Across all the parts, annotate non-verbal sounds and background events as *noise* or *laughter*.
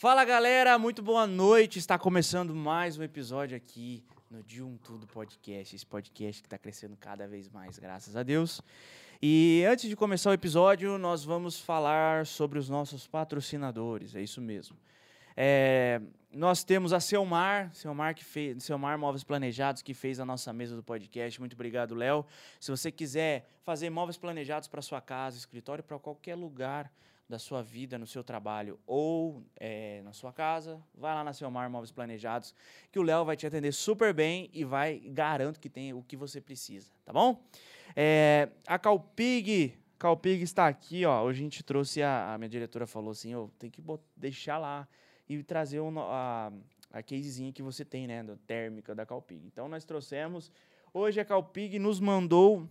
Fala galera, muito boa noite. Está começando mais um episódio aqui no De Um Tudo Podcast. Esse podcast que está crescendo cada vez mais, graças a Deus. E antes de começar o episódio, nós vamos falar sobre os nossos patrocinadores. É isso mesmo. É, nós temos a Selmar, Selmar, que fez, Selmar Móveis Planejados, que fez a nossa mesa do podcast. Muito obrigado, Léo. Se você quiser fazer móveis planejados para sua casa, escritório, para qualquer lugar da sua vida, no seu trabalho ou é, na sua casa, vai lá na Selmar Móveis Planejados, que o Léo vai te atender super bem e vai, garanto que tem o que você precisa, tá bom? É, a Calpig, Calpig está aqui, ó. Hoje a gente trouxe, a, a minha diretora falou assim, eu tenho que deixar lá e trazer um, a, a casezinha que você tem, né, da térmica da Calpig. Então nós trouxemos, hoje a Calpig nos mandou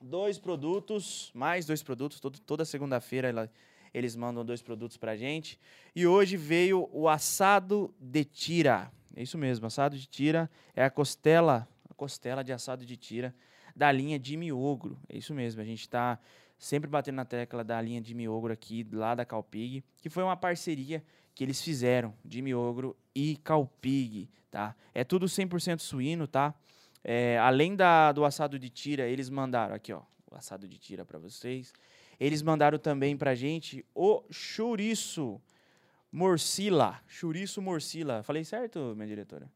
dois produtos, mais dois produtos, todo, toda segunda-feira eles mandam dois produtos pra gente. E hoje veio o assado de tira. É isso mesmo, assado de tira é a costela, a costela de assado de tira da linha de miogro. É isso mesmo, a gente está sempre batendo na tecla da linha de miogro aqui, lá da Calpig, que foi uma parceria que eles fizeram, de miogro e Calpig, tá? É tudo 100% suíno, tá? É, além da, do assado de tira, eles mandaram aqui, ó, o assado de tira para vocês. Eles mandaram também pra gente o chouriço morcila, chouriço morcila. Falei certo, minha diretora?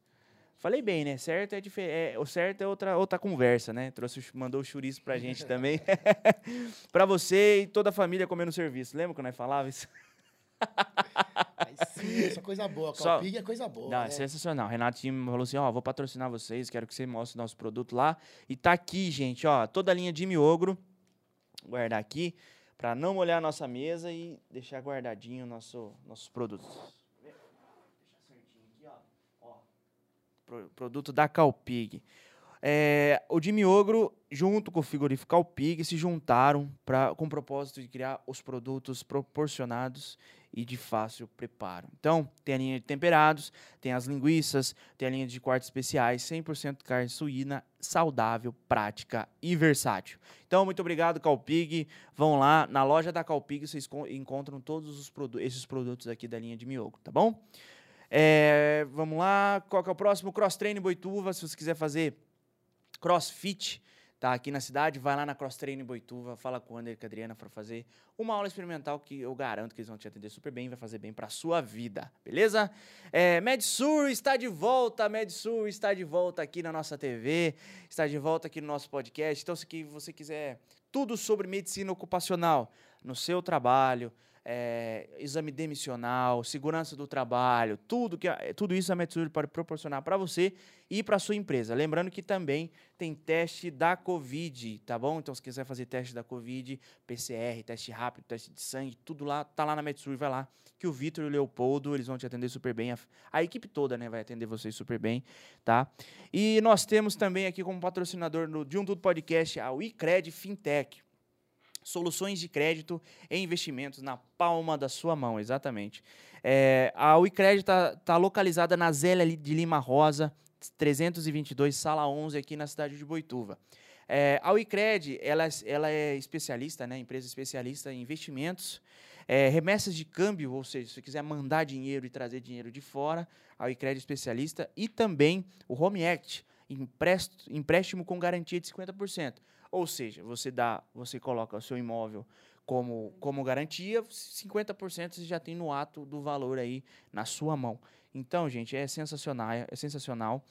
Falei bem, né? Certo é, é o certo é outra outra conversa, né? Trouxe mandou o chouriço pra gente também. *laughs* para você e toda a família comendo serviço. Lembra quando nós falava isso? *laughs* sim, essa coisa boa. Calpig é coisa boa. Não, é sensacional. Renatinho falou assim: ó, vou patrocinar vocês, quero que você mostre nosso produto lá. E tá aqui, gente, ó, toda a linha de miogro. Guardar aqui, para não molhar a nossa mesa e deixar guardadinho nosso, nossos produtos. Deixa certinho aqui, ó. ó. Produto da Calpig. É, o Jimmy Ogro, junto com o frigorífico Calpig, se juntaram pra, com o propósito de criar os produtos proporcionados e de fácil preparo. Então, tem a linha de temperados, tem as linguiças, tem a linha de cortes especiais, 100% carne suína, saudável, prática e versátil. Então, muito obrigado, Calpig. Vão lá, na loja da Calpig vocês encontram todos os produ esses produtos aqui da linha de miogo, tá bom? É, vamos lá, qual que é o próximo? Cross Train Boituva, se você quiser fazer crossfit, tá aqui na cidade, vai lá na Cross Train Boituva, fala com o Ander e com a Adriana para fazer uma aula experimental que eu garanto que eles vão te atender super bem, vai fazer bem para sua vida, beleza? É, MedSur está de volta, MedSur está de volta aqui na nossa TV, está de volta aqui no nosso podcast. Então, se você quiser tudo sobre medicina ocupacional no seu trabalho, é, exame demissional, segurança do trabalho, tudo, que, tudo isso a Metsuri pode proporcionar para você e para sua empresa. Lembrando que também tem teste da Covid, tá bom? Então, se quiser fazer teste da Covid, PCR, teste rápido, teste de sangue, tudo lá, tá lá na Metsuri, vai lá, que o Vitor e o Leopoldo, eles vão te atender super bem. A, a, equipe toda, né, vai atender vocês super bem, tá? E nós temos também aqui como patrocinador no, de um Tudo Podcast a WeCred Fintech. Soluções de crédito e investimentos na palma da sua mão, exatamente. É, a Uicred está tá localizada na Zélia de Lima Rosa, 322, sala 11, aqui na cidade de Boituva. É, a Uicred, ela, ela é especialista, né, empresa especialista em investimentos, é, remessas de câmbio, ou seja, se você quiser mandar dinheiro e trazer dinheiro de fora, a Uicred é especialista, e também o Home Act, empréstimo com garantia de 50%. Ou seja, você dá, você coloca o seu imóvel como, como garantia, 50% você já tem no ato do valor aí na sua mão. Então, gente, é sensacional, é sensacional.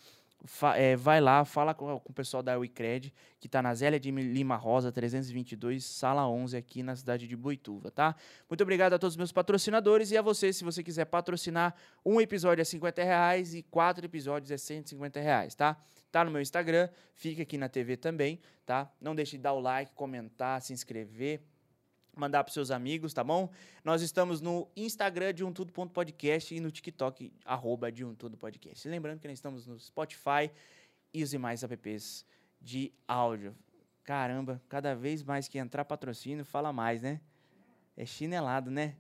É, vai lá, fala com, com o pessoal da Wicred, que está na Zélia de Lima Rosa, 322, sala 11, aqui na cidade de Boituva, tá? Muito obrigado a todos os meus patrocinadores e a você, se você quiser patrocinar, um episódio é 50 reais e quatro episódios é 150 reais, tá? Tá no meu Instagram, fica aqui na TV também, tá? Não deixe de dar o like, comentar, se inscrever, mandar para seus amigos, tá bom? Nós estamos no Instagram de um tudo.podcast e no TikTok arroba de um tudo podcast. Lembrando que nós estamos no Spotify e os demais apps de áudio. Caramba, cada vez mais que entrar patrocínio, fala mais, né? É chinelado, né?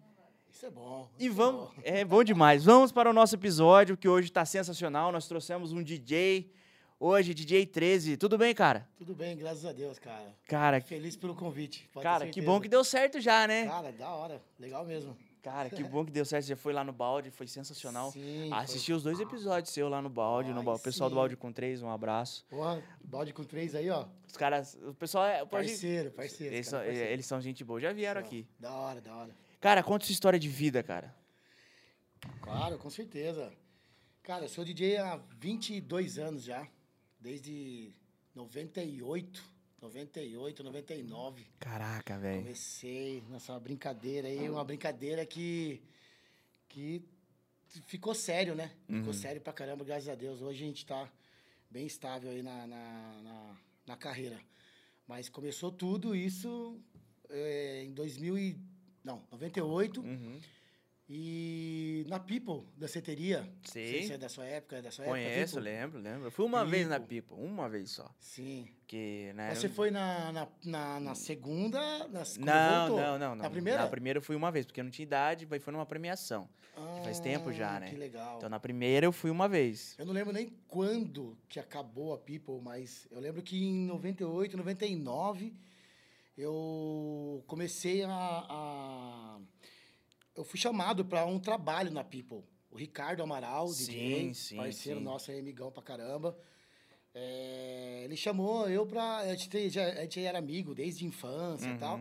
Isso é bom. E é vamos, bom. é bom demais. Vamos para o nosso episódio que hoje está sensacional. Nós trouxemos um DJ hoje, DJ 13. Tudo bem, cara? Tudo bem, graças a Deus, cara. Cara, feliz pelo convite. cara, que bom que deu certo já, né? Cara, da hora. Legal mesmo. Cara, que *laughs* bom que deu certo. Você foi lá no balde, foi sensacional. Sim, Assisti foi... os dois episódios seu lá no balde, Ai, no balde. O pessoal do balde com três, um abraço. Porra, balde com três aí, ó. Os caras, o pessoal é. Parceiro, parceiro. Eles, são, parceiro. eles são gente boa, já vieram aqui. Da hora, da hora. Cara, conta sua história de vida, cara. Claro, com certeza. Cara, eu sou DJ há 22 anos já. Desde 98. 98, 99. Caraca, velho. Comecei nessa brincadeira aí, uma brincadeira que. que ficou sério, né? Ficou uhum. sério pra caramba, graças a Deus. Hoje a gente tá bem estável aí na, na, na, na carreira. Mas começou tudo isso é, em 2000 e, não, 98. Uhum. E na People, da Ceteria. Sim. Não sei se é da sua época, é da sua Conheço, época. Conheço, lembro, lembro. Eu fui uma People. vez na People, uma vez só. Sim. Que, né, Você foi na, na, na, na segunda, na, não, não, não, não. Na primeira? Na primeira eu fui uma vez, porque eu não tinha idade, mas foi numa premiação. Ah, faz tempo já, né? Que legal. Então na primeira eu fui uma vez. Eu não lembro nem quando que acabou a People, mas eu lembro que em 98, 99, eu comecei a, a eu fui chamado para um trabalho na People. O Ricardo Amaral, sim, DJ, sim, parceiro sim. nosso, aí, amigão pra caramba. É, ele chamou eu pra. A gente, já, a gente era amigo desde a infância uhum. e tal.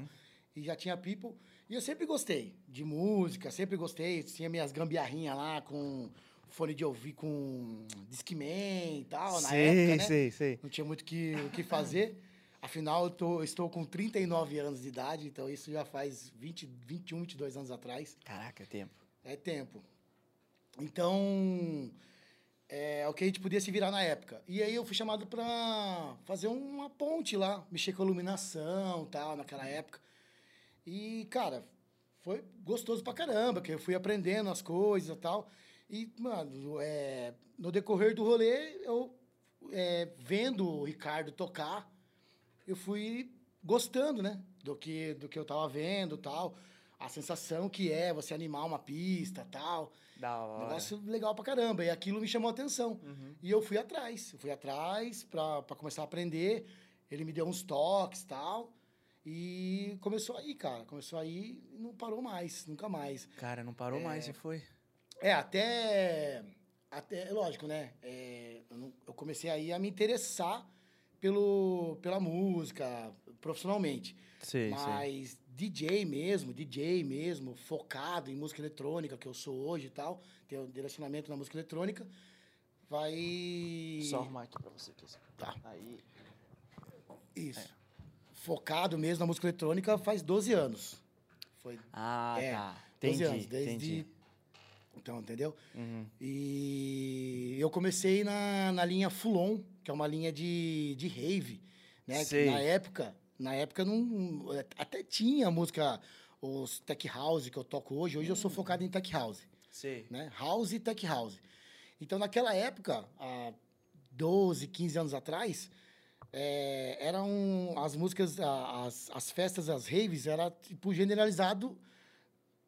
E já tinha People. E eu sempre gostei de música, sempre gostei. Tinha minhas gambiarrinhas lá com fone de ouvir com Discman e tal, na época, né? Sei, sei. Não tinha muito o que, que fazer. Afinal, eu tô, estou com 39 anos de idade, então isso já faz 20, 21, 22 anos atrás. Caraca, é tempo. É tempo. Então, é, é o que a gente podia se virar na época. E aí eu fui chamado para fazer uma ponte lá, mexer com iluminação tal, naquela época. E, cara, foi gostoso pra caramba, que eu fui aprendendo as coisas e tal. E, mano, é, no decorrer do rolê, eu é, vendo o Ricardo tocar eu fui gostando, né? Do que, do que eu tava vendo tal. A sensação que é você animar uma pista tal. Da hora. Negócio legal pra caramba. E aquilo me chamou a atenção. Uhum. E eu fui atrás. Eu fui atrás pra, pra começar a aprender. Ele me deu uns toques tal. E começou aí, cara. Começou aí e não parou mais, nunca mais. Cara, não parou é... mais e foi. É, até. Até, lógico, né? É, eu, não, eu comecei aí a me interessar pelo, pela música, profissionalmente. Sim, Mas sim. DJ mesmo, DJ mesmo, focado em música eletrônica, que eu sou hoje e tal, tenho um direcionamento na música eletrônica, vai... Só arrumar aqui pra você. Tá. Aí... Isso. É. Focado mesmo na música eletrônica faz 12 anos. Foi, ah, é, tá. Entendi, anos, desde... Entendi. Então, entendeu? Uhum. E eu comecei na, na linha Fulon, que é uma linha de, de rave, né? na época, na época não até tinha música os tech house que eu toco hoje. Hoje eu sou focado em tech house. Né? House e tech house. Então naquela época, há 12, 15 anos atrás, é, eram as músicas, as, as festas, as raves, era tipo generalizado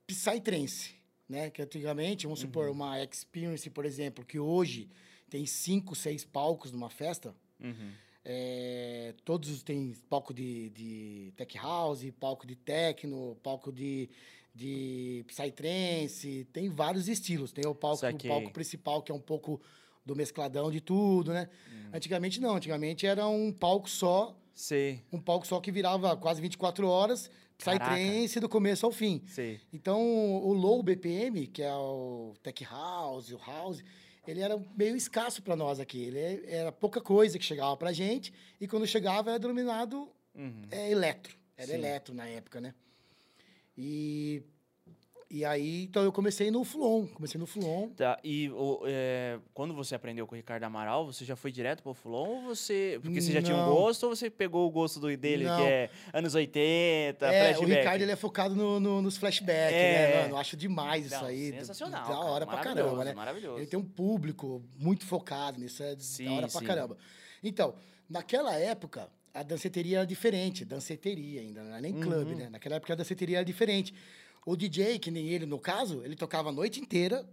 psytrance, né? Que antigamente, vamos uhum. supor, uma experience, por exemplo, que hoje tem cinco, seis palcos numa festa. Uhum. É, todos têm palco de, de tech house, palco de techno, palco de, de psytrance, tem vários estilos. Tem o palco, o palco principal, que é um pouco do mescladão de tudo, né? Uhum. Antigamente não, antigamente era um palco só. Sim. Um palco só que virava quase 24 horas, psytrance do começo ao fim. Sim. Então, o low BPM, que é o tech house, o house, ele era meio escasso para nós aqui. Ele é, era pouca coisa que chegava para gente e quando chegava era denominado uhum. é, eletro. Era Sim. eletro na época, né? E e aí, então eu comecei no Fulon, comecei no Fulon. Tá, e o, é, quando você aprendeu com o Ricardo Amaral, você já foi direto pro Fulon ou você... Porque você já Não. tinha um gosto ou você pegou o gosto do, dele, Não. que é anos 80, é, flashback? o Ricardo ele é focado no, no nos flashbacks, é. né, mano? Eu acho demais isso aí. Sensacional, Da hora pra caramba, né? Maravilhoso. Ele tem um público muito focado nisso, é sim, da hora sim. pra caramba. Então, naquela época, a danceteria era diferente, danceteria ainda, não era nem clube, uhum. né? Naquela época a danceteria era diferente. O DJ, que nem ele no caso, ele tocava a noite inteira.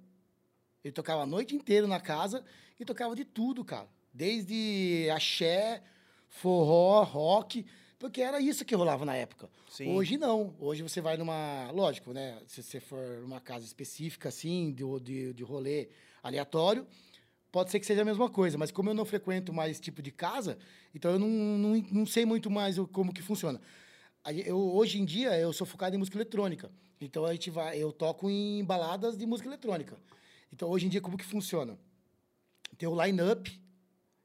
Ele tocava a noite inteira na casa e tocava de tudo, cara. Desde axé, forró, rock. Porque era isso que rolava na época. Sim. Hoje não. Hoje você vai numa. Lógico, né? Se você for numa casa específica, assim, de, de, de rolê aleatório, pode ser que seja a mesma coisa. Mas como eu não frequento mais esse tipo de casa, então eu não, não, não sei muito mais como que funciona. Eu, hoje em dia, eu sou focado em música eletrônica. Então a gente vai. Eu toco em baladas de música eletrônica. Então hoje em dia, como que funciona? Tem o line-up.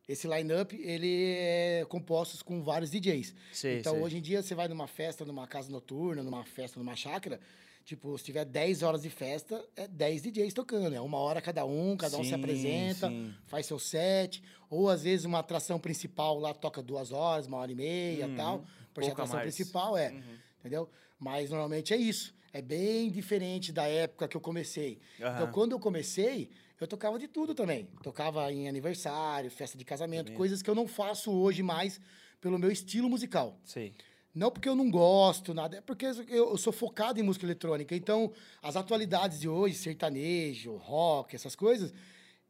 Esse line-up, ele é composto com vários DJs. Sei, então, sei. hoje em dia, você vai numa festa, numa casa noturna, numa festa, numa chácara, tipo, se tiver 10 horas de festa, é 10 DJs tocando. É uma hora cada um, cada um se Sim, apresenta, sim. faz seu set. Ou, às vezes, uma atração principal lá toca duas horas, uma hora e meia Uhum. tal. Mais. principal é, Uhum. entendeu? Mas, normalmente, é isso. É bem diferente da época que eu comecei. Então, Aham. quando eu comecei, eu tocava de tudo também. Tocava em aniversário, festa de casamento, Também. coisas que eu não faço hoje mais pelo meu estilo musical. Sei. Não porque eu não gosto, nada, é porque eu eu sou focado em música eletrônica. Então, as atualidades de hoje, sertanejo, rock, essas coisas,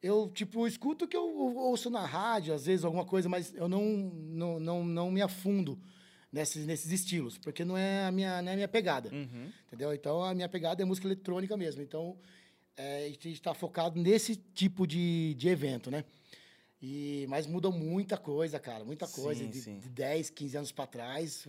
eu, tipo, escuto o que eu ouço na rádio, às vezes alguma coisa, mas eu não, não, não, não me afundo nesses, nesses estilos, porque não é a minha, não é a minha pegada. Uhum. Entendeu? Então, a minha pegada é música eletrônica mesmo. Então, é, a gente está focado nesse tipo de, de evento, né? E, mas mudou muita coisa, cara. Muita coisa. Sim, de, sim. de 10, 15 anos para trás,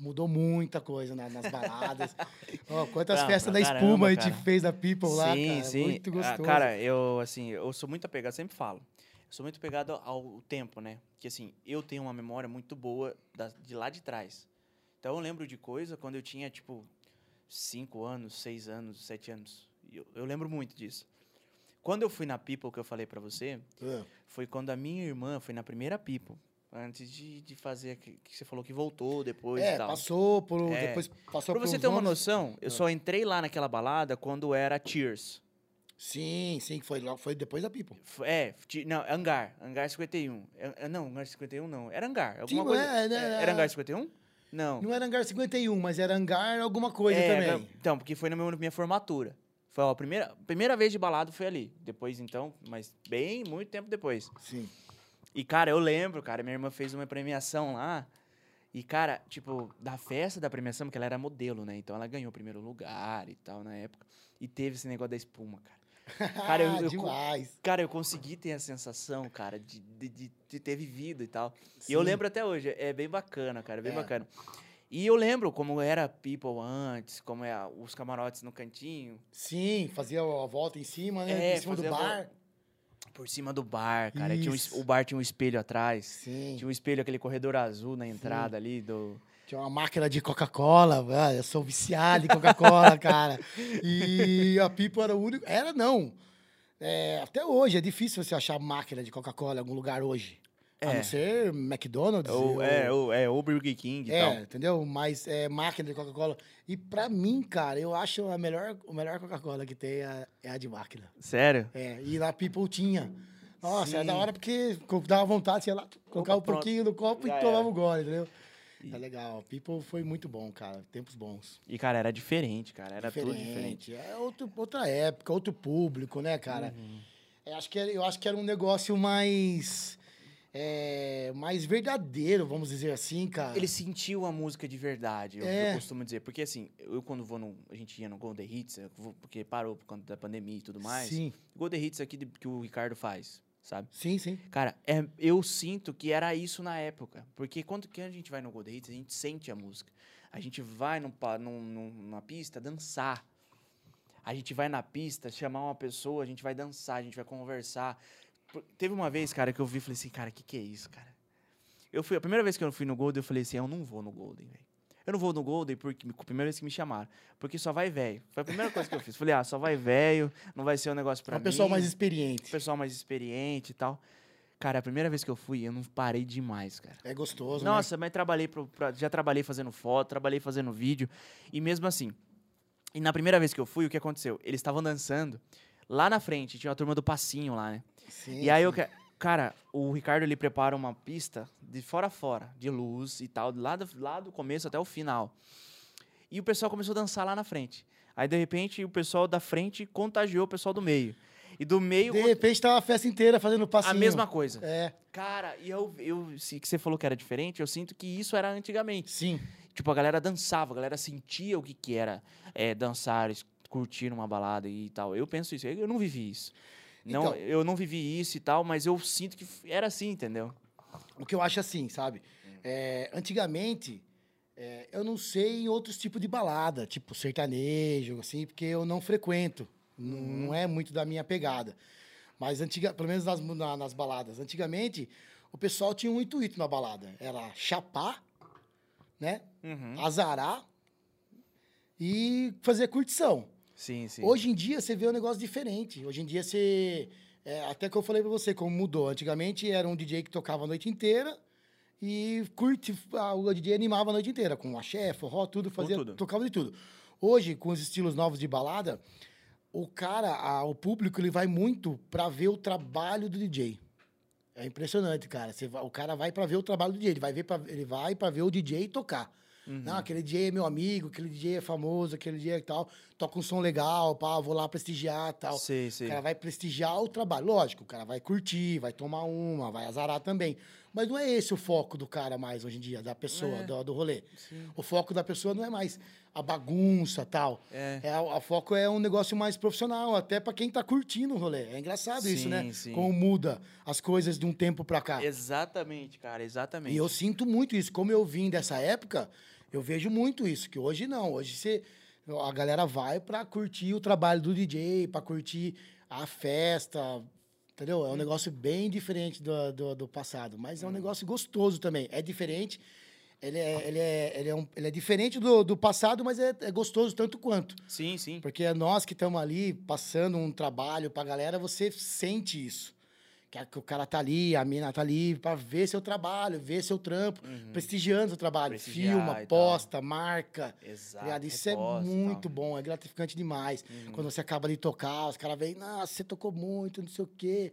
mudou muita coisa na- nas baladas. *laughs* Ó, quantas Pra- festas da espuma caramba, a gente cara. fez da People lá, sim, cara. sim. Muito Ah, gostoso. cara, eu, assim, eu sou muito apegado, sempre falo. Eu sou muito apegado ao tempo, né? Que, assim, eu tenho uma memória muito boa da- de lá de trás. Então, eu lembro de coisa quando eu tinha, tipo, 5 anos, 6 anos, 7 anos. E Eu, eu lembro muito disso. Quando eu fui na People, que eu falei pra você, Ah, foi quando a minha irmã foi na primeira People. Antes de, de fazer, que, que você falou que voltou depois e é, tal. passou por. É. Depois passou Pra você ter uma noção, eu Ah. só entrei lá naquela balada quando era Tears. Sim, sim, foi, logo- foi depois da People. F- É, ti- não, Hangar, Hangar 51. É, é, não, Hangar 51 não, era Hangar. Alguma Sim, coisa. é, né, é, é. era Hangar 51? Não. Não era Hangar 51, mas era Hangar alguma coisa É, também. não, Então, porque foi na minha, minha formatura. Foi a primeira, primeira vez de balada foi ali. Depois, então, mas bem, muito tempo depois. Sim. E, cara, eu lembro, cara, minha irmã fez uma premiação lá. E, cara, tipo, da festa da premiação, porque ela era modelo, né? Então ela ganhou o primeiro lugar e tal na época. E teve esse negócio da espuma, cara. *laughs* Cara, eu- eu co- Demais. Cara, eu consegui ter a sensação, cara, de, de, de- ter vivido e tal. E eu Sim. lembro até hoje, é bem bacana, cara, bem É. bacana. E eu lembro como era People antes, como é os camarotes no cantinho, Sim, fazia a volta em cima, né? É, em cima do bar. por cima do bar, cara. Tinha um o bar tinha um espelho atrás. Sim. Tinha um espelho, aquele corredor azul na entrada ali do. Tinha uma máquina de Coca-Cola, eu sou viciado em Coca-Cola, *laughs* cara. E a Pipo era o único. Era não. É, até hoje é difícil você achar máquina de Coca-Cola em algum lugar hoje. A É. não ser McDonald's. Ou, ou- é, ou, é, ou Burger King e É, tal. entendeu? Mas é máquina de Coca-Cola. E pra mim, cara, eu acho a melhor, o melhor Coca-Cola que tem é, é a de máquina. Sério? É, e na People tinha. Nossa, é da Sim. hora porque dava vontade, sei lá, colocar um pouquinho no copo Já e tomava um gole, entendeu? E- É legal. People foi muito bom, cara. Tempos bons. E, cara, era diferente, cara. Era tudo diferente. É outro, outra época, outro público, né, cara? Uhum. É, acho que eu acho que era um negócio mais. é, mais verdadeiro, vamos dizer assim, cara. Ele sentiu a música de verdade, eu, É. eu costumo dizer. Porque assim, eu quando vou no. A gente ia no Golden Hits, eu vou- porque parou por conta da pandemia e tudo mais. Sim, Golden Hits aqui de- que o Ricardo faz, sabe? sim, sim. Cara, é, eu sinto que era isso na época. Porque quando que a gente vai no Golden Hits, a gente sente a música. A gente vai num, num, num- numa pista dançar. A gente vai na pista chamar uma pessoa, a gente vai dançar, a gente vai conversar. Teve uma vez, cara, que eu vi e falei assim, cara, o que, que é isso, cara? Eu fui, a primeira vez que eu fui no Golden, eu falei assim, eu não vou no Golden, velho. Eu não vou no Golden porque primeira vez que me chamaram. Porque só vai velho. Foi a primeira coisa que eu fiz. Falei, ah, só vai velho, não vai ser um negócio pra É um mim pessoal mais experiente. pessoal mais experiente e tal. Cara, a primeira vez que eu fui, eu não parei demais, cara. É gostoso, né? Nossa, mas trabalhei pro, pra- já trabalhei fazendo foto, trabalhei fazendo vídeo e mesmo assim. E na primeira vez que eu fui, o que aconteceu? Eles estavam dançando lá na frente, tinha uma turma do passinho lá, né? Sim, e aí eu cara, o Ricardo ele prepara uma pista de fora a fora, de luz e tal, lá do, lá do começo até o final. E o pessoal começou a dançar lá na frente. Aí de repente o pessoal da frente contagiou o pessoal do meio. E do meio, De repente tá a festa inteira fazendo passinho. a mesma coisa. É, Cara, e eu, eu, se que você falou que era diferente, eu sinto que isso era antigamente. sim. Tipo, a galera dançava, a galera sentia o que, que era é, dançar, curtir uma balada e tal. Eu penso isso, eu não vivi isso. Não, Então- eu não vivi isso e tal, mas eu sinto que era assim, entendeu? O que eu acho assim, sabe? É, antigamente, é, eu não sei em outros tipos de balada, tipo sertanejo, assim, porque eu não frequento. Não- Não é muito da minha pegada. Mas, antiga, pelo menos nas, na- nas baladas. Antigamente, o pessoal tinha um intuito na balada. Era chapar, né? Uhum. Azarar e fazer curtição. Sim, sim. Hoje em dia você vê um negócio diferente. Hoje em dia você. é, até que eu falei pra você como mudou. Antigamente era um DJ que tocava a noite inteira e curte. o DJ animava a noite inteira, com axé, forró, tudo, fazia. tudo. Tocava de tudo. Hoje, com os estilos novos de balada, o cara, a- o público, ele vai muito pra ver o trabalho do DJ. É impressionante, cara. Você o cara vai pra ver o trabalho do DJ. Ele vai, ver pra, ele vai pra ver o DJ tocar. Uhum. Não, aquele DJ é meu amigo, aquele DJ é famoso, aquele DJ é tal. Toca um som legal, pá, vou lá prestigiar tal. Sei, sei. O cara vai prestigiar o trabalho. Lógico, o cara vai curtir, vai tomar uma, vai azarar também. Mas não é esse o foco do cara mais hoje em dia, da pessoa, É. do, do rolê. O foco da pessoa não é mais a bagunça tal. É. É, a, a foco é um negócio mais profissional, até pra quem tá curtindo o rolê. É engraçado isso, Sim, né? sim. Como muda as coisas de um tempo pra cá. Exatamente, cara, exatamente. E eu sinto muito isso. Como eu vim dessa época, eu vejo muito isso. Que hoje não. Hoje você, a galera vai pra curtir o trabalho do DJ, pra curtir a festa. Entendeu? É um negócio bem diferente do, do, do passado. Mas é um negócio gostoso também. É diferente. Ele é, ele é, ele é, um- ele é diferente do, do passado, mas é, é gostoso tanto quanto. Sim, sim. Porque é nós que estamos ali passando um trabalho pra galera, você sente isso. Que, o cara tá ali, a mina tá ali pra ver seu trabalho, ver seu trampo, prestigiando seu trabalho. Uhum. Prestigiar Filma, posta, marca. tá Exato. Isso reposta é muito bom, é gratificante demais. Quando você acaba de tocar, os caras vêm, nossa, você tocou muito, não sei o quê.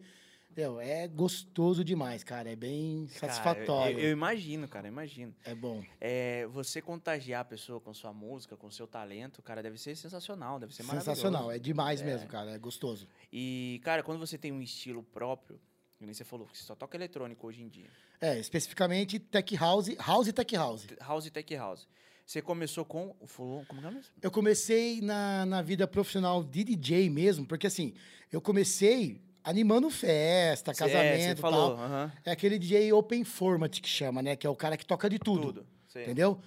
Meu, é gostoso demais, cara. É bem Cara, satisfatório. eu, eu imagino, cara, eu imagino. É bom. É, você contagiar a pessoa com sua música, com seu talento, cara, deve ser sensacional, deve ser Sensacional, maravilhoso. é demais mesmo, cara. É gostoso. E, cara, quando você tem um estilo próprio, que nem você falou, você só toca eletrônico hoje em dia, É, especificamente Tech House, House e Tech House. house e tech house. Você começou com o fulon, como que é mesmo? Eu comecei na, na vida profissional de DJ mesmo, porque assim, eu comecei animando festa, é, casamento e falou, tal. É aquele DJ open format que chama, né? Que é o cara que toca de tudo. tudo. Entendeu?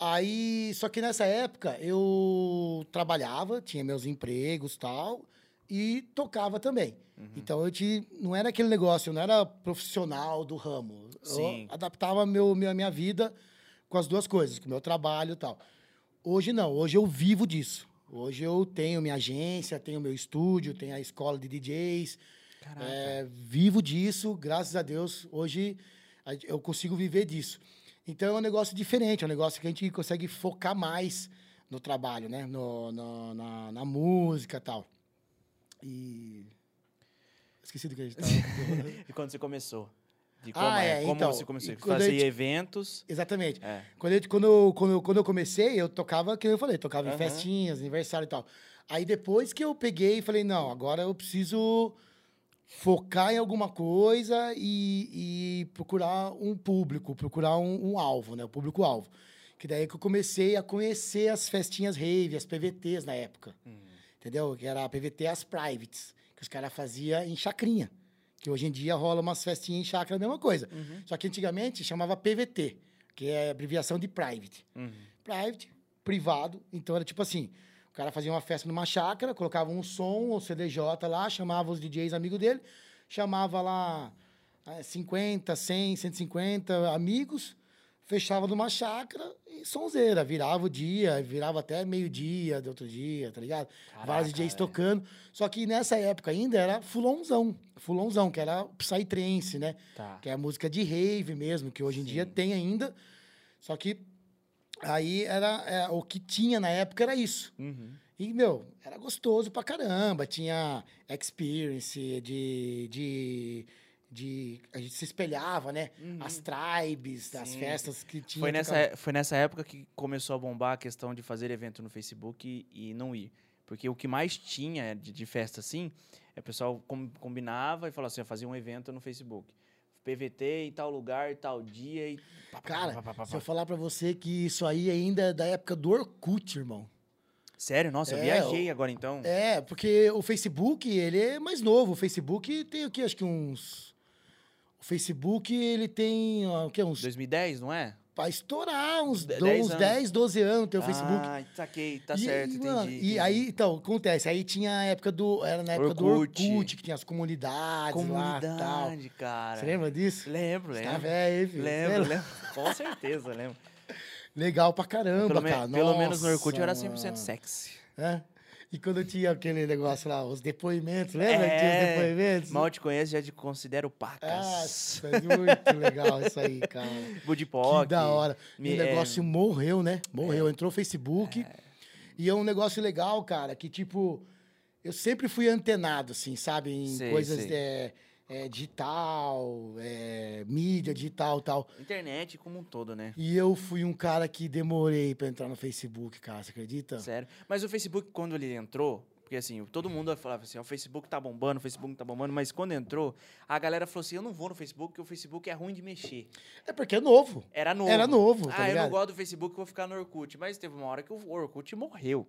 Aí, só que nessa época eu trabalhava, tinha meus empregos tal, e tocava também. Uhum. Então eu te, não era aquele negócio, eu não era profissional do ramo. Sim. Eu adaptava meu, minha, minha vida com as duas coisas, com o meu trabalho e tal. Hoje não, hoje eu vivo disso. Hoje eu tenho minha agência, tenho meu estúdio, tenho a escola de DJs, é, vivo disso, graças a Deus. Hoje eu consigo viver disso. Então é um negócio diferente, é um negócio que a gente consegue focar mais no trabalho, né? No, no- na, na música e tal. E. Esqueci do que a gente tava. *laughs* E quando você começou? De como, Ah, é, é, como então, você começou? quando Fazer a gente- eventos. Exatamente. É. Quando eu, quando, eu, quando, eu, quando eu comecei, eu tocava, que eu falei, tocava em Aham. festinhas, aniversário e tal. Aí depois que eu peguei e falei, não, agora eu preciso focar em alguma coisa e, e procurar um público, procurar um, um alvo, né? O público-alvo. Que daí que eu comecei a conhecer as festinhas rave, as PVTs na época. Entendeu? Que era a PVT as privates, que os caras faziam em chacrinha. Que hoje em dia rola umas festinhas em chácara, a mesma coisa. Só que antigamente chamava PVT, que é abreviação de private. Uhum. Private, privado. Então era tipo assim: o cara fazia uma festa numa chácara, colocava um som ou CDJ lá, chamava os DJs amigos dele, chamava lá eh, 50, 100, 150 amigos, fechava numa chácara e sonzeira. Virava o dia, virava até meio-dia do outro dia, tá ligado? Caraca, Vários DJs tocando. Só que nessa época ainda era fulonzão. Fulonzão, que era Psytrance, né? Tá. Que é a música de rave mesmo, que hoje em dia Sim. tem ainda. Só que aí era é, o que tinha na época era isso. Uhum. E, meu, era gostoso pra caramba. Tinha experience de. de, de a gente se espelhava, né? As tribes, as Sim. festas que tinha. Foi nessa, é- foi nessa época que começou a bombar a questão de fazer evento no Facebook e, e não ir. Porque o que mais tinha de, de festa assim, é o pessoal com- combinava e falava assim, fazia um evento no Facebook. PVT em tal lugar, em tal dia e... Cara, pá, pá, pá, se eu falar pra você que isso aí ainda é da época do Orkut, irmão. Sério? Nossa, eu É, viajei agora então. É, porque o Facebook, ele é mais novo. O Facebook tem o quê? Acho que uns... O Facebook, ele tem, ó, o quê? Uns... 2010, não é? Pra estourar, uns, De- do- 10 uns anos. 10, 12 anos tem o Facebook. Ah, saquei, tá e, certo, e, entendi. mano, entendi. E aí, então, acontece. Aí tinha a época do. Era na época do Orkut. Orkut, que tinha as comunidades lá e tal. Comunidade, cara. Você lembra disso? Lembro, Você lembro. tá velho, hein, filho? Lembro, Você lembro. Com certeza, lembro. Legal pra caramba, Pelo, me- cara. pelo menos no Orkut eu era Nossa, 100% mano. sexy. É? E quando tinha aquele negócio lá, os depoimentos, lembra que tinha os É, depoimentos? Mal te conheço, já te considero pacas. Nossa, muito legal isso aí, cara. Budipoc. Que da hora. Me- o é, negócio morreu, né? Morreu. Entrou o Facebook. E é um negócio legal, cara, que tipo. Eu sempre fui antenado, assim, sabe? Em Sei, coisas sei. É, digital, é, mídia digital e tal. Internet como um todo, né? E eu fui um cara que demorei pra entrar no Facebook, cara, você acredita? Sério. Mas o Facebook, quando ele entrou, porque assim, todo mundo falava assim, "Ah, o Facebook tá bombando, o Facebook tá bombando, mas quando entrou, a galera falou assim, eu não vou no Facebook, porque o Facebook é ruim de mexer. É porque é novo. Era novo. Era novo, tá ah, eu ligado? não gosto do Facebook, vou ficar no Orkut. Mas teve uma hora que o Orkut morreu.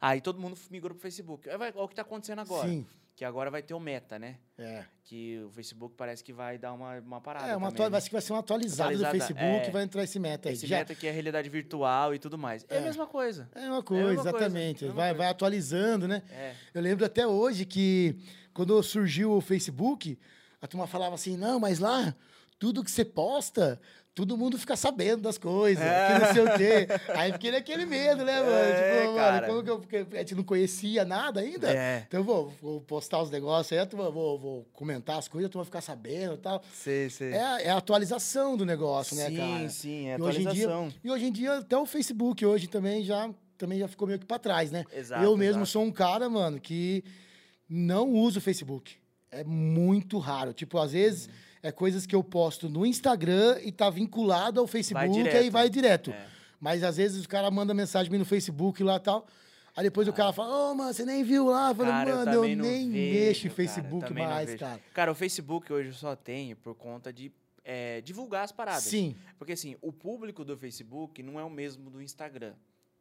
Aí todo mundo migrou pro Facebook. Olha o que tá acontecendo agora. Sim. Que agora vai ter o Meta, né? É. Que o Facebook parece que vai dar uma, uma parada. É, uma também, né? que vai ser uma atualizada, Atualizada, do Facebook é. vai entrar esse meta aí. Esse Já- Meta que é realidade virtual e tudo mais. É, a É. mesma coisa. É uma coisa, mesma coisa, exatamente. é a mesma vai, coisa. vai atualizando, né? É. Eu lembro até hoje que quando surgiu o Facebook, a turma falava assim: não, mas lá, tudo que você posta, todo mundo fica sabendo das coisas, que não sei o quê. Aí fiquei naquele medo, né, mano? É, tipo, cara. mano, como que eu, porque a gente não conhecia nada ainda. É. Então eu vou, vou postar os negócios aí, turma, vou, vou comentar as coisas, a turma ficar sabendo e tal. Sei, sei. É, a- é a atualização do negócio, né, sim, cara? sim, é E hoje, em dia, atualização. e hoje em dia, até o Facebook hoje também já, também já ficou meio que pra trás, né? Exato, eu mesmo exato. sou um cara, mano, que não uso o Facebook. É muito raro. Tipo, às vezes Uhum. É coisas que eu posto no Instagram e tá vinculado ao Facebook, aí direto. vai direto. É. Mas às vezes o cara manda mensagem no Facebook lá e tal. Aí depois o cara fala, ô, mano, você nem viu lá? Eu falei, Cara, eu mano, eu, não nem vejo, mexo em cara, Facebook não mais, cara. Cara, o Facebook hoje eu só tenho por conta de é, divulgar as paradas. Sim, Porque assim, o público do Facebook não é o mesmo do Instagram.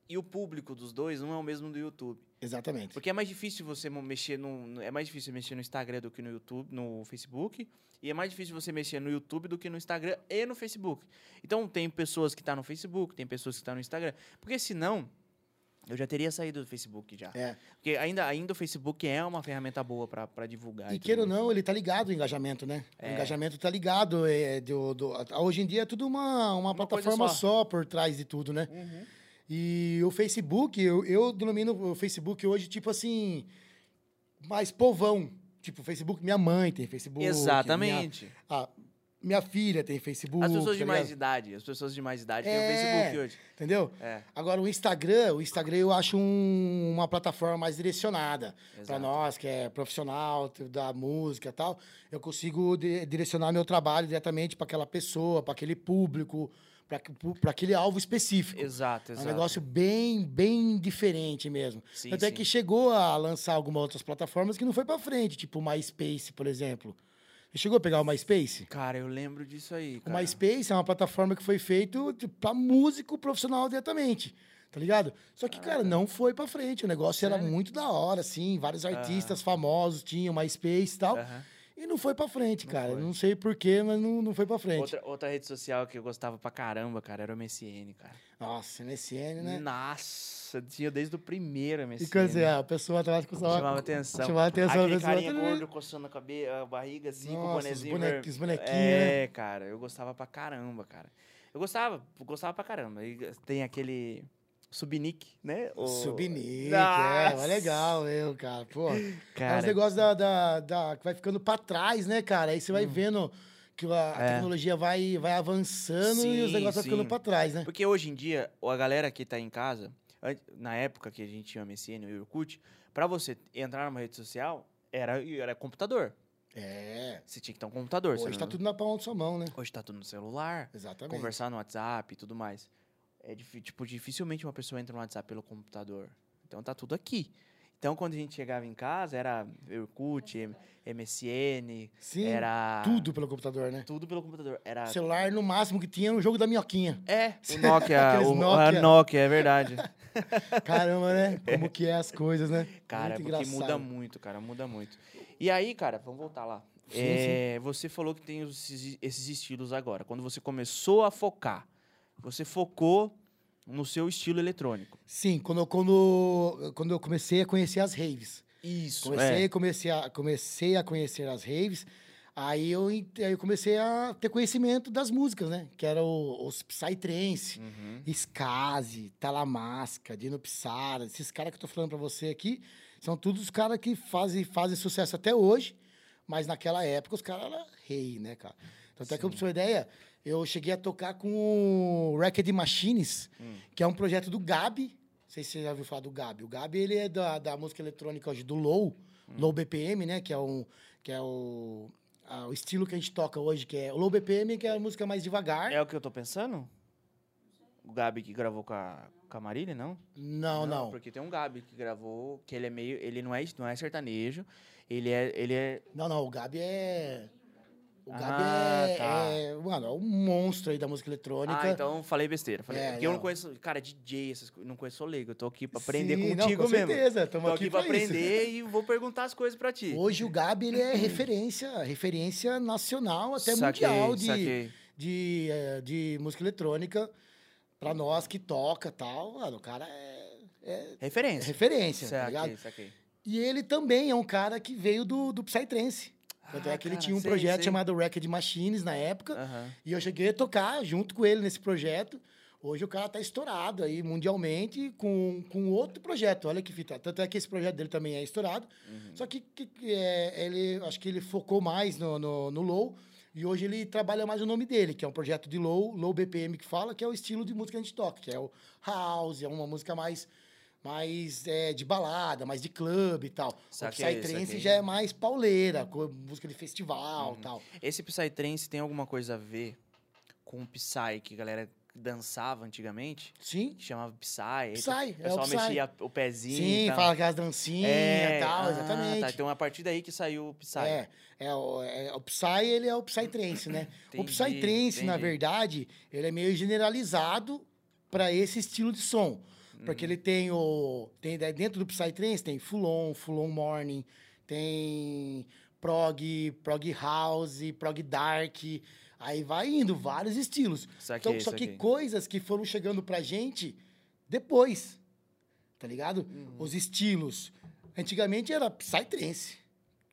E o público dos dois não é o mesmo do YouTube. exatamente. Porque é mais difícil você mexer no. É mais difícil mexer no Instagram do que no YouTube, no Facebook. E é mais difícil você mexer no YouTube do que no Instagram e no Facebook. Então tem pessoas que estão no Facebook, tem pessoas que estão no Instagram. Porque senão, eu já teria saído do Facebook já. É. Porque ainda, ainda o Facebook é uma ferramenta boa para divulgar. E tudo queira ou não, ele tá ligado ao engajamento, né? É. O engajamento tá ligado. É, do, do- hoje em dia é tudo uma, uma, Uma plataforma só. só. por trás de tudo, né? Uhum. E o Facebook, eu, eu denomino o Facebook hoje, tipo assim, mais povão. Tipo, Facebook, minha mãe tem Facebook. Exatamente. Minha, a- minha filha tem Facebook. As pessoas de tá mais ligado? idade, as pessoas de mais idade É. têm o Facebook hoje. Entendeu? É, Agora, o Instagram, o Instagram eu acho um- uma plataforma mais direcionada. Para nós, que é profissional da música e tal, eu consigo di- direcionar meu trabalho diretamente para aquela pessoa, para aquele público, para aquele alvo específico. exato, É exato. um negócio bem, bem diferente mesmo. Sim, Até sim. que chegou a lançar algumas outras plataformas que não foi para frente, tipo o MySpace, por exemplo. Você chegou a pegar o MySpace? Cara, eu lembro disso aí, O cara. MySpace é uma plataforma que foi feito para músico profissional diretamente. Tá ligado? Só que, cara, não foi pra frente. O negócio era Sério? muito da hora, assim. Vários artistas famosos tinham MySpace e tal. E não foi pra frente, Não cara. foi. Não sei porquê, mas não, não foi pra frente. Outra, outra rede social que eu gostava pra caramba, cara, era o MSN, cara. Nossa, MSN, né? Nossa, tinha desde o primeiro MSN. E quer dizer, a pessoa tava com Chamava atenção. Chamava atenção Aquele pessoa. carinha gordo coçando a, cabe... a barriga assim, com o Nossa, os bonezinho. os bonequinhos, É, cara, eu gostava pra caramba, cara. Eu gostava, gostava pra caramba. E tem aquele Subnick, né? O... Subnick, é, mas legal, eu, cara. Pô, é Cara, uns negócios da, da, da- que vai ficando pra trás, né, cara? Aí você vai vendo que a, a Hum. É. tecnologia vai, vai avançando e os Sim, negócios vão ficando sim. pra trás, né? Porque hoje em dia, a galera que tá em casa, na época que a gente tinha o MSN e o Orkut, pra você entrar numa rede social, era, era computador. É. Você tinha que ter um computador. Hoje tá tudo na palma da sua mão, né? Hoje tá tudo no celular, Exatamente. conversar no WhatsApp e tudo mais. É tipo, dificilmente uma pessoa entra no WhatsApp pelo computador. Então tá tudo aqui. Então, quando a gente chegava em casa, era Orkut, MSN, Sim, era... tudo pelo computador, né? Tudo pelo computador. Era... Celular, no máximo que tinha, no jogo da minhoquinha. É, *laughs* o Nokia, o, Nokia. a Nokia, é verdade. *laughs* Caramba, né? Como que é as coisas, né? Cara, Muito porque engraçado. muda muito, cara, muda muito. E aí, cara, vamos voltar lá. Sim, É, Você falou que tem esses, esses estilos agora. Quando você começou a focar, você focou no seu estilo eletrônico. Sim, quando, eu- quando, quando eu comecei a conhecer as raves. Isso, Comecei, é. comecei, a, comecei a conhecer as raves, aí eu, aí eu comecei a ter conhecimento das músicas, né? Que era o, os Psytrance, Uhum. Skazi, Talamasca, Dino Pissara, esses caras que eu tô falando pra você aqui, são todos os caras que fazem, fazem sucesso até hoje, mas naquela época os caras eram rei, né, cara? Então, até que eu, pra uma ideia, eu cheguei a tocar com o Record Machines, Hum. que é um projeto do Gabi. Não sei se você já ouviu falar do Gabi. O Gabi, ele é da, da música eletrônica hoje, do Low, Low BPM, né? Que é, um, que é o, a- o estilo que a gente toca hoje, que é o Low BPM, que é a música mais devagar. É o que eu tô pensando? O Gabi que gravou com a, com a Marília, não? Não, não. Porque tem um Gabi que gravou, que ele é meio. Ele não é, não é sertanejo. Ele é. Ele é. Não, não. O Gabi é... O Gabi Ah, é, tá. é... Mano, é um monstro aí da música eletrônica. Ah, então falei besteira. Falei, É, porque eu não não. conheço. Cara, DJ, essas coisas. Não conheço leigo. Eu tô aqui pra aprender Sim, não, contigo com mesmo. certeza. Tô Estamos aqui pra pra aprender *laughs* e vou perguntar as coisas pra ti. Hoje o Gabi ele é *clears throat* referência, referência nacional, até Saquei, mundial de, saquei. de, eh, de música eletrônica. Pra nós que toca e tal, mano, o cara é, é Referência. referência, tá Saquei, ligado? saquei. E ele também é um cara que veio do, do Psytrance. Tanto Ah, é que ele cara, tinha um sei, projeto sei. chamado Record Machines na época. E eu cheguei a tocar junto com ele nesse projeto. Hoje o cara tá estourado aí mundialmente com, com outro projeto. Olha que fita. Tanto é que esse projeto dele também é estourado. Uhum. Só que, que- que, é, ele, acho que ele focou mais no, no, no low. E hoje ele trabalha mais o nome dele, que é um projeto de low, low BPM que fala, que é o estilo de música que a gente toca, que é o house, é uma música mais, mais é, de balada, mais de clube e tal. Saquei, o Psytrance já é mais pauleira, com música de festival Uhum. e tal. Esse Psytrance tem alguma coisa a ver com o Psy que a galera dançava antigamente? Sim, Que chamava Psy. aí Psy, O é o pessoal Psy. mexia o pezinho. Sim, fala aquelas dancinhas É, e tal, ah, exatamente. Tá, então a partir daí que saiu o Psy. É, é, o, é, o Psy, ele é o Psytrance, né? *coughs* o Entendi, Psytrance, na entendi. verdade, ele é meio generalizado para esse estilo de som. Porque Uhum. ele tem o... Tem, dentro do Psytrance tem Full On, Full On Morning, tem prog, prog house, prog dark... Aí vai indo, vários estilos. Saquei, então, só que saquei. coisas que foram chegando pra gente depois, tá ligado? Uhum. Os estilos. Antigamente era Psytrance,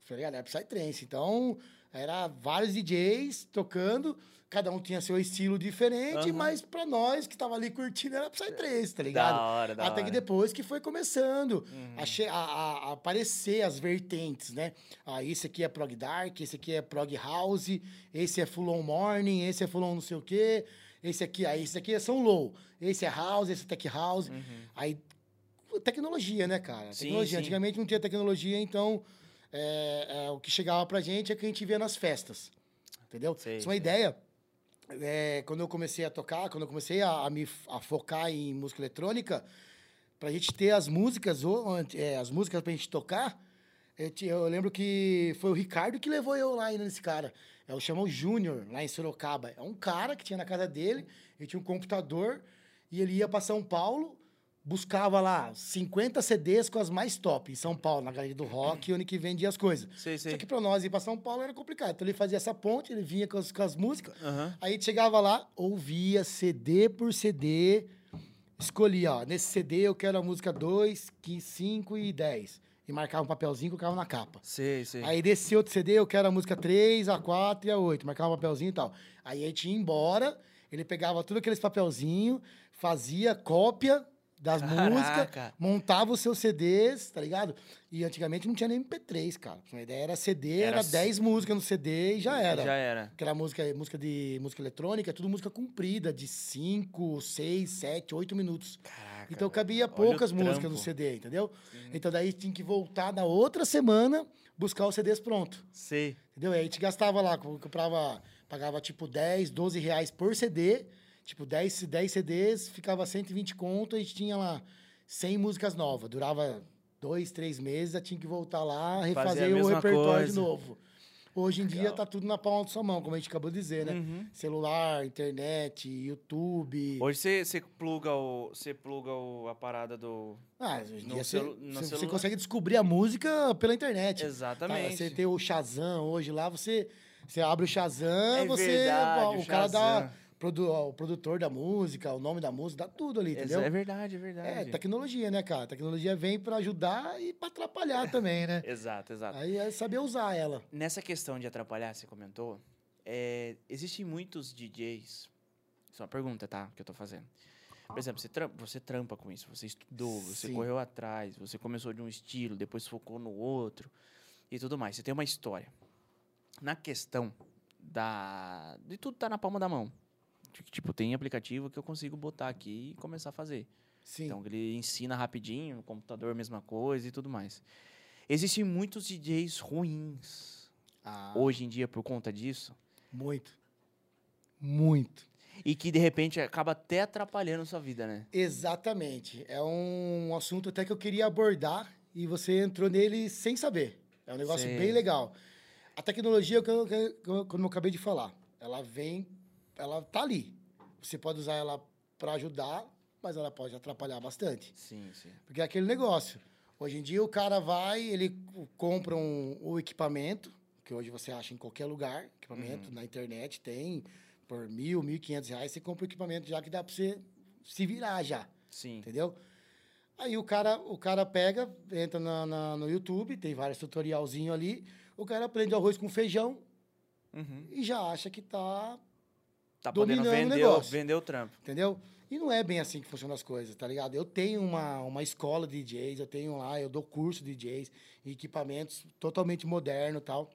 tá ligado? Era Psytrance. Então, era vários DJs tocando, cada um tinha seu estilo diferente, Aham. mas pra nós que tava ali curtindo era Psytrance, tá ligado? Da hora, da Até que hora. depois que foi começando Uhum. a, a- a- aparecer as vertentes, né? Ah, esse aqui é prog dark, esse aqui é prog house, esse é full on morning, esse é full on não sei o quê, esse aqui, aí esse aqui é são low, esse é house, esse é tech house. Uhum. Aí, tecnologia, né, cara? Sim, Tecnologia. sim. Antigamente não tinha tecnologia, então é, é, o que chegava pra gente é o que a gente via nas festas. Entendeu? Sei, Isso é uma sei. ideia. É, quando eu comecei a tocar, quando eu comecei a, a me a focar em música eletrônica, pra gente ter as músicas, ou, é, as músicas pra gente tocar, eu, ti- eu lembro que foi o Ricardo que levou eu lá ainda nesse cara. É o chamou Júnior, lá em Sorocaba. É um cara que tinha na casa dele, ele tinha um computador, e ele ia pra São Paulo, buscava lá 50 CDs com as mais top, em São Paulo, na galeria do rock, onde que vendia as coisas. Sei, sei. Só que pra nós ir pra São Paulo era complicado. Então ele fazia essa ponte, ele vinha com as, com as músicas, Aham. Aí a gente chegava lá, ouvia CD por CD, escolhia, ó, nesse CD eu quero a música 2, 5 e 10. E marcava um papelzinho e colocava na capa. Sei, sei. Aí desse outro CD eu quero a música 3, a 4 e a 8. Marcava um papelzinho e tal. Aí a gente ia embora, ele pegava tudo aqueles papelzinhos, fazia cópia das Caraca. músicas, montava os seus CDs, tá ligado? E antigamente não tinha nem MP3, cara. A ideia era CD, Era era, s- 10 músicas no CD e já era. Já era. Aquela música, música de música eletrônica, é tudo música comprida, de 5, 6, 7, 8 minutos. Caraca. Então cabia poucas músicas no. CD, entendeu? Então daí tinha que voltar na outra semana buscar os CDs pronto. Sei. Entendeu? Aí a gente gastava lá, co- comprava, pagava tipo 10, 12 reais por CD. Tipo, 10, 10 CDs, ficava 120 conto, a gente tinha lá 100 músicas novas. Durava dois, três meses, eu tinha que voltar lá, refazer o repertório de coisa. novo. Hoje em dia Legal. tá tudo na palma da sua mão, como a gente acabou de dizer, né? Uhum. Celular, internet, YouTube. Hoje você, pluga, o, você pluga o, a parada do. Ah, hoje em dia você, consegue descobrir a música pela internet. Exatamente. você tem o Shazam hoje lá, você, você abre o Shazam, É você. verdade, o, o cara dá. Produ- o produtor da música, o nome da música, dá tudo ali, entendeu? É verdade, é É, verdade. tecnologia, né, cara? tecnologia vem pra ajudar e pra atrapalhar também, né? *laughs* Exato, exato. Aí é saber usar ela. Nessa questão de atrapalhar, você comentou, é, existem muitos DJs. Isso é uma pergunta, tá? Que eu tô fazendo. Por exemplo, você trampa, você trampa com isso, você estudou, você Sim. correu atrás, você começou de um estilo, depois focou no outro e tudo mais. Você tem uma história. Na questão da. De tudo tá na palma da mão. Tipo, tem aplicativo que eu consigo botar aqui e começar a fazer. Sim. Então ele ensina rapidinho, no computador mesma coisa e tudo mais. Existem muitos DJs ruins Ah, hoje em dia por conta disso Muito. Muito. e que de repente acaba até atrapalhando a sua vida, né? Exatamente. É um assunto até que eu queria abordar e você entrou nele sem saber. É um negócio bem legal. A tecnologia, como eu acabei de falar, ela vem, ela tá ali. Você pode usar ela para ajudar, mas ela pode atrapalhar bastante. Sim, sim. Porque é aquele negócio. Hoje em dia o cara vai, ele compra um, o equipamento, que hoje você acha em qualquer lugar, equipamento na internet tem, por mil, mil e quinhentos reais, você compra o equipamento já que dá para você se virar já, Sim. entendeu? Aí o cara, o cara pega, entra na, na- no YouTube, tem vários tutorialzinho ali, o cara aprende arroz com feijão Uhum. e já acha que tá, Tá podendo vender, o- vender o trampo. entendeu? E não é bem assim que funcionam as coisas, tá ligado? Eu tenho uma, uma escola de DJs, eu tenho lá, eu dou curso de DJs, equipamentos totalmente moderno e tal.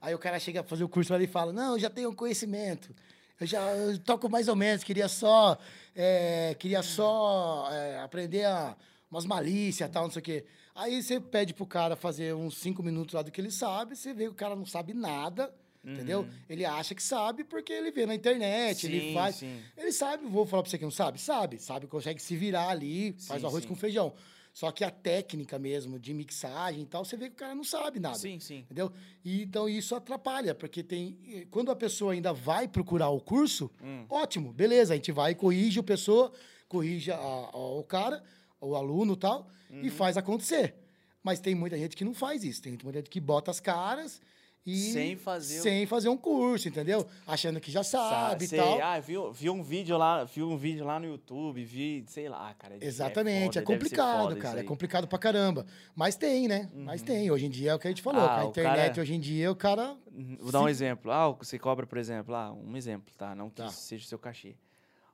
Aí o cara chega a fazer o curso lá e fala, não, eu já tenho conhecimento, eu já eu toco mais ou menos, queria só, é, queria só é, aprender a, umas malícias e tal, não sei o quê. Aí você pede pro cara fazer uns cinco minutos lá do que ele sabe, você vê que o cara não sabe nada, entendeu? Ele acha que sabe porque ele vê na internet, ele Sim, faz... sim. Ele sabe, vou falar pra você que não sabe? Sabe, sabe, consegue se virar ali, faz arroz com feijão. Só que a técnica mesmo de mixagem e tal, você vê que o cara não sabe nada. Sim, sim. Entendeu? E, então isso atrapalha, porque tem. eh, Quando a pessoa ainda vai procurar o curso, Hum. ótimo, beleza, a gente vai e corrige a pessoa, corrige a- a- o cara, o aluno e tal, Uhum. e faz acontecer. Mas tem muita gente que não faz isso, tem muita gente que bota as caras e. Sem fazer Sem fazer um curso, entendeu? Achando que já sabe e Sei, tal. Ah, vi, vi um vídeo lá, vi um vídeo lá no YouTube, vi, sei lá, cara. é Exatamente, é, foda, ser complicado, cara. É. Uhum. complicado pra caramba. Mas tem, né? Mas tem. Hoje em dia é o que a gente falou. Ah, a internet, cara- hoje em dia, o cara. Uhum, Vou dar um exemplo. Ah, você cobra, por exemplo, ah, um exemplo, tá? Não que Tá. seja o seu cachê.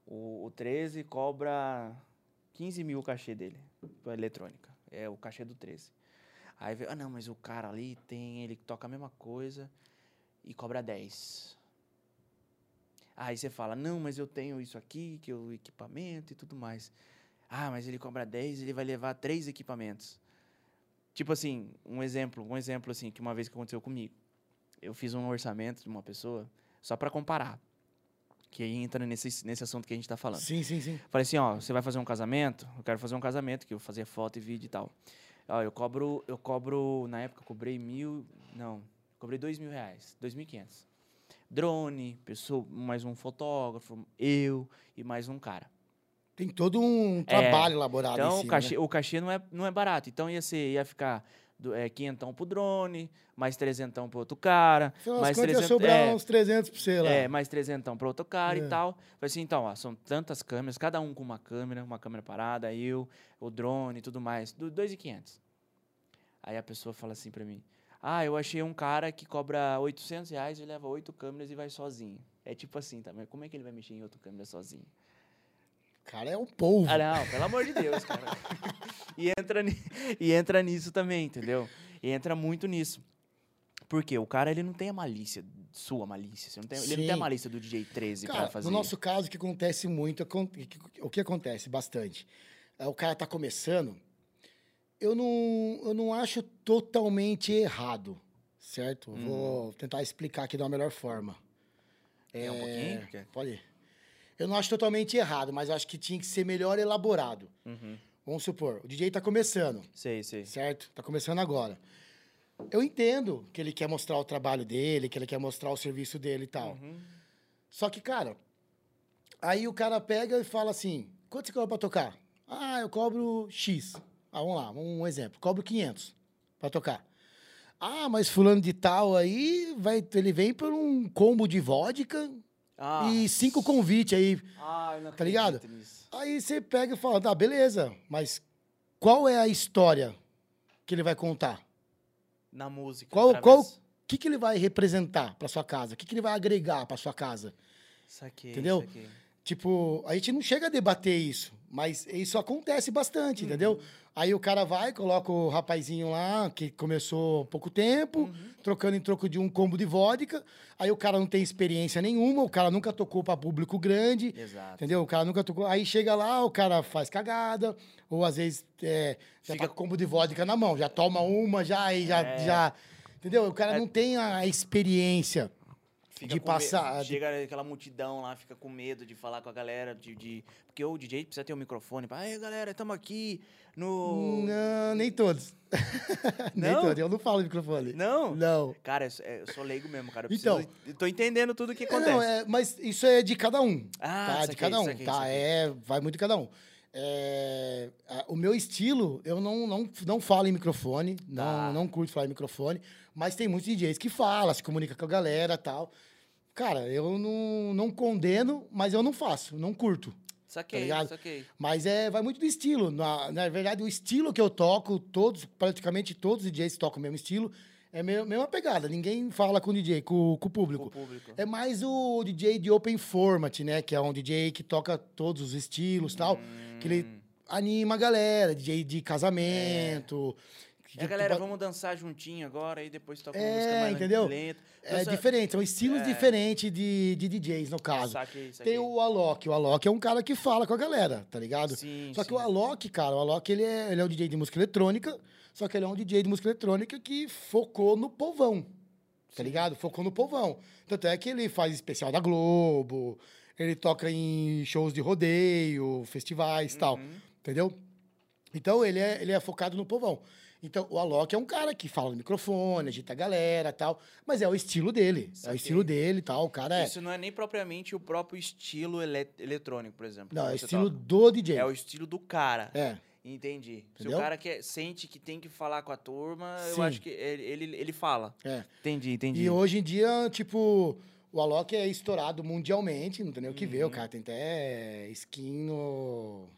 O, o 13 cobra 15 mil o cachê dele, pra eletrônica. É o cachê do 13. Aí vê, ah, não, mas o cara ali tem, ele toca a mesma coisa e cobra 10. Aí você fala, não, mas eu tenho isso aqui, que é o equipamento e tudo mais. Ah, mas ele cobra 10, ele vai levar três equipamentos. Tipo assim, um exemplo, um exemplo assim, que uma vez que aconteceu comigo. Eu fiz um orçamento de uma pessoa só para comparar. Que aí entra nesse, nesse assunto que a gente tá falando. Sim, sim, sim. Falei assim, ó, você vai fazer um casamento? Eu quero fazer um casamento, que eu fazia foto e vídeo e tal. Ó, eu cobro, eu cobro, na época eu cobrei mil, não, cobrei dois mil reais, dois mil e quinhentos. Drone, pessoa, mais um fotógrafo, eu e mais um cara. Tem todo um trabalho elaborado em Então, cima, o cachê, né? o cachê não, é, não é barato. Então, ia, ser, ia ficar do, é, quinhentão pro drone, mais trezentão pro outro cara, Afinal mais ia 300, sobrar é, uns 300 pra você lá. é, mais trezentão pro outro cara É. e tal. Falei assim, então, ó, são tantas câmeras, cada um com uma câmera, uma câmera parada, eu, o drone e tudo mais, do 2.500. Aí a pessoa fala assim pra mim, ah, eu achei um cara que cobra 800 reais e leva oito câmeras e vai sozinho. É tipo assim, tá? Mas como é que ele vai mexer em outra câmera sozinho? O cara é um polvo. Ah, não, pelo amor de Deus, cara. *laughs* e, entra, *laughs* e entra nisso também, entendeu? E entra muito nisso. Porque o cara, ele não tem a malícia, sua malícia. Não tem, ele não tem a malícia do DJ 13 Cara, pra fazer. no nosso caso, o que acontece muito, o que acontece bastante? É, o cara tá começando, eu não, eu não acho totalmente errado, certo? Uhum. Vou tentar explicar aqui da melhor forma. É um pouquinho? Pode ir. Eu não acho totalmente errado, mas acho que tinha que ser melhor elaborado. Uhum. Vamos supor, o DJ tá começando, Sei, sei. certo? Tá começando agora. Eu entendo que ele quer mostrar o trabalho dele, que ele quer mostrar o serviço dele e tal. Uhum. Só que, cara, aí o cara pega e fala assim: quanto você cobra pra tocar? Ah, eu cobro X. Ah, vamos lá, um exemplo. Cobro 500 pra tocar. Ah, mas fulano de tal aí, vai, ele vem por um combo de vodka Ah, e cinco convites aí. ah, eu não Tá ligado? nisso. Aí você pega e fala, tá, beleza, mas qual é a história que ele vai contar? Na música. Qual, através- qual, o que, que ele vai representar pra sua casa? O que, que ele vai agregar pra sua casa? Saquei, Entendeu? saquei. Tipo, a gente não chega a debater isso, mas isso acontece bastante, entendeu? Aí o cara vai, coloca o rapazinho lá, que começou há pouco tempo, trocando em troco de um combo de vodka. Aí o cara não tem experiência nenhuma, o cara nunca tocou para público grande, Exato. entendeu? O cara nunca tocou. Aí chega lá, o cara faz cagada, ou às vezes é, já Fica- tá com combo de vodka na mão, já toma uma, já, e já, É. já. Entendeu? O cara É. não tem a experiência. Fica de me- passar- de- Chega aquela multidão lá, fica com medo de falar com a galera, de, de- porque o DJ precisa ter um microfone. Pra, Aí, galera, estamos aqui no... Não, nem todos. *laughs* nem Não? todos. Eu não falo microfone. Não? Não. Cara, eu sou- eu sou leigo mesmo, cara. Eu Então. preciso- eu tô entendendo tudo o que É, acontece. não, é, mas isso é de cada um. Ah, tá? de cada um. saquei, tá? É, vai muito de cada um. É, a- o meu estilo, eu não, não, não falo em microfone, não, não curto falar em microfone, mas tem muitos DJs que falam, se comunica com a galera e tal. Cara, eu não, não condeno, mas eu não faço, não curto. Saquei, tá saquei. Mas é, vai muito do estilo. Na, na verdade, o estilo que eu toco, todos, praticamente todos os DJs tocam o mesmo estilo, é a me- mesma pegada. Ninguém fala com o DJ, com, com o público. O público. É mais o DJ de open format, né? Que é um DJ que toca todos os estilos e tal. Que ele Hum. anima a galera, DJ de casamento. É, galera, vamos dançar juntinho agora e depois toca uma É, música mais entendeu? lenta. É Dança- diferente, são estilos É. diferentes de, de DJs, no caso. Saquei, saquei. Tem o Alok. O Alok é um cara que fala com a galera, tá ligado? Sim, Só que sim. o Alok, cara, o Alok, ele é, ele é um DJ de música eletrônica, só que ele é um DJ de música eletrônica que focou no povão, tá ligado? Focou no povão. Tanto é que ele faz especial da Globo, ele toca em shows de rodeio, festivais e tal, Uhum. entendeu? Então, ele é, ele é focado no povão. Então, o Alok é um cara que fala no microfone, agita a galera e tal, mas é o estilo dele. É o estilo dele e tal, o cara é... Isso não é nem propriamente o próprio estilo ele- eletrônico, por exemplo. Não, é o você estilo toca. do DJ. É o estilo do cara. É. Entendi. Se Entendeu? o cara quer, sente que tem que falar com a turma, Sim. eu acho que ele, ele, ele fala. É. Entendi, entendi. E hoje em dia, tipo, o Alok é estourado mundialmente, não tem nem o que ver. O Uhum. cara tem até skin no,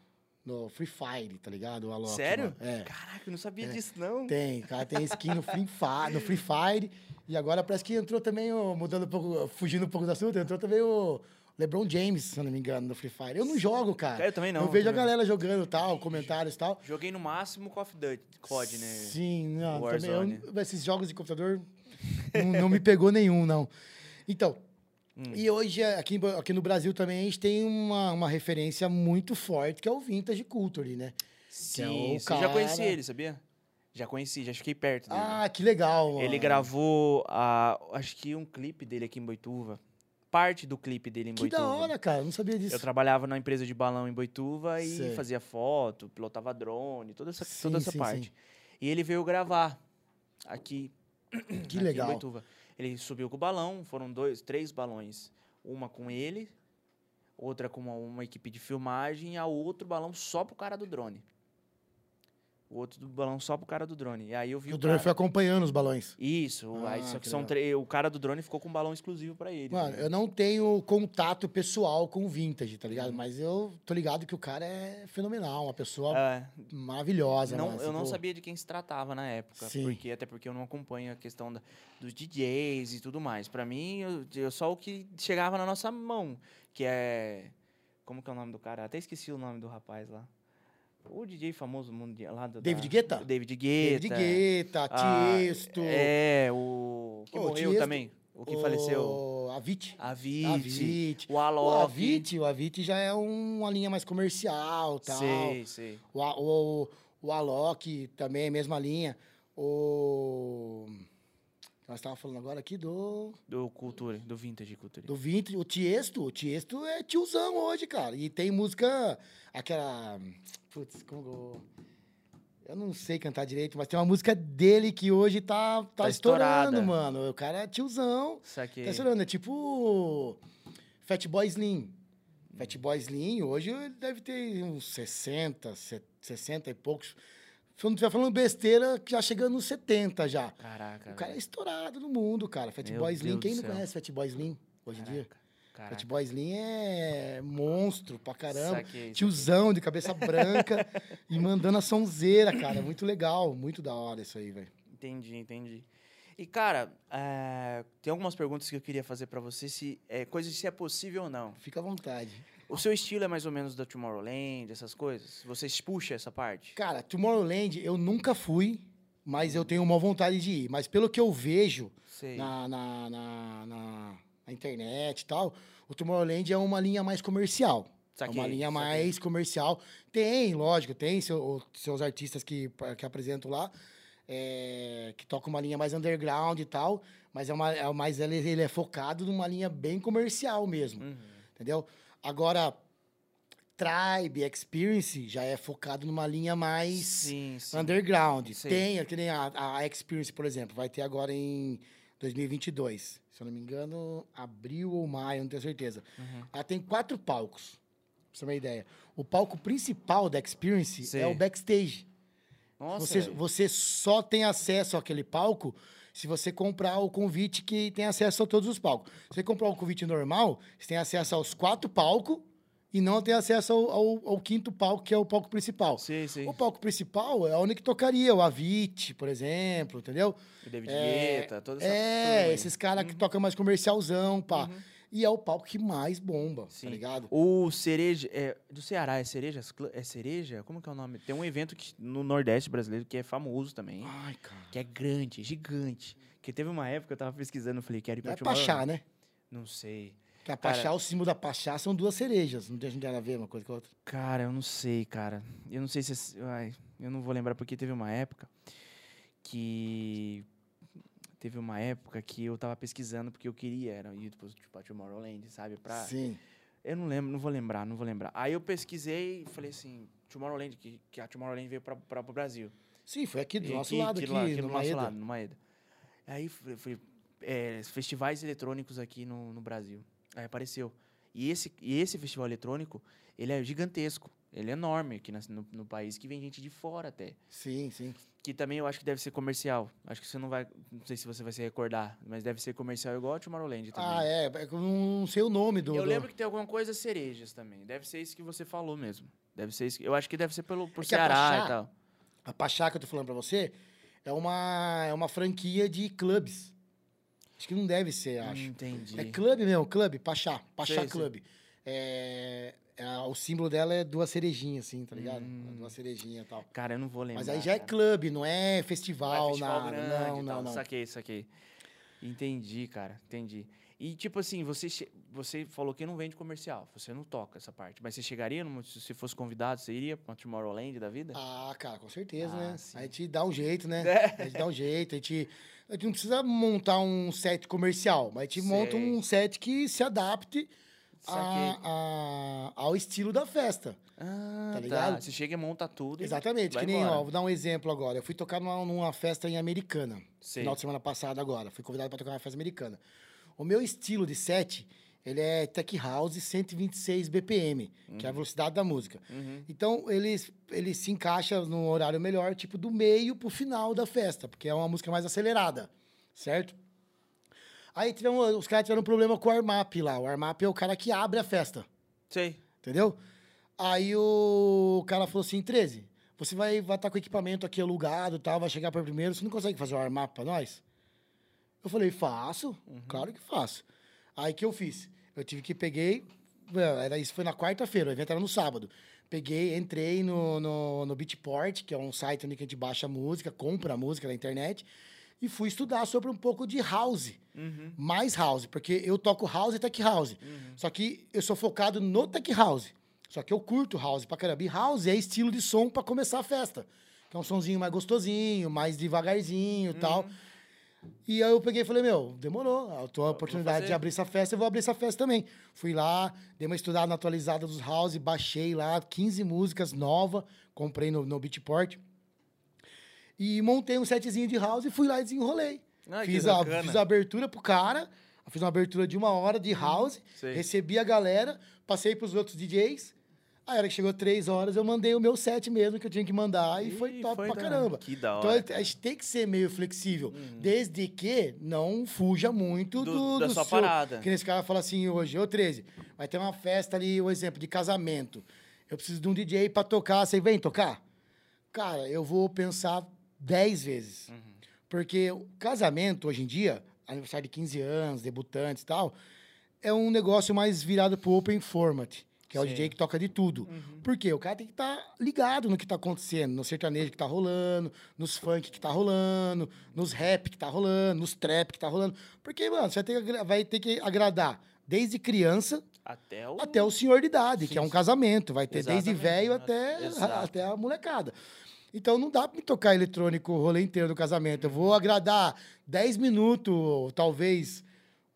no Free Fire, tá ligado? O Alok. Sério? mano. É. Caraca, eu não sabia disso, não. Tem, cara tem skin no Free, Fire, no Free Fire. E agora parece que entrou também, o, mudando um pouco, fugindo um pouco do assunto, entrou também o LeBron James, se eu não me engano, no Free Fire. Eu não jogo, cara. Eu também não, Eu vejo a também. galera jogando tal, comentários e tal. Joguei no máximo Call of Duty, COD, né? Sim, não, também, Warzone. eu, esses jogos de computador *laughs* não, não me pegou nenhum, não. Então, Hum. e hoje aqui, em- aqui no Brasil também a gente tem uma, uma referência muito forte, que é o Vintage Culture, né? Sim, é sim, já conheci cara- ele, sabia? Já conheci, já fiquei perto dele. Ah, que legal, mano. ele gravou, a, acho que um clipe dele aqui em Boituva. Parte do clipe dele em Que Boituva. da hora, cara, eu não sabia disso. Eu trabalhava na empresa de balão em Boituva e Sei. fazia foto, pilotava drone, toda essa, toda Sim, essa sim, parte. sim. E ele veio gravar aqui, Que aqui legal. em Boituva. Ele subiu com o balão, foram dois, três balões. Uma com ele, outra com uma, uma equipe de filmagem e a outro balão só pro cara do drone. O outro do balão só pro cara do drone. E aí eu vi O o drone cara... foi acompanhando os balões. Isso, aí Ah, só que que são três. O cara do drone ficou com um balão exclusivo pra ele. Mano, eu não tenho contato pessoal com o Vintage, tá ligado? Mas eu tô ligado que o cara é fenomenal, uma pessoa É, maravilhosa, não, mano. eu não tipo, sabia de quem se tratava na época, Sim. porque até porque eu não acompanho a questão da- dos DJs e tudo mais. Pra mim, eu, eu só o que chegava na nossa mão, que é como que é o nome do cara? Até esqueci o nome do rapaz lá. O DJ famoso mundial lá do David da- Guetta? David Guetta. David Guetta, Ah, Tiesto. É, o que Ô, morreu Tiesto, também, o que faleceu. O Avit. Avicii, Avit. o O Alok. Avit, o Avit já é um- uma linha mais comercial tal. Sei, sei. O, A- o, o Alok também é a mesma linha. O. Nós estávamos falando agora aqui do. Do Culture, do Vintage Culture. Do Vintage. O Tiesto. O Tiesto é tiozão hoje, cara. E tem música. Aquela. Putz, como. Eu não sei cantar direito, mas tem uma música dele que hoje tá, tá, Tá estourando, mano. O cara é tiozão. Saquei. Tá estourando. É tipo. Fatboy Slim. Fatboy Slim, hoje ele deve ter uns 60, se- 60 e poucos. Se eu não estiver falando besteira, já chegando nos 70 já. Caraca. O cara é estourado no mundo, cara. Fatboy Slim, quem não conhece Fatboy Slim hoje em dia? Caraca, Caraca. Fatboy Slim é monstro pra caramba. Saquei, saquei. Tiozão de cabeça branca e mandando a sonzeira, cara. Muito legal, muito da hora isso aí, velho. Entendi, entendi. E, cara, é, tem algumas perguntas que eu queria fazer pra você, se é, coisas se é possível ou não. Fica à vontade. O seu estilo é mais ou menos da Tomorrowland, essas coisas? Você puxa essa parte? Cara, Tomorrowland eu nunca fui, mas eu tenho uma vontade de ir. Mas pelo que eu vejo na, na, na, na- na internet e tal, o Tomorrowland é uma linha mais comercial. Saquei, é uma linha saquei. mais comercial. Tem, lógico, tem seu- seus artistas que, que apresentam lá, é, que tocam uma linha mais underground e tal, mas é uma, é, mas ele, ele é focado numa linha bem comercial mesmo, Uhum. entendeu? Agora, Tribe, Experience já é focado numa linha mais Sim, sim. underground. Sei. Tem, é que nem a, a Experience, por exemplo, vai ter agora em 2022. Se eu não me engano, abril ou maio, não tenho certeza. Uhum. Ela tem quatro palcos, pra você ter uma ideia. O palco principal da Experience Sei. é o backstage. Nossa, Você, velho. você só tem acesso àquele palco se você comprar o convite que tem acesso a todos os palcos. Se você comprar o convite normal, você tem acesso aos quatro palcos e não tem acesso ao, ao- ao quinto palco, que é o palco principal. Sei, sei. O palco principal é onde que tocaria o Avicii, por exemplo, entendeu? O David É, Guetta, toda essa É, esses caras que tocam mais comercialzão, pá. Uhum. E é o palco que mais bomba, Sim. tá ligado? O Cereja, é, do Ceará, é Cerejas Cl- É Cereja? Como que é o nome? Tem um evento que, no Nordeste brasileiro que é famoso também, Ai, cara. que é grande, gigante. Que teve uma época que eu tava pesquisando, eu falei, quero ir pra é Tomorrowland. Pachá, né? Não sei. Que a Cara- Pachá, o símbolo da Pachá são duas cerejas. Não tem nada a ver uma coisa com a outra. Cara, eu não sei, cara. Eu não sei se. Ai, eu não vou lembrar porque teve uma época que. Teve uma época que eu tava pesquisando porque eu queria era ir tipo, tipo, Tomorrowland, sabe? Pra, Sim. Eu não lembro, não vou lembrar, não vou lembrar. Aí eu pesquisei e falei assim, Tomorrowland, que, que a Tomorrowland veio para o Brasil. Sim, foi aqui do E nosso lado, aqui, lá- no do nosso Maeda. lado, no Maeda. Aí fui, fui, é, festivais eletrônicos aqui no, no Brasil. Aí apareceu. E esse, e esse festival eletrônico, ele é gigantesco. Ele é enorme aqui no, no país, que vem gente de fora até. Sim, sim. Que também eu acho que deve ser comercial. Acho que você não vai. Não sei se você vai se recordar, mas deve ser comercial igual a Tomorrowland também. Ah, é. é não sei o nome do. Eu lembro que tem alguma coisa cerejas também. Deve ser isso que você falou mesmo. Deve ser isso. que- Eu acho que deve ser pelo por É Ceará Pachá- e tal. A Pachá que eu tô falando pra você é uma, é uma franquia de clubes. Acho que não deve ser, acho. Entendi. É clube mesmo, clube, Pachá. Pachá. Clube. É, é, o símbolo dela é duas cerejinhas, assim, tá ligado? Hum. Duas cerejinhas e tal. Cara, eu não vou lembrar. Mas aí já é cara. clube, não é Não é festival, festival nada. grande não, não, não. Saquei, saquei. Entendi, cara. Entendi. E, tipo assim, você, você falou que não vende comercial. Você não toca essa parte. Mas você chegaria, numa- se fosse convidado, você iria pra Tomorrowland da vida? Ah, cara, com certeza, Ah, né? sim. A gente dá um jeito, né? *laughs* É. A gente dá um jeito, a gente, a gente não precisa montar um set comercial, mas a gente monta Sei. um set que se adapte a, a- ao estilo da festa. Ah, tá tá. ligado? Você chega e monta tudo. Exatamente, que nem, embora. ó, vou dar um exemplo agora. Eu fui tocar numa, numa festa em Americana, final de semana passada agora. Fui convidado para tocar numa festa americana. O meu estilo de set, ele é tech house 126 BPM, que é a velocidade da música. Uhum. Então, ele, ele se encaixa no horário melhor, tipo, do meio pro final da festa, porque é uma música mais acelerada, certo? Aí tivemos, os caras tiveram um problema com o Armap lá. O Armap é o cara que abre a festa, Sei. entendeu? Aí o cara falou assim, 13, você vai estar com o equipamento aqui alugado e tal, vai chegar por primeiro, você não consegue fazer o Armap pra nós? Eu falei, faço, claro que faço. Aí que eu fiz? Eu tive que peguei, era, isso foi na quarta-feira, o evento era no sábado. Peguei, entrei no, no, no Beatport, que é um site onde a gente baixa música, compra música na internet, e fui estudar sobre um pouco de house. Uhum. Mais house, porque eu toco house e tech house. Só que eu sou focado no tech house. Só que eu curto house pra caramba. E house é estilo de som pra começar a festa. Que é um sonzinho mais gostosinho, mais devagarzinho e tal. E aí eu peguei e falei, meu, demorou. A oportunidade fazer. de abrir essa festa, eu vou abrir essa festa também. Fui lá, dei uma estudada na atualizada dos house, baixei lá 15 músicas novas, comprei no, no Beatport. E montei um setzinho de house e fui lá e desenrolei. Ah, que fiz, a, fiz a abertura pro cara, fiz uma abertura de uma hora de house, sei. recebi a galera, passei pros outros DJs. Aí, a hora que chegou três horas, eu mandei o meu set mesmo que eu tinha que mandar e foi Ih, top foi pra da- caramba. que da Então hora. a gente tem que ser meio flexível, desde que não fuja muito Do- do, da do sua seu- parada. Que nesse cara fala assim hoje, ô 13, vai ter uma festa ali, um exemplo, de casamento. Eu preciso de um DJ pra tocar, você vem tocar? Cara, eu vou pensar 10 vezes. Uhum. Porque o casamento, hoje em dia, aniversário de 15 anos, debutantes e tal, é um negócio mais virado pro open format, que é o Sim. DJ que toca de tudo. Por quê? O cara tem que estar ligado no que tá acontecendo, no sertanejo que tá rolando, nos funk que tá rolando, nos rap que tá rolando, nos trap que tá rolando. Porque, mano, você vai ter que, vai ter que agradar desde criança Até o. até o senhor de idade, que Sim, é um casamento. Vai ter Exatamente. desde velho até, Exato. *laughs* até a molecada. Então não dá pra me tocar eletrônico o rolê inteiro do casamento. Eu vou agradar 10 minutos, talvez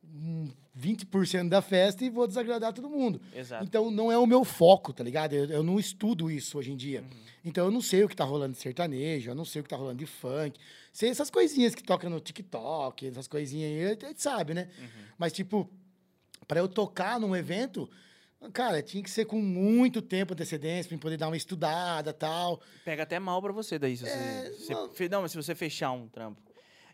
hum, 20% da festa e vou desagradar todo mundo. Exato. Então não é o meu foco, tá ligado? Eu, eu não estudo isso hoje em dia. Uhum. Então eu não sei o que tá rolando de sertanejo, eu não sei o que tá rolando de funk. Sei essas coisinhas que tocam no TikTok, essas coisinhas aí, a gente sabe, né? Uhum. Mas, tipo, para eu tocar num evento, cara, tinha que ser com muito tempo de antecedência pra eu poder dar uma estudada tal. Pega até mal pra você daí. Se você, É, você não. fe- não, mas se você fechar um trampo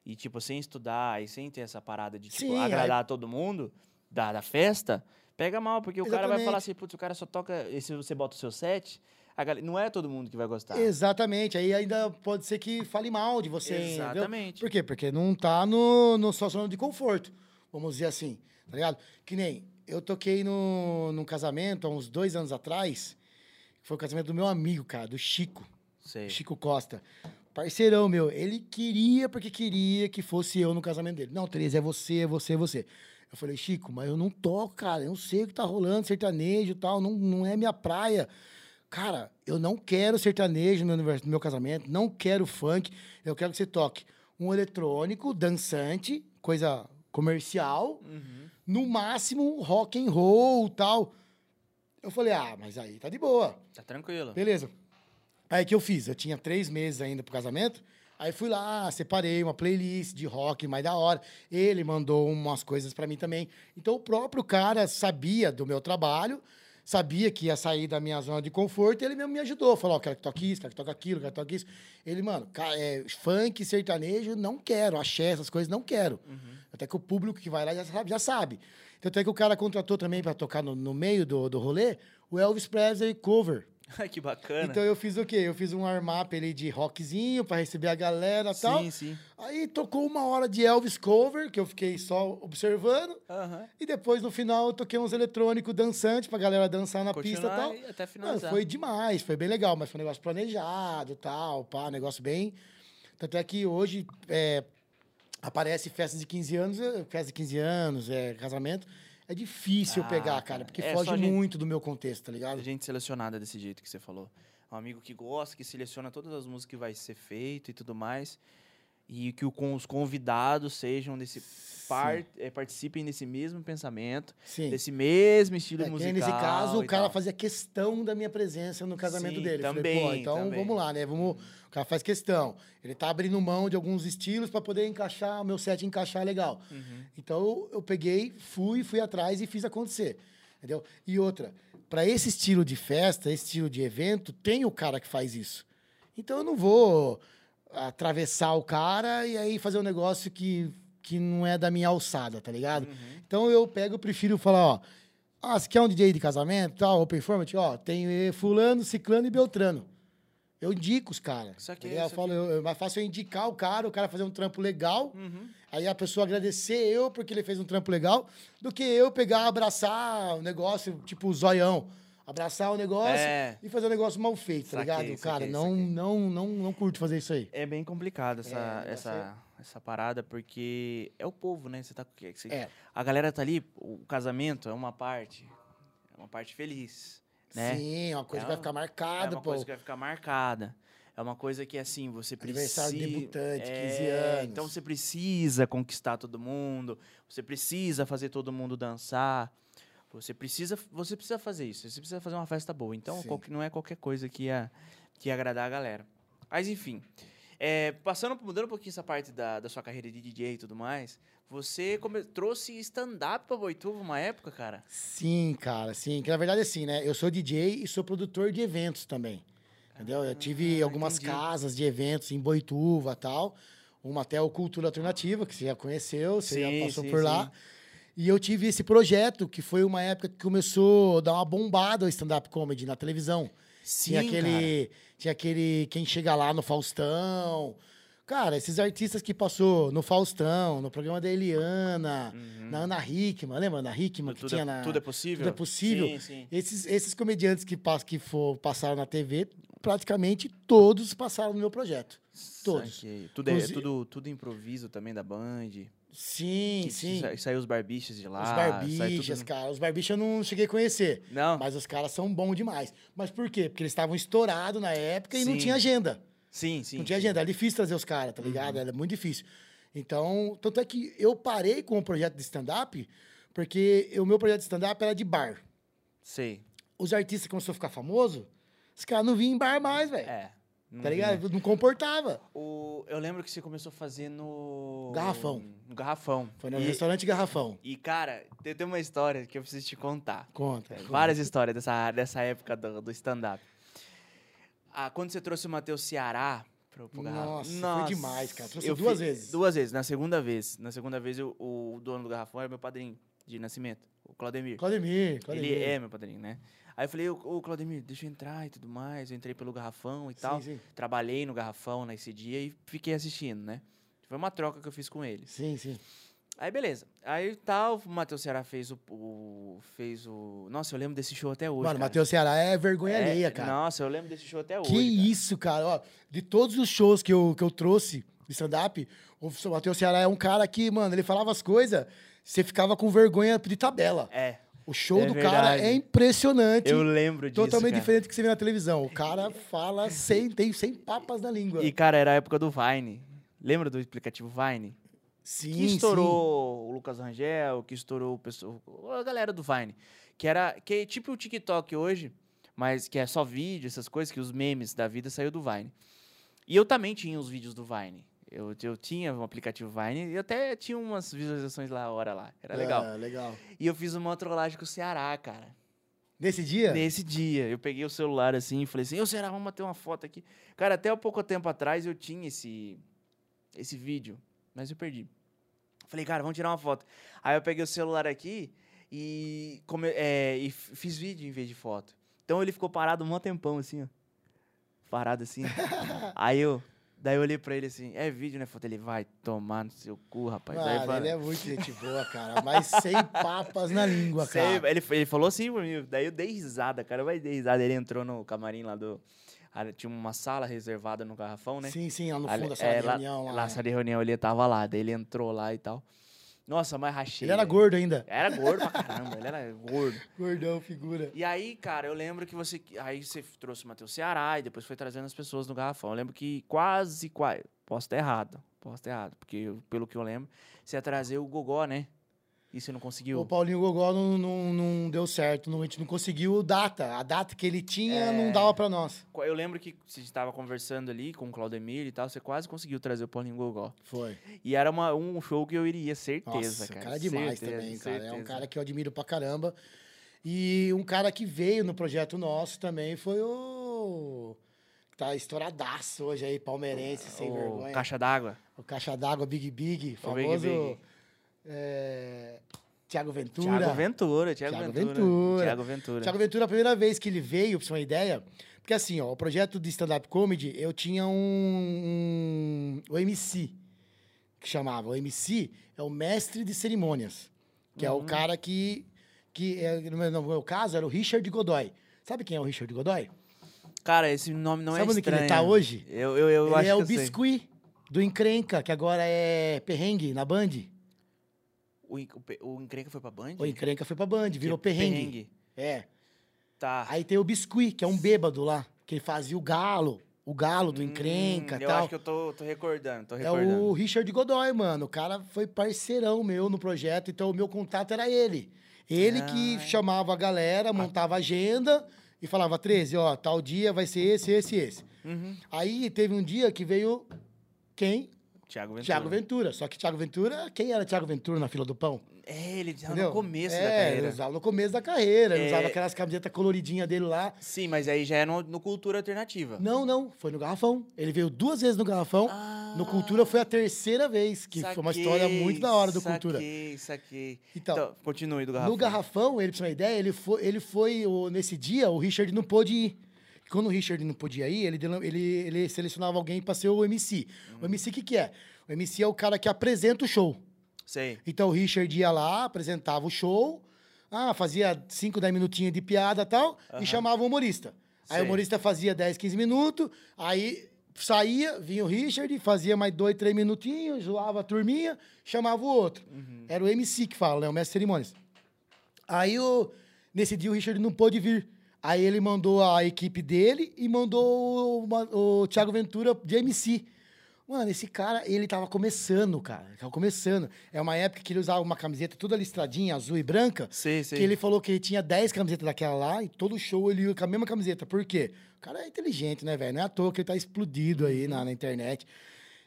e, tipo, sem estudar e sem ter essa parada de, tipo, Sim, agradar todo mundo da, da festa, pega mal, porque o cara vai falar Exatamente. assim, putz, o cara só toca. E se você bota o seu set, a gal- não é todo mundo que vai gostar. Exatamente. Aí ainda pode ser que fale mal de você. entendeu? Exatamente. Por quê? Porque não tá no, no sua zona de conforto. Vamos dizer assim, tá ligado? Que nem eu toquei no, num casamento há uns dois anos atrás. que Foi o casamento do meu amigo, cara, do Chico. Sei. Chico Costa. Parceirão meu, ele queria porque queria que fosse eu no casamento dele. Não, Tereza, é você, é você, é você. Eu falei, Chico, mas eu não toco, cara. Eu não sei o que tá rolando, sertanejo e tal. Não, não é minha praia. Cara, eu não quero sertanejo no, univers- no meu casamento. Não quero funk. Eu quero que você toque um eletrônico, dançante, coisa comercial. Uhum. No máximo, rock and roll tal. Eu falei, ah, mas aí tá de boa. Tá tranquilo. Beleza. Aí que eu fiz? Eu tinha três meses ainda pro casamento. Aí fui lá, separei uma playlist de rock mais da hora. Ele mandou umas coisas pra mim também. Então o próprio cara sabia do meu trabalho, sabia que ia sair da minha zona de conforto, e ele mesmo me ajudou. Falou: Ó, quero que toque isso, quero que toque aquilo, quero que toque isso. Ele, mano, é, funk, sertanejo, não quero. Axé, essas coisas, não quero. Até que o público que vai lá já sabe. Já sabe. Tanto é que o cara contratou também pra tocar no, no meio do, do rolê o Elvis Presley cover. *laughs* Ai, que bacana. Então eu fiz o quê? Eu fiz um warm-up ali de rockzinho pra receber a galera e tal. sim, sim. Aí tocou uma hora de Elvis cover, que eu fiquei só observando. E depois, no final, eu toquei uns eletrônicos dançantes pra galera dançar na pista e Continuar tal. e até Mano, finalizar. foi demais, foi bem legal, mas foi um negócio planejado e tal, pá, negócio bem. Tanto é que hoje é, aparece festas de 15 anos, é, festa de 15 anos, é, casamento. É difícil Ah, pegar, cara, porque é foge gente- muito do meu contexto, tá ligado? gente selecionada desse jeito que você falou. Um amigo que gosta, que seleciona todas as músicas que vai ser feito e tudo mais. E que os convidados sejam desse par, eh, participem desse mesmo pensamento, Sim. desse mesmo estilo É, musical. nesse caso, o cara tal. fazia questão da minha presença no casamento Sim, dele. Também, Falei, Pô, então também. vamos lá, né? Vamos, o cara faz questão. Ele tá abrindo mão de alguns estilos para poder encaixar, o meu set encaixar legal. Uhum. Então eu, eu peguei, fui, fui atrás e fiz acontecer. Entendeu? E outra, para esse estilo de festa, esse estilo de evento, tem o cara que faz isso. Então eu não vou atravessar o cara e aí fazer um negócio que, que não é da minha alçada, tá ligado? Uhum. Então eu pego, eu prefiro falar, ó. Ah, você quer um DJ de casamento, tal, open format? Ó, tem fulano, ciclano e beltrano. Eu indico os caras. Isso aqui, tá isso eu falo, eu, é mais fácil eu indicar o cara, o cara fazer um trampo legal, Uhum. aí a pessoa agradecer eu porque ele fez um trampo legal, do que eu pegar, abraçar o negócio, tipo o zoião. Abraçar o negócio É. e fazer um negócio mal feito, tá Saquei, ligado? Cara, saquei, não, saquei. não, não, não curto fazer isso aí. É bem complicado essa, É, essa, essa parada, porque é o povo, né? Você tá, você- É. A galera tá ali, o casamento é uma parte, é uma parte feliz, né? Sim, é uma coisa É que vai ficar É marcada, uma pô. coisa que vai ficar marcada. É uma coisa que, assim, você precisa... Aniversário debutante, 15 É, anos. Então você precisa conquistar todo mundo, você precisa fazer todo mundo dançar. Você precisa, você precisa fazer isso, você precisa fazer uma festa boa. Então Sim. qualquer- não é qualquer coisa que ia, que ia agradar a galera. Mas enfim, é, passando, mudando um pouquinho essa parte da, da sua carreira de DJ e tudo mais, você come- trouxe stand-up pra Boituva uma época, cara? Sim, cara, sim. Que na verdade, assim, né? Eu sou DJ e sou produtor de eventos também. Entendeu? Eu tive Ah, algumas entendi. casas de eventos em Boituva e tal. Uma até o Cultura Alternativa, que você já conheceu, você Sim, já passou sim, por sim. lá. E eu tive esse projeto, que foi uma época que começou a dar uma bombada o stand-up comedy na televisão. Sim, tinha aquele, tinha aquele Quem Chega Lá no Faustão. Cara, esses artistas que passou no Faustão, no programa da Eliana, na Ana Hickman, lembra Ana Hickman que tudo, tinha é, na tudo é possível? Tudo é possível. Sim, sim. esses, esses comediantes que, pass, que for, passaram na TV, praticamente todos passaram no meu projeto. Todos. Saquei. Tudo, é, Inclusive- tudo, tudo improviso também da Band. Sim, Que sim. sa- Saiu os barbichas de lá. Os barbichas, tudo- cara. Os barbichas eu não cheguei a conhecer. Não? Mas os caras são bons demais. Mas por quê? Porque eles estavam estourados na época e não tinha agenda. Sim, sim. não tinha. Uhum. agenda. Era difícil trazer os caras, tá ligado? Era muito difícil. Então, tanto é que eu parei com o projeto de stand-up, porque o meu projeto de stand-up era de bar. Sei. Os artistas começaram a ficar famosos, os caras não vinham em bar mais, velho. É. não Tá ligado? Não comportava. O, eu lembro que você começou a fazer no. Garrafão. No garrafão. Foi no e, restaurante Garrafão. e, cara, tem, tem uma história que eu preciso te contar. Conta. conta. Várias histórias dessa, dessa época do, do stand-up. Ah, quando você trouxe o Matheus Ceará pro, pro Garrafão. Nossa, foi demais, cara. Trouxe eu duas fi- vezes. Duas vezes. Na segunda vez. Na segunda vez, eu- o, dono do Garrafão era meu padrinho de nascimento, o Claudemir. Claudemir, Claudemir. Ele é meu padrinho, né? Aí eu falei, ô, ô Claudemir, deixa eu entrar e tudo mais. Eu entrei pelo Garrafão e tal. Sim, sim. Trabalhei no Garrafão nesse dia e fiquei assistindo, né? Foi uma troca que eu fiz com ele. Sim, sim. Aí, beleza. Aí, tal, o Matheus Ceará fez o, o- Fez o... Nossa, eu lembro desse show até hoje, Mano. Matheus Ceará é vergonha É, alheia, cara. Nossa, eu lembro desse show até hoje, que cara. isso, cara. Ó, de todos os shows que eu, que eu trouxe de stand-up, o Matheus Ceará é um cara que, mano, ele falava as coisas, você ficava com vergonha de tabela. É, O show É do cara verdade. é impressionante. eu lembro disso, Totalmente cara. diferente do que você vê na televisão. O cara fala sem, tem, sem papas na língua. E, cara, era a época do Vine. Lembra do aplicativo Vine? sim, que estourou o Lucas Rangel, que estourou o pessoal, a galera do Vine. Que era que é tipo o TikTok hoje, mas que é só vídeo, essas coisas, que os memes da vida saiu do Vine. E eu também tinha os vídeos do Vine. Eu, eu tinha um aplicativo Vine e até tinha umas visualizações lá, hora lá. Era sim. legal. É, legal. E eu fiz uma trollagem com o Ceará, cara. Nesse dia? Nesse dia, eu peguei o celular assim e falei assim, ô Ceará, vamos bater uma foto aqui. Cara, até pouco tempo atrás eu tinha esse, esse vídeo, mas eu perdi. Falei, cara, vamos tirar uma foto. Aí eu peguei o celular aqui e, come, é, e fiz vídeo em vez de foto. Então ele ficou parado um tempão, assim, ó. Parado assim. *laughs* Aí eu. Daí eu olhei pra ele assim, é vídeo, né? Foto. Ele vai tomar no seu cu, rapaz. Daí Mano, falei, ele é muito gente boa, cara. Mas sem papas na língua, Sei, cara. ele, ele falou assim pra mim, daí eu dei risada, cara, eu dei risada. Ele entrou no camarim lá do. Tinha uma sala reservada no garrafão, né? Sim, sim, lá no fundo da sala é, de lá, reunião. Lá, Lá, na sala de reunião ele tava lá, daí ele entrou lá e tal. Nossa, mas rachei. Ele era velho. gordo ainda. Era gordo pra caramba, ele era gordo. *laughs* Gordão, figura. E aí, cara, eu lembro que você. Aí você trouxe o Matheus Ceará e depois foi trazendo as pessoas no garrafão. Eu lembro que quase, quase. Posso estar errado. Posso estar errado. Porque, pelo que eu lembro, você ia trazer o Gogó, né? E você não conseguiu. O Paulinho Gogó não, não, não deu certo, não, a gente não conseguiu data. A data que ele tinha não dava pra nós. Eu lembro que você estava conversando ali com o Claudemir e tal, você quase conseguiu trazer o Paulinho Gogó. Foi. E era uma, um show que eu iria, certeza, Nossa, cara. cara é demais certeza, também, cara. É um certeza. cara que eu admiro pra caramba. E um cara que veio no projeto nosso também foi o. Tá estouradaço hoje aí, palmeirense, sem o vergonha. Caixa d'Água. O Caixa d'Água Big Big, O Big famoso. Big. É, Tiago Ventura. Tiago Ventura, Tiago Ventura. Ventura. Tiago Ventura. Tiago Ventura, a primeira vez que ele veio, pra você uma ideia, porque assim, ó, o projeto de stand-up comedy, eu tinha um, um. O MC, que chamava. O MC é o mestre de cerimônias, que é Uhum. o cara que. que é, no, meu, caso, era o Richard Godoy. Sabe quem é o Richard Godoy? Cara, esse nome não Sabe é onde que estranho. ele tá hoje? Eu, eu, eu ele acho é que o eu sei. Biscuit do Encrenca, que agora é perrengue na Band. O, o, o Encrenca foi pra Band? O Encrenca foi pra Band, virou é perrengue. É. Tá. Aí tem o Biscuit, que é um bêbado lá, que ele fazia o galo. o Galo do Encrenca Hum, e Eu tal. acho que eu tô, tô recordando, tô É recordando. o Richard Godoy, mano. O cara foi parceirão meu no projeto, então o meu contato era ele. Ele que Ah. chamava a galera, montava a agenda e falava, 13, ó, tal dia vai ser esse, esse, esse. Uhum. Aí teve um dia que veio quem? Thiago Ventura. Thiago Ventura. Só que Thiago Ventura, quem era Thiago Ventura na fila do pão? É, ele já Entendeu? no começo é, da carreira. Ele usava no começo da carreira. Ele É. usava aquelas camisetas coloridinhas dele lá. Sim, mas aí já é no, no Cultura Alternativa. Não, não. Foi no Garrafão. Ele veio duas vezes no Garrafão. Ah, No Cultura foi a terceira vez, que foi uma história saquei, muito da hora do Cultura. Saquei, saquei. Então, Então, continue do garrafão. No Garrafão, ele, pra você ter uma ideia, ele foi, ele foi o- nesse dia, o Richard não pôde ir. Quando o Richard não podia ir, ele, ele, ele selecionava alguém pra ser o MC. O MC, o que, que é? O MC é o cara que apresenta o show. Sei. Então o Richard ia lá, apresentava o show, ah, fazia 5, 10 minutinhos de piada e tal, e chamava o humorista. Aí o humorista fazia 10, 15 minutos, aí saía, vinha o Richard, fazia mais 2, 3 minutinhos, zoava a turminha, chamava o outro. Uhum. Era o MC que fala, né? O mestre de cerimônias. Aí, o, nesse dia, o Richard não pôde vir. Aí ele mandou a equipe dele e mandou o, o Thiago Ventura de MC. Mano, esse cara, ele tava começando, cara. Tava começando. É uma época que ele usava uma camiseta toda listradinha, azul e branca. Sei, sei. Que ele falou que ele tinha 10 camisetas daquela lá e todo show ele ia com a mesma camiseta. Por quê? O cara é inteligente, né, velho? Não é à toa que ele tá explodido aí na, na internet.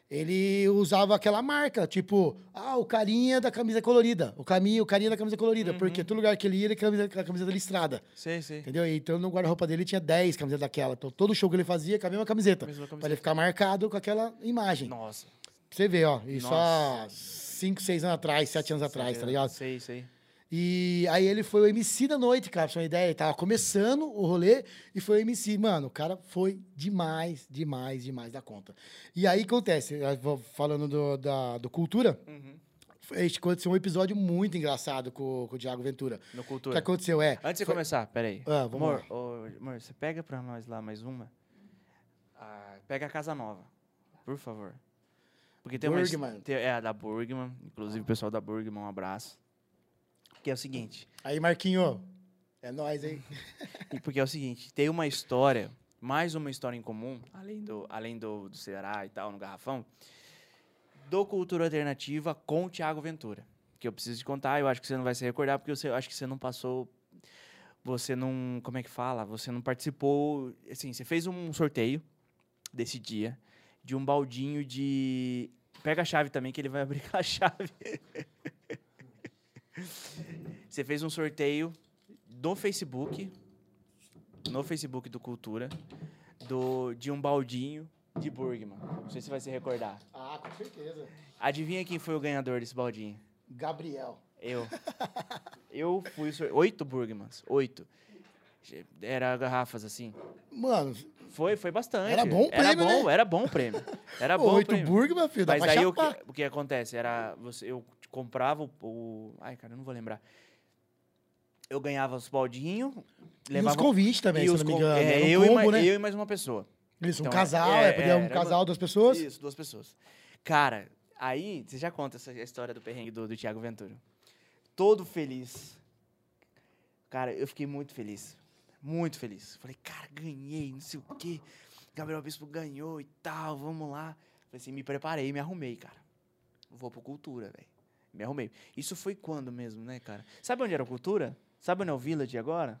Ele usava aquela marca, tipo, ah, o carinha da camisa colorida. O caminho, o carinha da camisa colorida. Porque todo lugar que ele ia, ele tinha a camisa, a camiseta listrada. Sei, sei. Entendeu? Então no guarda-roupa dele tinha 10 camisetas daquela. Então todo show que ele fazia com a mesma camiseta. Mesma Pra ele ficar marcado com aquela imagem. Nossa. Pra você ver, ó. Isso há Nossa. 5, 6 anos atrás, 7 anos atrás, tá ligado? Sei, sei. E aí ele foi o MC da noite, cara, pra você uma ideia. Ele tava começando o rolê e foi o MC. Mano, o cara foi demais, demais, demais da conta. E aí acontece, falando do, da, do Cultura, Uhum. aconteceu um episódio muito engraçado com, com o Thiago Ventura. No O que Cultura. aconteceu é... Antes de foi- começar, peraí. Ah, vamos amor, ô, amor, você pega pra nós lá mais uma? Ah, pega a Casa Nova, por favor. Porque tem uma... Burgman. tem- É, a da Burgman. Inclusive, o pessoal da Burgman, um abraço. Que é o seguinte... Aí, Marquinho, é nóis, hein? *laughs* E porque é o seguinte, tem uma história, mais uma história em comum, além do, além do, do Ceará e tal, no Garrafão, do Cultura Alternativa com o Thiago Ventura. Que eu preciso te contar, eu acho que você não vai se recordar, porque eu acho que você não passou. Você não. Como é que fala? Você não participou. Assim, você fez um sorteio desse dia de um baldinho de. Pega a chave também, que ele vai abrir com a chave. *laughs* Você fez um sorteio no Facebook, no Facebook do Cultura, do, de um baldinho de Burgman. Não sei se você vai se recordar. Ah, com certeza. Adivinha quem foi o ganhador desse baldinho? Gabriel. Eu. Eu fui. Oito Burgmans. Oito. Era garrafas assim. Mano, Foi, foi bastante. Era bom o Era prêmio, bom, né? era bom o prêmio. Era bom o oito meu filho, Mas aí o que, o que acontece? Era. Você, eu comprava o, o- Ai, cara, eu não vou lembrar. Eu ganhava os baldinhos. E os levava convites também, e se não me engano. é, um eu, e combo, ma- né? eu e mais uma pessoa. Isso, um Então, casal, é, é, podia um era casal, uma- duas pessoas. Isso, duas pessoas. Cara, aí você já conta essa história do perrengue do, do Thiago Ventura. Todo feliz. Cara, eu fiquei muito feliz. Muito feliz. Falei, cara, ganhei, não sei o quê. Gabriel Bispo ganhou e tal, vamos lá. Falei assim, me preparei, me arrumei, cara. Vou pro Cultura, velho. Me arrumei. Isso foi quando mesmo, né, cara? Sabe onde era o Cultura? Sabe onde é o Village agora?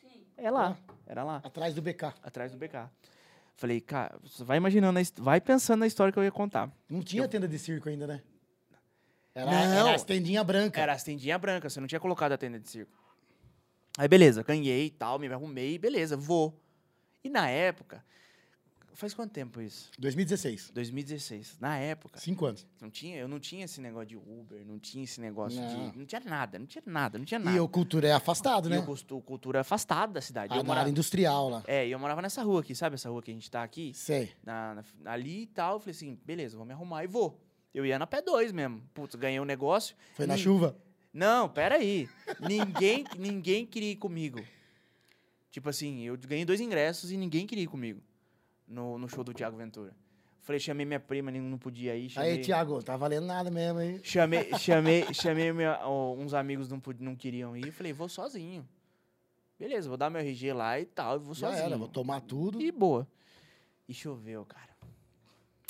Sim. É lá. Era lá Atrás do BK. atrás do BK. Falei, cara, você vai imaginando, vai pensando na história que eu ia contar. Não tinha tenda de circo ainda, né? Era, Não. era as tendinhas brancas. Era as tendinhas brancas, você não tinha colocado a tenda de circo. Aí, beleza, ganhei e tal, me arrumei, beleza, vou. E na época, faz quanto tempo isso? 2016. 2016. Na época, Cinco anos. não tinha, eu não tinha esse negócio de Uber, não tinha esse negócio Não. de. Não tinha nada, não tinha nada, não tinha nada. E o cultura é afastado, E né? eu costu- cultura afastada da cidade. A eu da morava, industrial lá. é, e eu morava nessa rua aqui, sabe essa rua que a gente tá aqui? Sei. na, na- ali e tal. Eu falei assim, beleza, vou me arrumar e vou. Eu ia na P2 mesmo. Putz, ganhei um negócio. Foi na chuva. Não, peraí. ninguém, *laughs* ninguém queria ir comigo. Tipo assim, eu ganhei dois ingressos e ninguém queria ir comigo no, no show do Thiago Ventura. Falei, chamei minha prima, nem- não podia ir. Chamei, Aí, Thiago, tá valendo nada mesmo, hein? chamei, *laughs* chamei, chamei minha- ó, uns amigos não, não queriam ir. Falei, vou sozinho. Beleza, vou dar meu RG lá e tal, e vou Já sozinho. era, vou tomar tudo. E boa. E choveu, cara.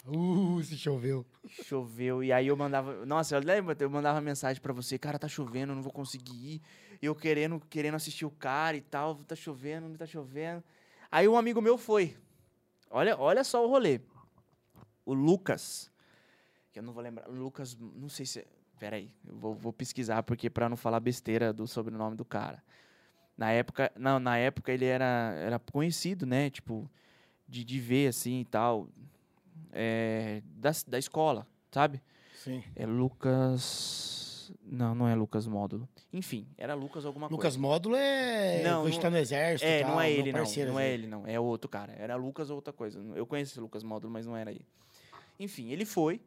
Uh, se choveu. Choveu. E aí eu mandava. Nossa, eu lembro, eu mandava mensagem pra você, cara, tá chovendo, eu não vou conseguir ir. Eu querendo, querendo assistir o cara e tal, tá chovendo, não tá chovendo. Aí um amigo meu foi. Olha, olha só o rolê. O Lucas. Que eu não vou lembrar. Lucas, não sei se. Pera aí, eu vou, vou pesquisar, porque pra não falar besteira do sobrenome do cara. Na época, não, na época ele era, era conhecido, né? Tipo, de, de ver assim e tal. É, da, da escola, sabe? Sim. É Lucas. Não, não é Lucas Módulo. Enfim, era Lucas alguma Lucas coisa. Módulo é. Não, Hoje não- tá no exército. É, tal, não é ele, não. parceiro, Não é assim. ele, não. É outro cara. Era Lucas ou outra coisa. Eu conheço esse Lucas Módulo, mas não era ele. Enfim, ele foi.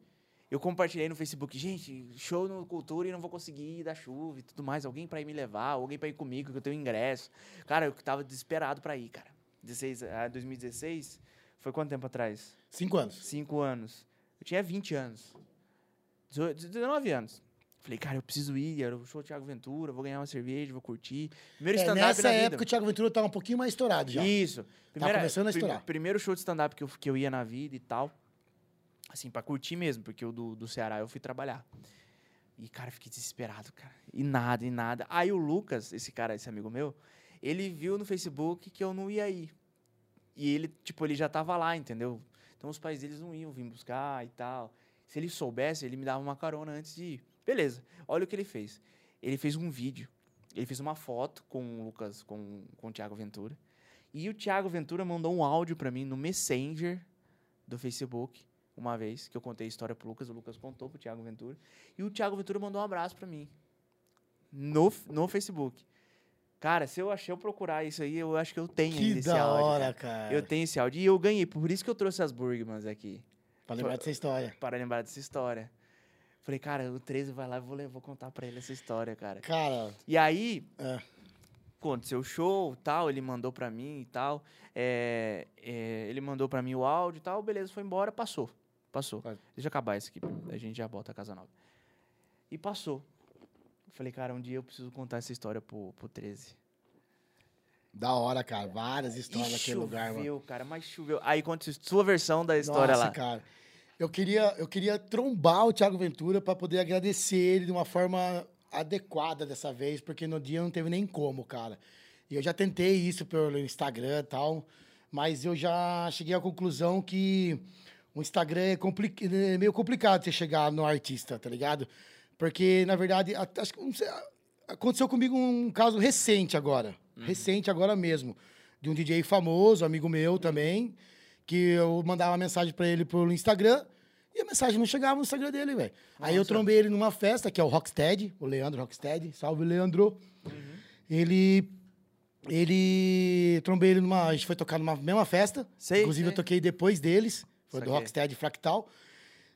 Eu compartilhei no Facebook, gente, show no Cultura e não vou conseguir ir da chuva e tudo mais. Alguém pra ir me levar, alguém pra ir comigo, que eu tenho ingresso. Cara, eu tava desesperado pra ir, cara. 16, ah, 2016 foi quanto tempo atrás? Cinco anos. Cinco anos. Eu tinha 20 anos. 18, 19 anos. Falei, cara, eu preciso ir, era o show Thiago Ventura, vou ganhar uma cerveja, vou curtir. Primeiro É, stand-up nessa época vida. o Thiago Ventura tava um pouquinho mais estourado já. Isso. Primeira, começando a estourar. Primeiro show de stand-up que eu, que eu ia na vida e tal. Assim, pra curtir mesmo, porque o do, do Ceará eu fui trabalhar. E, cara, fiquei desesperado, cara. E nada, e nada. Aí o Lucas, esse cara, esse amigo meu, ele viu no Facebook que eu não ia ir. E ele, tipo, ele já tava lá, entendeu? Então os pais deles não iam vir buscar e tal. Se ele soubesse, ele me dava uma carona antes de ir. Beleza. Olha o que ele fez. Ele fez um vídeo. Ele fez uma foto com o Lucas, com, com o Thiago Ventura. E o Thiago Ventura mandou um áudio pra mim no Messenger do Facebook, uma vez, que eu contei a história pro Lucas, o Lucas contou pro Thiago Ventura. E o Thiago Ventura mandou um abraço pra mim. No, no Facebook. Cara, se eu achei eu procurar isso aí, eu acho que eu tenho ainda Que esse da áudio. hora, cara. cara. Eu tenho esse áudio. E eu ganhei, por isso que eu trouxe as Burgmans aqui. Pra lembrar dessa história. Para lembrar dessa história. Falei, cara, o 13 vai lá e vou, vou contar pra ele essa história, cara. Cara, E aí, é, aconteceu o show tal, ele mandou pra mim e tal. é, é, ele mandou pra mim o áudio e tal, beleza, foi embora, passou. Passou. Vai. Deixa eu acabar isso aqui, a gente já bota a casa nova. E passou. Falei, cara, um dia eu preciso contar essa história pro, pro 13. da hora, cara. Várias histórias E naquele lugar, mano. choveu, cara, mas choveu. Aí conta sua versão da história Nossa, lá. cara. Eu queria, eu queria trombar o Thiago Ventura pra poder agradecer ele de uma forma adequada dessa vez, porque no dia não teve nem como, cara. E eu já tentei isso pelo Instagram e tal, mas eu já cheguei à conclusão que o Instagram é, compli- é meio complicado você chegar no artista, tá ligado? Porque, na verdade, a- acho que sei, aconteceu comigo um caso recente agora. Recente agora mesmo. De um DJ famoso, amigo meu também, que eu mandava mensagem pra ele pelo Instagram e a mensagem não chegava no Instagram dele, velho. Aí eu trombei ele numa festa, que é o Rockstead, o Leandro Rockstead. Salve, Leandro. Ele. Ele. Trombei ele numa. A gente foi tocar numa mesma festa. Sei, Inclusive, sei. eu toquei depois deles. Foi do. Rockstead Fractal.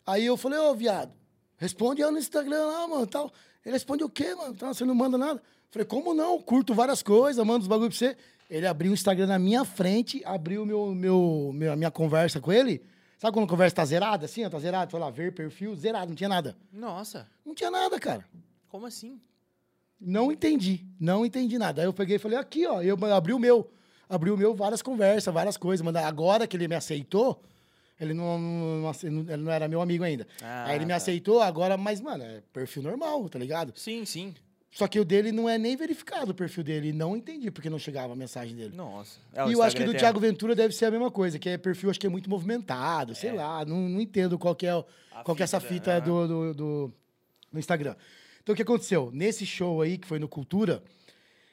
Aí eu falei, ô, viado, responde aí no Instagram lá, mano, tal. Ele responde o quê, mano? Tá, você não manda nada? Falei, como não? Curto várias coisas, mando os bagulho pra você. Ele abriu o Instagram na minha frente, abriu meu, meu, meu- a minha conversa com ele. Sabe quando a conversa tá zerada, assim, ó, tá zerado? Foi lá, ver perfil, zerado, não tinha nada. Nossa, Não tinha nada, cara. como assim? Não entendi, não entendi nada. Aí eu peguei e falei, aqui, ó, eu abri o meu. Abri o meu, várias conversas, várias coisas. Agora que ele me aceitou, ele não, não- não- ele não era meu amigo ainda. Ah, Aí ele me tá. aceitou, agora, mas, mano, é perfil normal, tá ligado? Sim, sim. Só que o dele não é nem verificado o perfil dele. e Não entendi porque não chegava a mensagem dele. Nossa. É, e eu acho que do tem- Thiago Ventura deve ser a mesma coisa, que é perfil, acho que é muito movimentado, sei É. lá, não, não entendo qual que é, o- qual que é essa fita, fita aham. do, do, do- no Instagram. Então, o que aconteceu? Nesse show aí, que foi no Cultura,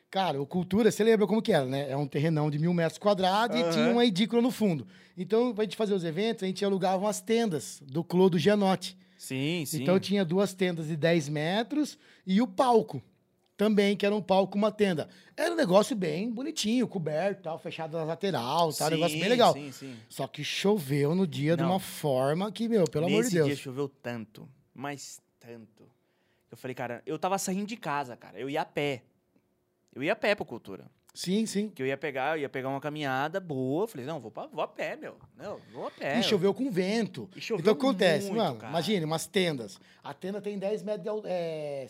cara, o Cultura, você lembra como que era, né? É um terrenão de mil metros quadrados e Aham. tinha uma edícula no fundo. Então, pra gente fazer os eventos, a gente alugava umas tendas do Clô do Gianotti. Sim, sim. Então, tinha duas tendas de 10 metros e o palco também, que era um palco com uma tenda. Era um negócio bem bonitinho, coberto, tal, fechado na lateral, tal, um negócio bem Sim, legal. Sim, sim. Só que choveu no dia de Não. uma forma que, meu, pelo amor Nesse de Deus. dia choveu tanto, mas tanto. Eu falei, cara, eu tava saindo de casa, cara. Eu ia a pé. Eu ia a pé pra cultura. Sim, sim. Que eu ia pegar, eu ia pegar uma caminhada boa. Falei, não, vou, pra, vou a pé, meu. Não, vou a pé. E choveu com vento. E choveu então, acontece? muito, Mano, cara. imagine, umas tendas. A tenda tem 10 metros de altura. É,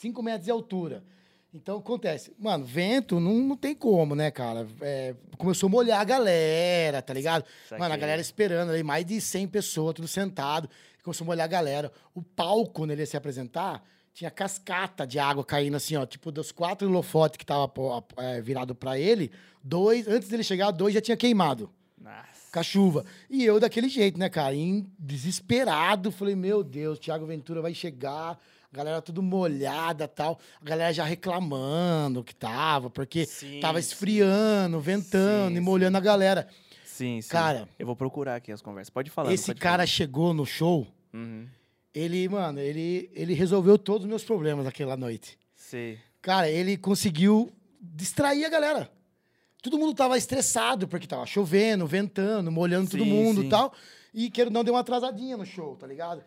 5 metros de altura. Então acontece. Mano, vento não, não tem como, né, cara? É, começou a molhar a galera, tá ligado? Mano, a galera esperando ali, mais de 100 pessoas, tudo sentado. Começou a molhar a galera. O palco, quando ele ia se apresentar, tinha cascata de água caindo assim, ó. Tipo, dos quatro holofotes que tava é, virado pra ele, dois, antes dele chegar, dois já tinha queimado Nossa. com a chuva. E eu daquele jeito, né, cara? Em desesperado, falei, meu Deus, Thiago Ventura vai chegar, a galera tudo molhada tal. A galera já reclamando que tava, porque Sim, tava sim. esfriando, ventando Sim, e molhando a galera. Sim, sim. Cara, Eu vou procurar aqui as conversas. Pode falar. Esse cara chegou no show, Uhum. ele, mano, ele, ele resolveu todos os meus problemas aquela noite. Sei. Cara, ele conseguiu distrair a galera. Todo mundo tava estressado, porque tava chovendo, ventando, molhando todo Sim, mundo sim. e tal. E quero não deu uma atrasadinha no show, tá ligado?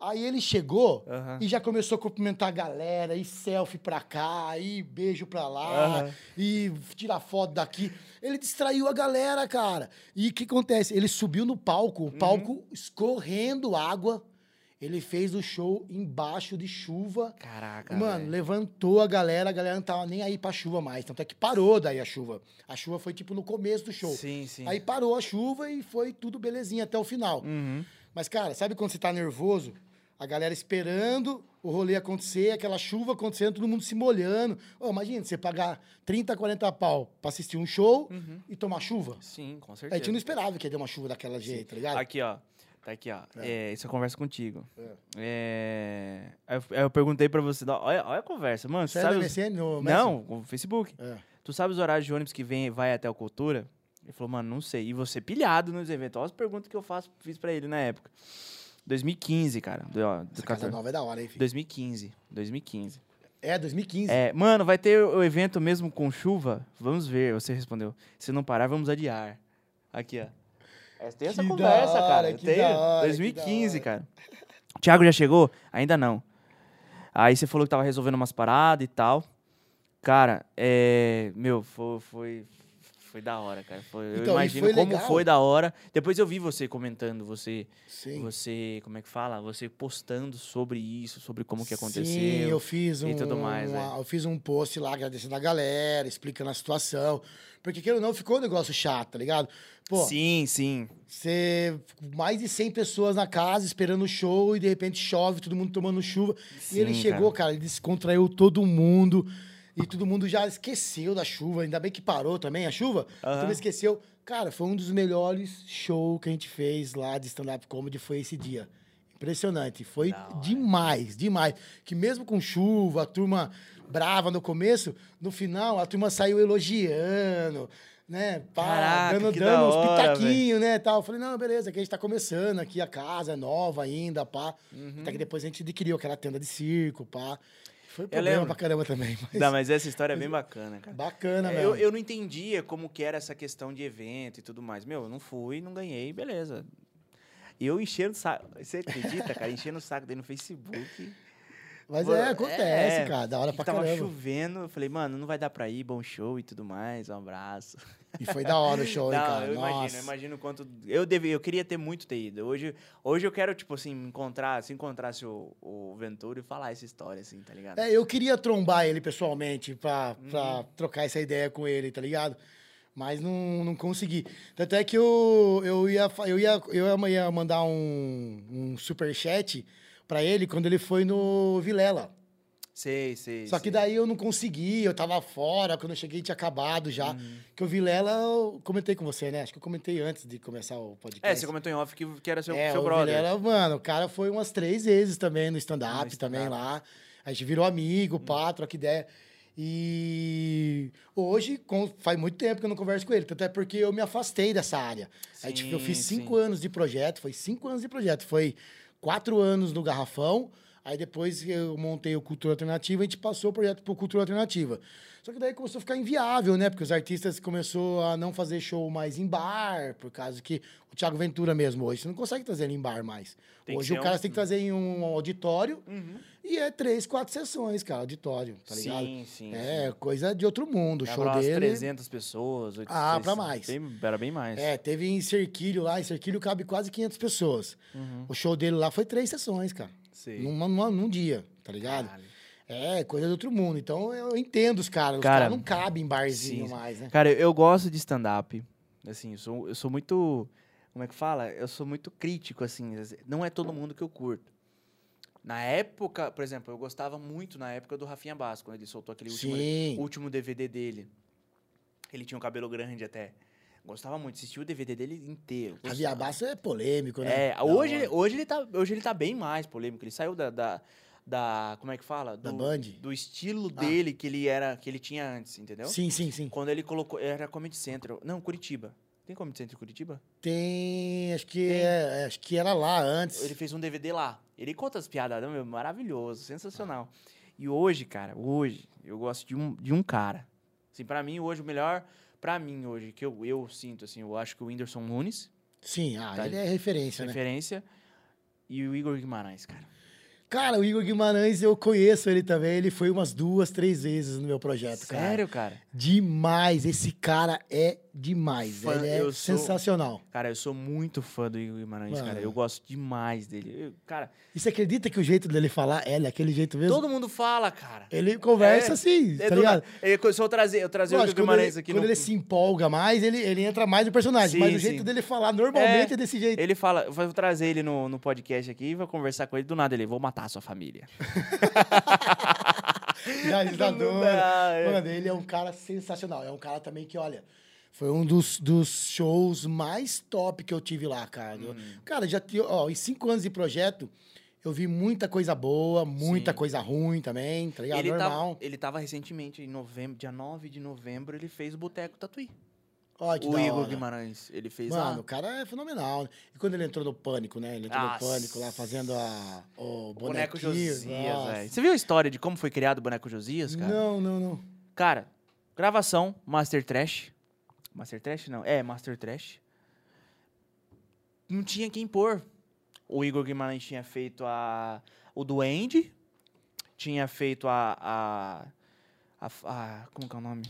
Aí ele chegou Aham. e já começou a cumprimentar a galera, e selfie pra cá, e beijo pra lá, Aham. e tirar foto daqui. Ele distraiu a galera, cara. E o que acontece? Ele subiu no palco, Uhum. o palco escorrendo água. Ele fez o show embaixo de chuva. Caraca. Mano, velho. levantou a galera, a galera não tava nem aí pra chuva mais. Tanto é que parou daí a chuva. A chuva foi tipo no começo do show. Sim, sim. Aí parou a chuva e foi tudo belezinha até o final. Uhum. Mas, cara, sabe quando você tá nervoso? A galera esperando o rolê acontecer, aquela chuva acontecendo, todo mundo se molhando. Ô, imagina, você pagar 30, 40 pau pra assistir um show e tomar chuva. Sim, com A certeza. gente não esperava que ia ter uma chuva daquela jeito, tá ligado? Aqui, ó. Tá aqui, ó. É. isso eu converso contigo. É. É. Aí eu, eu perguntei pra você. Olha, olha a conversa. Mano, Você é sabe. os-? No? Não, o Facebook. É. Tu sabe os horários de ônibus que vem, vai até o Cultura? Ele falou, mano, não sei. E você pilhado nos eventos. Olha as perguntas que eu faço, fiz pra ele na época. 2015, cara. Do, ó, do Essa casa 14. nova é da hora, hein, filho? 2015. 2015. É, 2015. É, mano, vai ter o evento mesmo com chuva? Vamos ver. Você respondeu. Se não parar, vamos adiar. Aqui, ó. É, Tem essa Que conversa, hora, cara. que Tem. hora, que 2015, da cara. O Thiago já chegou? Ainda não. Aí você falou que tava resolvendo umas paradas e tal. Cara, é. Meu, foi. Foi, foi da hora, cara. Foi, eu Então, e imagino foi como legal. foi da hora. Depois eu vi você comentando, você. Sim. Você. Como é que fala? Você postando sobre isso, sobre como que aconteceu. Sim, eu fiz um, e tudo mais, uma- é. eu fiz um post lá agradecendo a galera, explicando a situação. Porque, queira ou não, ficou um negócio chato, tá ligado? Pô, Sim, sim. você... Mais de 100 pessoas na casa esperando o show e, de repente, chove, todo mundo tomando chuva. e ele Sim, chegou, cara. ele descontraiu todo mundo. E todo mundo já esqueceu da chuva. Ainda bem que parou também a chuva. Aham. Também esqueceu. Cara, foi um dos melhores shows que a gente fez lá de stand-up comedy, foi esse dia. Impressionante. Foi demais, demais. Que mesmo com chuva, a turma brava no começo, no final a turma saiu elogiando, né? Pá, Caraca, dando, dando da uns pitaquinhos, né? Tal. Eu falei, não, beleza, aqui a gente tá começando, aqui a casa é nova ainda, pá. Uhum. Até que depois a gente adquiriu aquela tenda de circo, pá. Foi problema lembro. pra caramba também. Mas Não, mas essa história é bem bacana, cara. bacana, É, eu, eu não entendia como que era essa questão de evento e tudo mais. Meu, eu não fui, não ganhei, beleza. E eu enchendo o saco. Você acredita, cara? Enchendo o saco dele no Facebook. Mas Mano, é, acontece, é, cara. Da hora pra tava caramba. chovendo. Eu falei, mano, não vai dar pra ir, bom show e tudo mais. Um abraço. E foi da hora o show, hein, cara. eu imagino, Nossa. eu imagino o quanto. Eu, deve, eu queria ter muito ter ido. Hoje, hoje eu quero, tipo assim, encontrar, se encontrasse o, o Ventura e falar essa história, assim, tá ligado? É, eu queria trombar ele pessoalmente pra, Uhum. pra trocar essa ideia com ele, tá ligado? Mas não, não consegui. Tanto é que eu, eu, ia, eu, ia, eu ia mandar um, um superchat pra ele quando ele foi no Vilela. Sei, sei. Só que sei. daí eu não consegui, eu tava fora, quando eu cheguei tinha acabado já. Uhum. Que o Vilela, eu comentei com você, né? Acho que eu comentei antes de começar o podcast. É, você comentou em off que, que era seu, É, seu brother. Vilela, mano, o cara foi umas três vezes também no stand-up, No stand-up. também lá. A gente virou amigo, Hum. pá, troca ideia. E hoje, com- faz muito tempo que eu não converso com ele, tanto é porque eu me afastei dessa área. Aí, tipo, eu fiz Sim, cinco sim. anos de projeto, foi cinco anos de projeto. Foi quatro anos no Garrafão, aí depois eu montei o Cultura Alternativa, a gente passou o projeto pro Cultura Alternativa. Só que daí começou a ficar inviável, né? Porque os artistas começou a não fazer show mais em bar, por causa que o Thiago Ventura mesmo hoje, você não consegue trazer ele em bar mais. Tem hoje o cara um- tem que trazer em um auditório Uhum. e é três, quatro sessões, cara, auditório, tá ligado? Sim, sim. É coisa de outro mundo. O show umas dele. 300 pessoas. 800, Ah, pra mais. era bem mais. É, teve em Cerquilho lá, em Cerquilho cabe quase 500 pessoas. Uhum. O show dele lá foi três sessões, cara. Sei. Numa, numa- num dia, tá ligado? Caralho. É, coisa do outro mundo. Então eu entendo os caras. Os Cara, caras não cabem em barzinho sim. mais, né? Cara, eu, gosto de stand-up. Assim, eu sou, eu sou muito. Como é que fala? Eu sou muito crítico, assim. Não é todo mundo que eu curto. Na época, por exemplo, eu gostava muito na época do Rafinha Basco, quando ele soltou aquele último, último DVD dele. Ele tinha um cabelo grande até. Gostava muito, assistia o DVD dele inteiro. Javier gostava. Basso é polêmico, né? É, Da hoje, hora. hoje, ele tá, hoje ele tá bem mais polêmico. Ele saiu da. da, da- como é que fala? Da Do, Band? Do estilo Ah. dele que ele era que ele tinha antes, entendeu? Sim, sim, sim. Quando ele colocou. Era Comedy Central. Não, Curitiba. Tem Comedy Central em Curitiba? Tem. Acho que, Tem. é, acho que era lá antes. Ele fez um DVD lá. Ele conta as piadas, meu, maravilhoso, sensacional. E hoje, cara, hoje, eu gosto de um, de um cara. Assim, pra mim, hoje, o melhor, pra mim, hoje, que eu, eu sinto, assim, eu acho que o Whindersson Nunes, Sim, ah, Tá. ele é referência, né? referência, e o Igor Guimarães, cara. Cara, o Igor Guimarães, eu conheço ele também. Ele foi umas duas, três vezes no meu projeto, cara. Sério, cara? Demais. Esse cara é demais. Fã- ele é sou- sensacional. Cara, eu sou muito fã do Igor Guimarães, cara. Mano. Eu gosto demais dele. Eu- cara, E você acredita que o jeito dele falar é daquele jeito mesmo? todo mundo fala, cara. Ele conversa É, assim, É tá do ligado? Eu, se eu trazer, eu trazer o Igor Guimarães ele, aqui quando no... ele se empolga mais, ele, ele entra mais no personagem. Sim, mas o sim. jeito dele falar normalmente é, desse jeito. Ele fala, eu vou trazer ele no, no podcast aqui e vou conversar com ele do nada. Ele, vou matar a sua família. *laughs* Realizador. *laughs* Dá, é. Mano, ele é um cara sensacional. É um cara também que, olha, foi um dos, dos shows mais top que eu tive lá, cara. Uhum. Cara, já tinha, ó, em cinco anos de projeto, eu vi muita coisa boa, muita Sim. coisa ruim também, tá ligado? Ele tava, Normal. ele tava recentemente, em novembro, dia 9 de novembro, ele fez o Boteco Tatuí. Ó, o Igor. Guimarães, ele fez Mano, lá. o cara é fenomenal. E quando ele entrou no Pânico, né? Ele entrou Nossa. no Pânico lá fazendo a, o O Boneco. Josias, velho. Você viu a história de como foi criado o Boneco Josias, cara? Não, não, não. Cara, gravação, Master Trash. Master Trash não, é Master Trash. Não tinha quem pôr. O Igor Guimarães tinha feito a o Duende, tinha feito a, a, a, a- como que é o nome?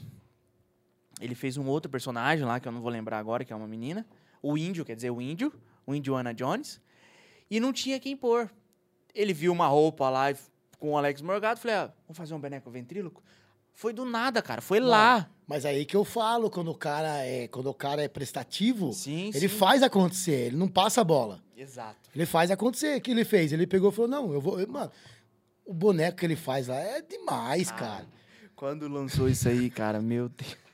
Ele fez um outro personagem lá que eu não vou lembrar agora, que é uma menina. O Índio, quer dizer, o Índio, o Indiana Jones. E não tinha quem pôr. Ele viu uma roupa lá com o Alex Morgado, falei, ah, vamos fazer um boneco ventríloco? Foi do nada, cara. Foi lá. Mas aí que eu falo, quando o cara é, quando o cara é prestativo, Sim, ele sim. faz acontecer, ele não passa a bola. Exato. Ele faz acontecer. O que ele fez? Ele pegou e falou: não, eu vou. eu- mano, o boneco que ele faz lá é demais, Ah, cara. Quando lançou isso aí, cara, meu Deus. *laughs*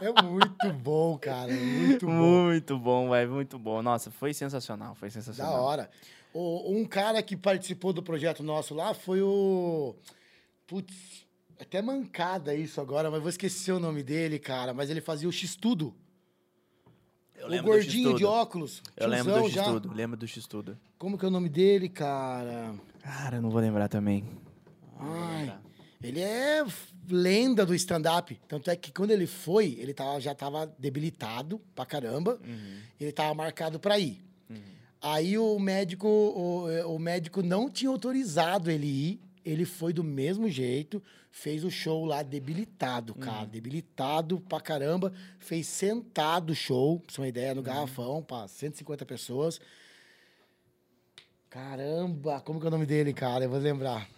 É muito bom, cara. Muito bom. Muito bom, velho. Muito bom. Nossa, foi sensacional. Foi Da sensacional. hora. O- um cara que participou do projeto nosso lá foi o. Putz, até mancada isso agora, mas vou esquecer o nome dele, cara. Mas ele fazia o X-Tudo. O gordinho de óculos. Eu lembro do. X-Tudo. Lembro do X-Tudo. Como que é o nome dele, cara? Cara, eu não vou lembrar também. Ai, lembrar. ele é lenda do stand-up. Tanto é que quando ele foi, ele tava, já tava debilitado pra caramba. Uhum. Ele tava marcado pra ir. Aí o médico, o, o médico não tinha autorizado ele ir. Ele foi do mesmo jeito, fez o show lá debilitado, cara. Debilitado pra caramba. Fez sentado o show, pra você uma ideia, no garrafão, pra 150 pessoas. Caramba, como que é o nome dele, cara? Eu vou lembrar.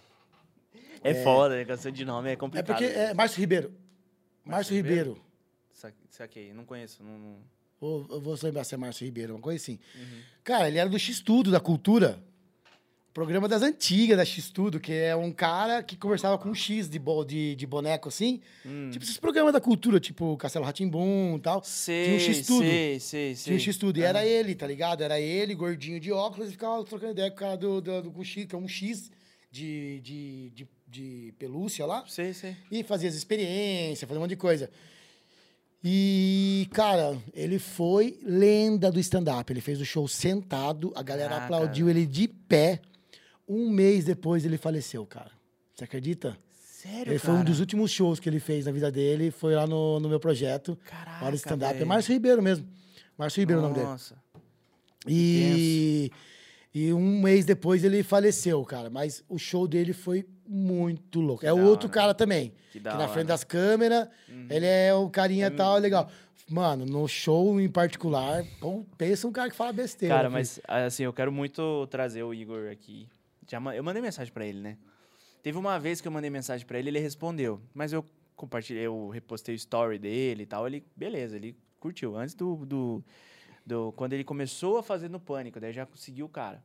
É, foda, né? Canção de nome é É complicado. porque é Márcio Ribeiro. Márcio Ribeiro. Ribeiro? Sa- Saquei, não conheço. Não, não- eu vou lembrar se é Márcio Ribeiro, uma coisa assim. Uhum. Cara, ele era do X-Tudo, da Cultura. Programa das antigas da X-Tudo, que é um cara que conversava com um X de, bo- de, de boneco assim. Hum. Tipo esses programas da cultura, tipo Castelo Ratimbum e tal. Sei, Tinha um X-Tudo. sei, sei, sei. Tinha o X-Tudo. E Ah. era ele, tá ligado? Era ele, gordinho de óculos, e ficava trocando ideia com o cara do, do, do, X, que é um X de, de, de, de pelúcia lá. Sei, sei. E fazia as experiências, fazia um monte de coisa. E, cara, ele foi lenda do stand-up. Ele fez o show sentado, a galera Ah, aplaudiu ele de pé. Um mês depois ele faleceu, cara. Você acredita? Sério, ele foi um cara? dos últimos shows que ele fez na vida dele. Foi lá no, no meu projeto. Caraca, Hora stand-up. É. Márcio Ribeiro mesmo. Márcio Ribeiro é o nome dele. Nossa. E, e um mês depois ele faleceu, cara. Mas o show dele foi muito louco. é da o outro hora. cara também. Que Que, na hora. Uhum. frente das câmeras, ele é o carinha tal, legal. Mano, no show em particular, pensa um cara que fala besteira. Cara, mas assim, eu quero muito trazer o Igor aqui. Já eu mandei mensagem pra ele, né? Teve uma vez que eu mandei mensagem pra ele, ele respondeu. Mas eu compartilhei, eu repostei o story dele e tal. Ele, beleza, ele curtiu. Antes do, do, do- Quando ele começou a fazer no pânico, daí já conseguiu o cara.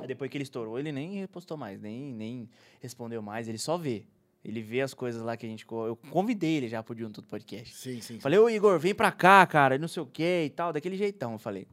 Aí depois que ele estourou, ele nem repostou mais, nem, nem respondeu mais, ele só vê. Ele vê as coisas lá que a gente. Eu convidei ele já pro Junto do Podcast. Sim, sim. Falei, ô Igor, vem pra cá, cara, não sei o que e tal, daquele jeitão, eu falei.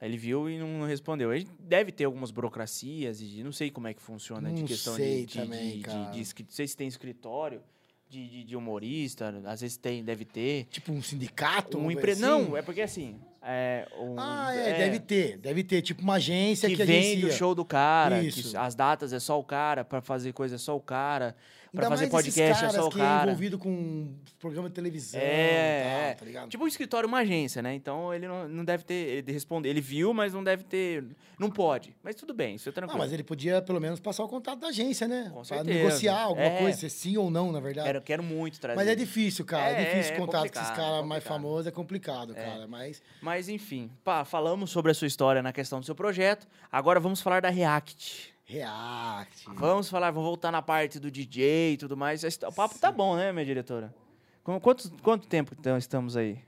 Aí ele viu e não respondeu. Ele deve ter algumas burocracias e não sei como é que funciona de Não questão sei de, de, também, de, de, cara. de escri- Não sei se tem escritório de, de, de humorista, às vezes tem, deve ter. Tipo um sindicato? Um empre... assim? Não, é porque assim. É, um- Ah, é, deve ter. Deve ter. Tipo uma agência que que, vende o agencia. show do cara, Isso. as datas é só o cara, pra fazer coisa é só o cara, pra Ainda fazer podcast é só o que cara. é envolvido com programa de televisão É, e tal, é. tá ligado? Tipo um escritório, uma agência, né? Então ele não, não deve ter. Ele responder. Ele viu, mas não deve ter. Não pode. Mas tudo bem, isso é Ah, tranquilo. mas ele podia pelo menos passar o contato da agência, né? Com pra negociar alguma É. coisa, se sim ou não, na verdade. Quero, quero muito trazer. Mas é difícil, cara. É, É, difícil é contato com esses caras mais famosos, é complicado, cara. Mas Mas enfim, pá, falamos sobre a sua história na questão do seu projeto. Agora vamos falar da React. React. Vamos falar, vamos voltar na parte do DJ e tudo mais. O papo tá bom, né, minha diretora? Quanto, quanto tempo então estamos aí?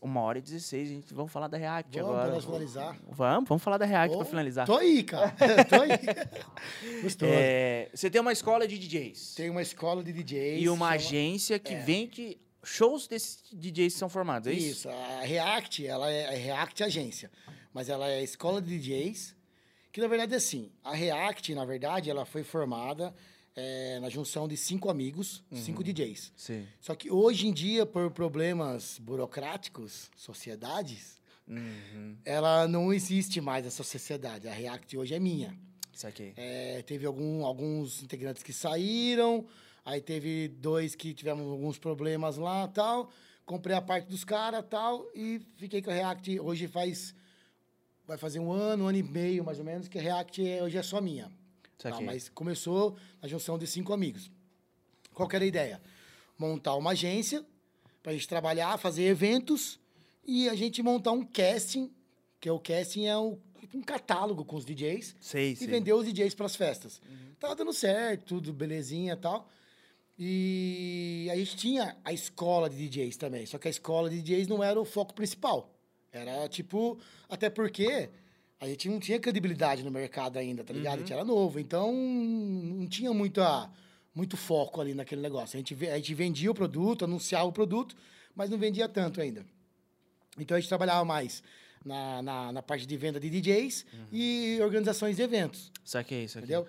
Uma hora e dezesseis, gente. Vamos falar da React Vamos, agora. nós finalizar. Vamos, vamos falar da React Ô, pra finalizar. Tô aí, cara. *laughs* tô aí. *laughs* Gostoso. É, você tem uma escola de DJs Tem uma escola de DJs. e uma agência que vende shows desses DJs que são formados, é isso? Isso, a React, ela é a React Agência, mas ela é a escola de DJs, que na verdade é assim, a React, na verdade, ela foi formada eh, na junção de cinco amigos, Uhum. cinco DJs. Sim. Só que hoje em dia, por problemas burocráticos, sociedades, Uhum. ela não existe mais essa sociedade. A React hoje é minha. Isso aqui. É, teve algum, alguns integrantes que saíram, aí teve dois que tivemos alguns problemas lá tal. Comprei a parte dos caras tal e fiquei com a React. Hoje faz. Vai fazer um ano, um ano e meio mais ou menos, que a React é- hoje é só minha. Tá? Mas começou na junção de cinco amigos. Qual que era a ideia? Montar uma agência para a gente trabalhar, fazer eventos e a gente montar um casting, que é o casting é o- um catálogo com os DJs Sei, e sei. vender os DJs para as festas. Tava dando certo, tudo belezinha e tal. E a gente tinha a escola de DJs também, só que a escola de DJs não era o foco principal. Era tipo, até porque a gente não tinha credibilidade no mercado ainda, tá ligado? A gente era novo, então não tinha muita, muito foco ali naquele negócio. A gente, a gente vendia o produto, anunciava o produto, mas não vendia tanto ainda. Então a gente trabalhava mais na, na, na parte de venda de DJs e organizações de eventos, Isso aqui, isso entendeu?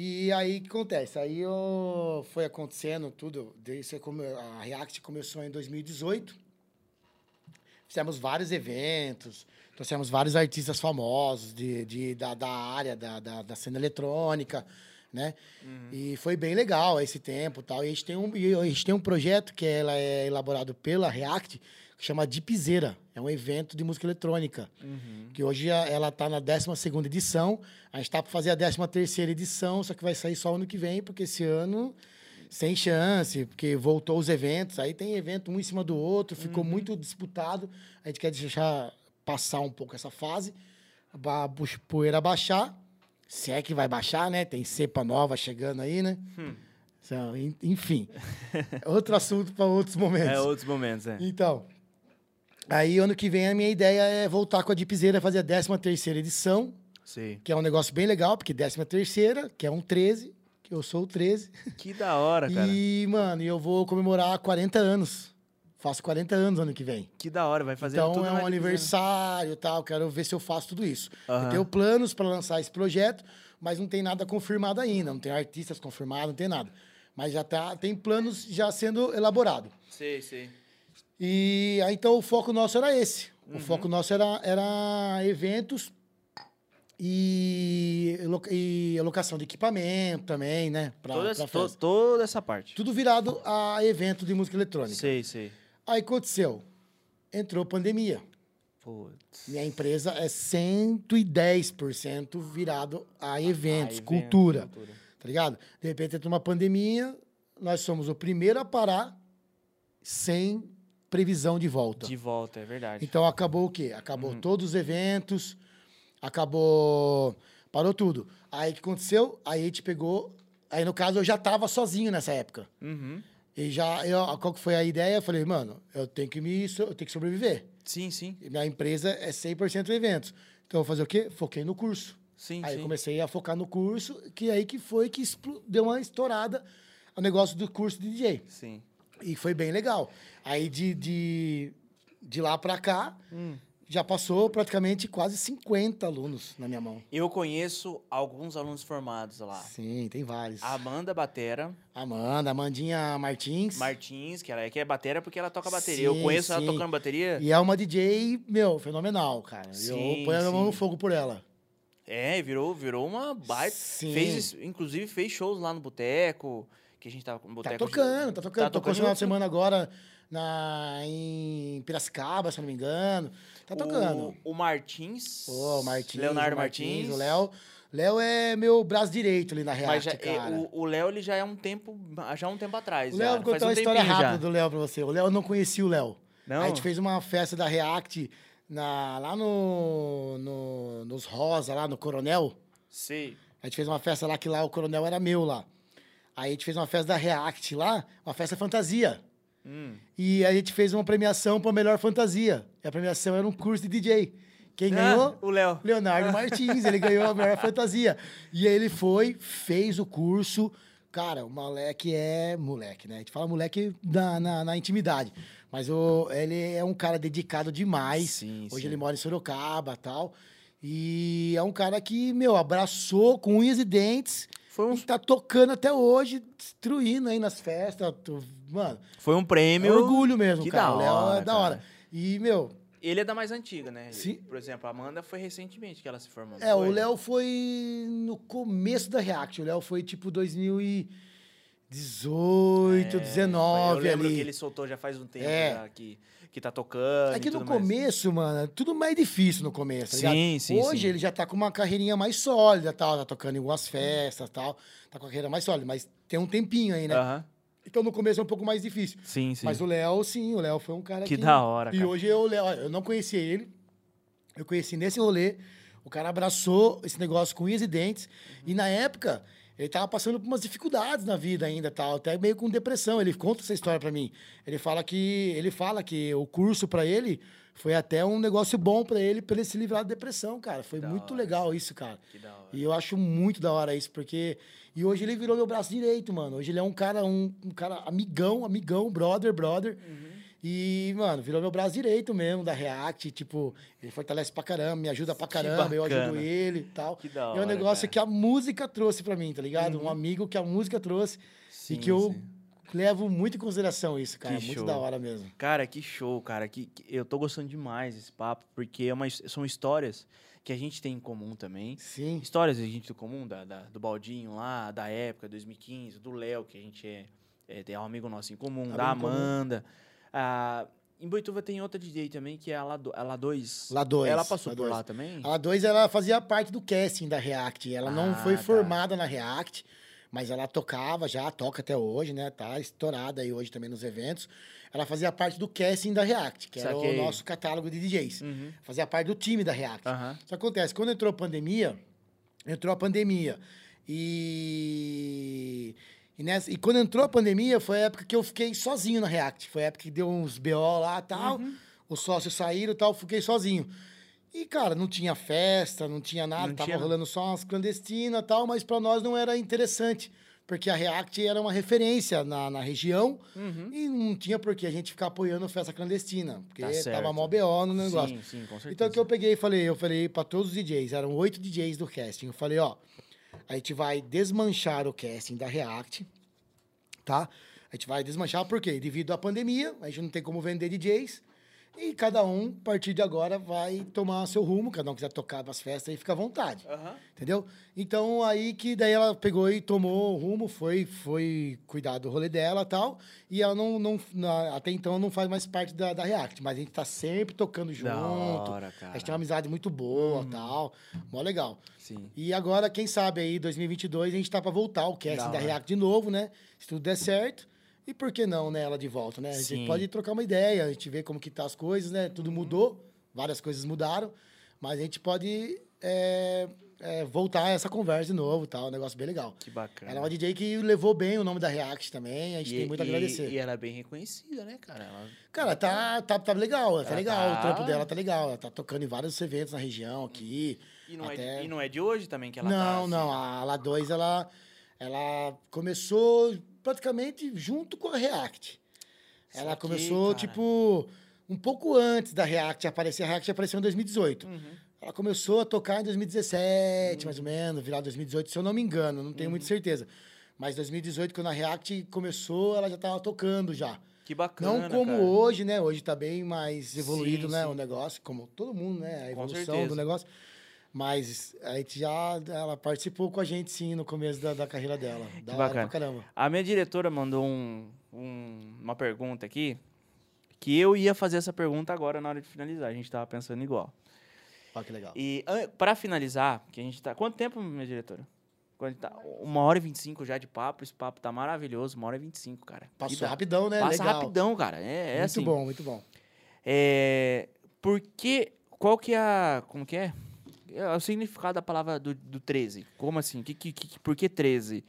E aí o que acontece? Aí eu, foi acontecendo tudo. Como a React começou em 2018. Fizemos vários eventos, trouxemos vários artistas famosos de, de, da, da área da, da, da cena eletrônica, né? E foi bem legal esse tempo tal. E a gente tem um, a gente tem um projeto que ela é elaborado pela React, que chama Dipzeira. É um evento de música eletrônica. Que hoje ela está na 12 edição. A gente está para fazer a 13 edição, só que vai sair só ano que vem, porque esse ano sem chance, porque voltou os eventos. Aí tem evento um em cima do outro, ficou muito disputado. A gente quer deixar passar um pouco essa fase, a poeira baixar. Se é que vai baixar, né? Tem cepa nova chegando aí, né? Então, en- enfim. *laughs* Outro assunto para outros momentos. É outros momentos, é. Então, aí ano que vem a minha ideia é voltar com a Dipzeira, fazer a 13 terceira edição, Sei. que é um negócio bem legal, porque 13 terceira, que é um 13, que eu sou o 13. Que da hora, *laughs* cara. E, mano, eu vou comemorar 40 anos. Faço 40 anos ano que vem. Que da hora, vai fazer Então tudo é na um aniversário e tal. Quero ver se eu faço tudo isso. Aham. Eu tenho planos para lançar esse projeto, mas não tem nada confirmado ainda. Não tem artistas confirmados, não tem nada. Mas já tá, tem planos já sendo elaborados. Sei, sei. E aí, então o foco nosso era esse. Uhum. O foco nosso era, era eventos e, e alocação de equipamento também, né? Pra, Toda, pra essa- toda essa parte. Tudo virado a evento de música eletrônica. Sei, sei. Aí aconteceu, entrou pandemia. Putz. Minha empresa é 110% virado a eventos, evento, cultura, cultura. tá ligado? De repente entra uma pandemia, nós somos o primeiro a parar sem previsão de volta. De volta, é verdade. Então acabou o quê? Acabou Uhum. todos os eventos, acabou Parou tudo. Aí o que aconteceu? Aí a gente pegou. Aí no caso eu já tava sozinho nessa época. Uhum. E já, eu, qual que foi a ideia? Eu falei, mano, eu tenho que me eu tenho que sobreviver. Sim, sim. E Minha empresa é 100% eventos. Então eu vou fazer o quê? Foquei no curso. Sim, aí sim. comecei a focar no curso, que aí que foi que deu uma estourada o negócio do curso de DJ. Sim. E foi bem legal. Aí de, de, de lá pra cá, Hum. já passou praticamente quase 50 alunos na minha mão. Eu conheço alguns alunos formados lá. Sim, tem vários. A Amanda Batera, Amanda, Amandinha Martins. Martins, que ela é que é batera porque ela toca bateria. eu Sim, conheço ela sim. tocando bateria. E é uma DJ, meu, fenomenal, cara. Sim, eu ponho a minha mão no fogo por ela. É, virou, virou uma baita. Sim. Fez, inclusive, fez shows lá no boteco. Que a gente tava com o Tá tocando, tá tocando. Tá Tocou esse final de semana agora na, em Piracicaba, se eu não me engano. Tá tocando. O, o Martins. Ô, Martins. Leonardo o Martins. O Léo. Léo é meu braço direito ali na é, cara. o- o Léo, ele já é um tempo. Já há um tempo atrás. O Léo, vou contar um uma história tempinho já. rápida do Léo pra você. O Léo, eu não conhecia o Léo. Não? A gente fez uma festa da React na, lá no, no, nos Rosa, lá no Coronel. Sei. A gente fez uma festa lá que lá o Coronel era meu lá. Aí a gente fez uma festa da React lá, uma festa fantasia. Hum. E a gente fez uma premiação para melhor fantasia. E a premiação era um curso de DJ. Quem Ah, ganhou? o Léo. Leonardo Martins, ele ganhou a melhor fantasia. E aí ele foi, fez o curso. Cara, o moleque é moleque, né? A gente fala moleque na, na, na intimidade. Mas o, ele é um cara dedicado demais. Sim, Hoje sim. ele mora em Sorocaba e tal. E é um cara que, meu, abraçou com unhas e dentes. Foi um, E tá tocando até hoje, destruindo aí nas festas. Tu- Mano, foi um é prêmio. orgulho mesmo, que cara. da O Léo hora, é da cara. hora. E, meu, Ele é da mais antiga, né? Sim. Por exemplo, a Amanda foi recentemente que ela se formou. É, foi? o Léo foi no começo da React. O Léo foi tipo 2018, É, 19 Eu lembro ali. que ele soltou já faz um tempo É. já que, que tá tocando. É que no tudo mais. começo, mano, tudo mais difícil no começo, tá Sim, ligado? sim, Hoje sim. ele já tá com uma carreirinha mais sólida, tal, tá tocando em algumas festas, tal, tá com a carreira mais sólida, mas tem um tempinho aí, né? Então no começo é um pouco mais difícil. Sim, sim. Mas o Léo, sim, o Léo foi um cara Que que... da hora, E cara. hoje eu, Léo, eu não conhecia ele, eu conheci nesse rolê, o cara abraçou esse negócio com unhas e dentes, e na época ele tava passando por umas dificuldades na vida ainda, tal, até meio com depressão. Ele conta essa história pra mim. Ele fala que ele fala que o curso pra ele foi até um negócio bom pra ele, pra ele se livrar da depressão, cara. Foi Da muito hora. legal isso, cara. Que da hora. E eu acho muito da hora isso, porque. E hoje ele virou meu braço direito, mano. Hoje ele é um cara, um, um cara amigão, amigão, brother, brother. Uhum. E, mano, virou meu braço direito mesmo da React. Tipo, ele fortalece pra caramba, me ajuda pra caramba, eu ajudo ele e tal. Que da e é hora, um negócio cara. que a música trouxe pra mim, tá ligado? Um amigo que a música trouxe Sim, e que eu sim. levo muito em consideração isso, cara. Que muito show. da hora mesmo. Cara, que show, cara. Que, que- eu tô gostando demais desse papo, porque é uma são histórias que a gente tem em comum também. Sim. Histórias a gente tem em comum, da, da- do Baldinho lá, da época, 2015, do Léo, que a gente é, é, é um amigo nosso em comum, Amigo da em comum. Ah, em Boituva tem outra DJ também, que é a La2. A La2. Lá dois. Ela passou lá por lá também? A 2 ela fazia parte do casting da React. Ela não Ah, foi tá. formada na React, mas ela tocava já, toca até hoje, né? Tá estourada aí hoje também nos eventos. Ela fazia parte do casting da React, que era Saquei. o nosso catálogo de DJs. Uhum. Fazia parte do time da React. Aham. Isso acontece, quando entrou a pandemia, entrou a pandemia. E, e, nessa, e quando entrou a pandemia, foi a época que eu fiquei sozinho na React. Foi a época que deu uns BO lá e tal. Uhum. Os sócios saíram e tal, fiquei sozinho. E, cara, não tinha festa, não tinha nada, Não tava tinha- rolando só umas clandestinas e tal, mas pra nós não era interessante. Porque a React era uma referência na, na região Uhum. e não tinha por que a gente ficar apoiando festa clandestina. Porque Tá tava mó BO no negócio. Sim, sim, com certeza. Então, o que eu peguei e falei, eu falei pra todos os DJs, eram oito DJs do casting. Eu falei, ó, a gente vai desmanchar o casting da React, tá? A gente vai desmanchar por quê? Devido à pandemia, a gente não tem como vender DJs. E cada um, a partir de agora, vai tomar seu rumo. Cada um quiser tocar nas festas aí, fica à vontade. Aham. Entendeu? Então, aí que daí ela pegou e tomou o rumo, foi, foi cuidar do rolê dela e tal. E ela não, não até então não faz mais parte da, da React, mas a gente tá sempre tocando junto. Hora, A gente tem uma amizade muito boa e tal. Mó legal. Sim. E agora, quem sabe aí, 2022, a gente tá pra voltar o casting Da da. React de novo, né? Se tudo der certo. E por que não, né, ela de volta, né? A gente Sim. pode trocar uma ideia, a gente vê como que tá as coisas, né? Tudo mudou, várias coisas mudaram, mas a gente pode é, é, voltar a essa conversa de novo tal. Um negócio bem legal. Que bacana. Ela é uma DJ que levou bem o nome da React também. A gente e, tem muito a e- agradecer. E ela é bem reconhecida, né, cara? Ela- Cara, tá, tá, tá legal, tá Ela legal. tá- O trampo dela tá legal. Ela tá tocando em vários eventos na região aqui. E não, é, Até- de, e não é de hoje também que ela tá. não, assim? não. A La 2, ela, ela começou praticamente junto com a React. Ela Saquei, começou, cara. tipo, um pouco antes da React aparecer. A React apareceu em 2018. Uhum. Ela começou a tocar em 2017, mais ou menos, virar 2018, se eu não me engano, não Uhum. tenho muita certeza. Mas 2018, quando a React começou, ela já estava tocando já. Que bacana. Não como cara. hoje, né? Hoje tá bem mais evoluído, Sim, né? sim. O negócio, como todo mundo, né? A evolução do negócio. Mas a gente já. Ela participou com a gente, sim, no começo da, da carreira dela. Da hora bacana. pra caramba. A minha diretora mandou um- um- uma pergunta aqui. Que eu ia fazer essa pergunta agora na hora de finalizar. A gente tava pensando igual. Olha que legal. E pra finalizar, que a gente tá. Quanto tempo, minha diretora? Quando tá, uma hora e vinte e cinco já de papo. Esse papo tá maravilhoso. Uma hora e vinte e cinco, cara. Passou Que rapidão, né? Passa legal. rapidão, cara. É, é muito assim. bom, muito bom. É, porque, qual que é a, como que é? É o significado da palavra do, do 13. Como assim? Que, que, que, por que 13?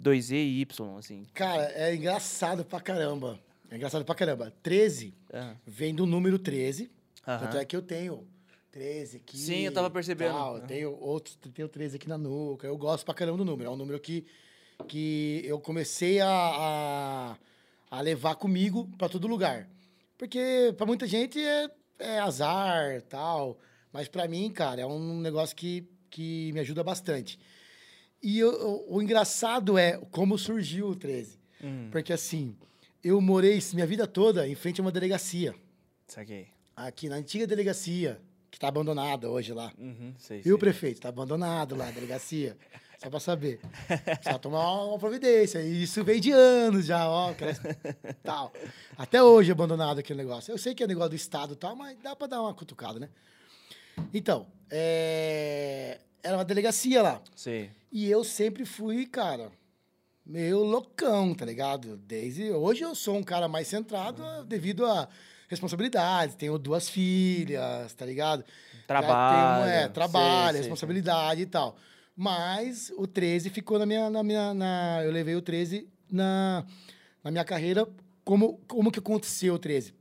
2E e Y, assim. Cara, é engraçado pra caramba. É engraçado pra caramba. 13 Aham. vem do número 13. Aham. Tanto é que eu tenho 13 aqui. Sim, eu tava percebendo. tal, eu tenho outros, tenho 13 aqui na nuca. Eu gosto pra caramba do número. É um número que, que eu comecei a, a, a levar comigo pra todo lugar. Porque pra muita gente é, é azar tal. Mas pra mim, cara, é um negócio que, que me ajuda bastante. E eu- eu- o engraçado é como surgiu o 13. Hum, Porque assim, eu morei minha vida toda em frente a uma delegacia saquei. aqui na antiga delegacia, que está abandonada hoje lá. Uhum, sei, Viu, sei. prefeito? Está abandonado lá a delegacia. Só para saber. Precisa tomar uma providência. E isso vem de anos já, ó. aquelas- *laughs* Tal. Até hoje é abandonado aquele negócio. Eu sei que é negócio do Estado e tal, mas dá para dar uma cutucada, né? Então, é... era uma delegacia lá. Sei. E eu sempre fui, cara, meio loucão, tá ligado? Desde hoje eu sou um cara mais centrado ah, devido a responsabilidades. Tenho duas filhas, tá ligado? Trabalho. Tenho, é, trabalho, sei, sei, responsabilidade e tal. Mas o 13 ficou na minha, na minha, na, eu levei o 13 na, na minha carreira. Como, como que aconteceu o 13?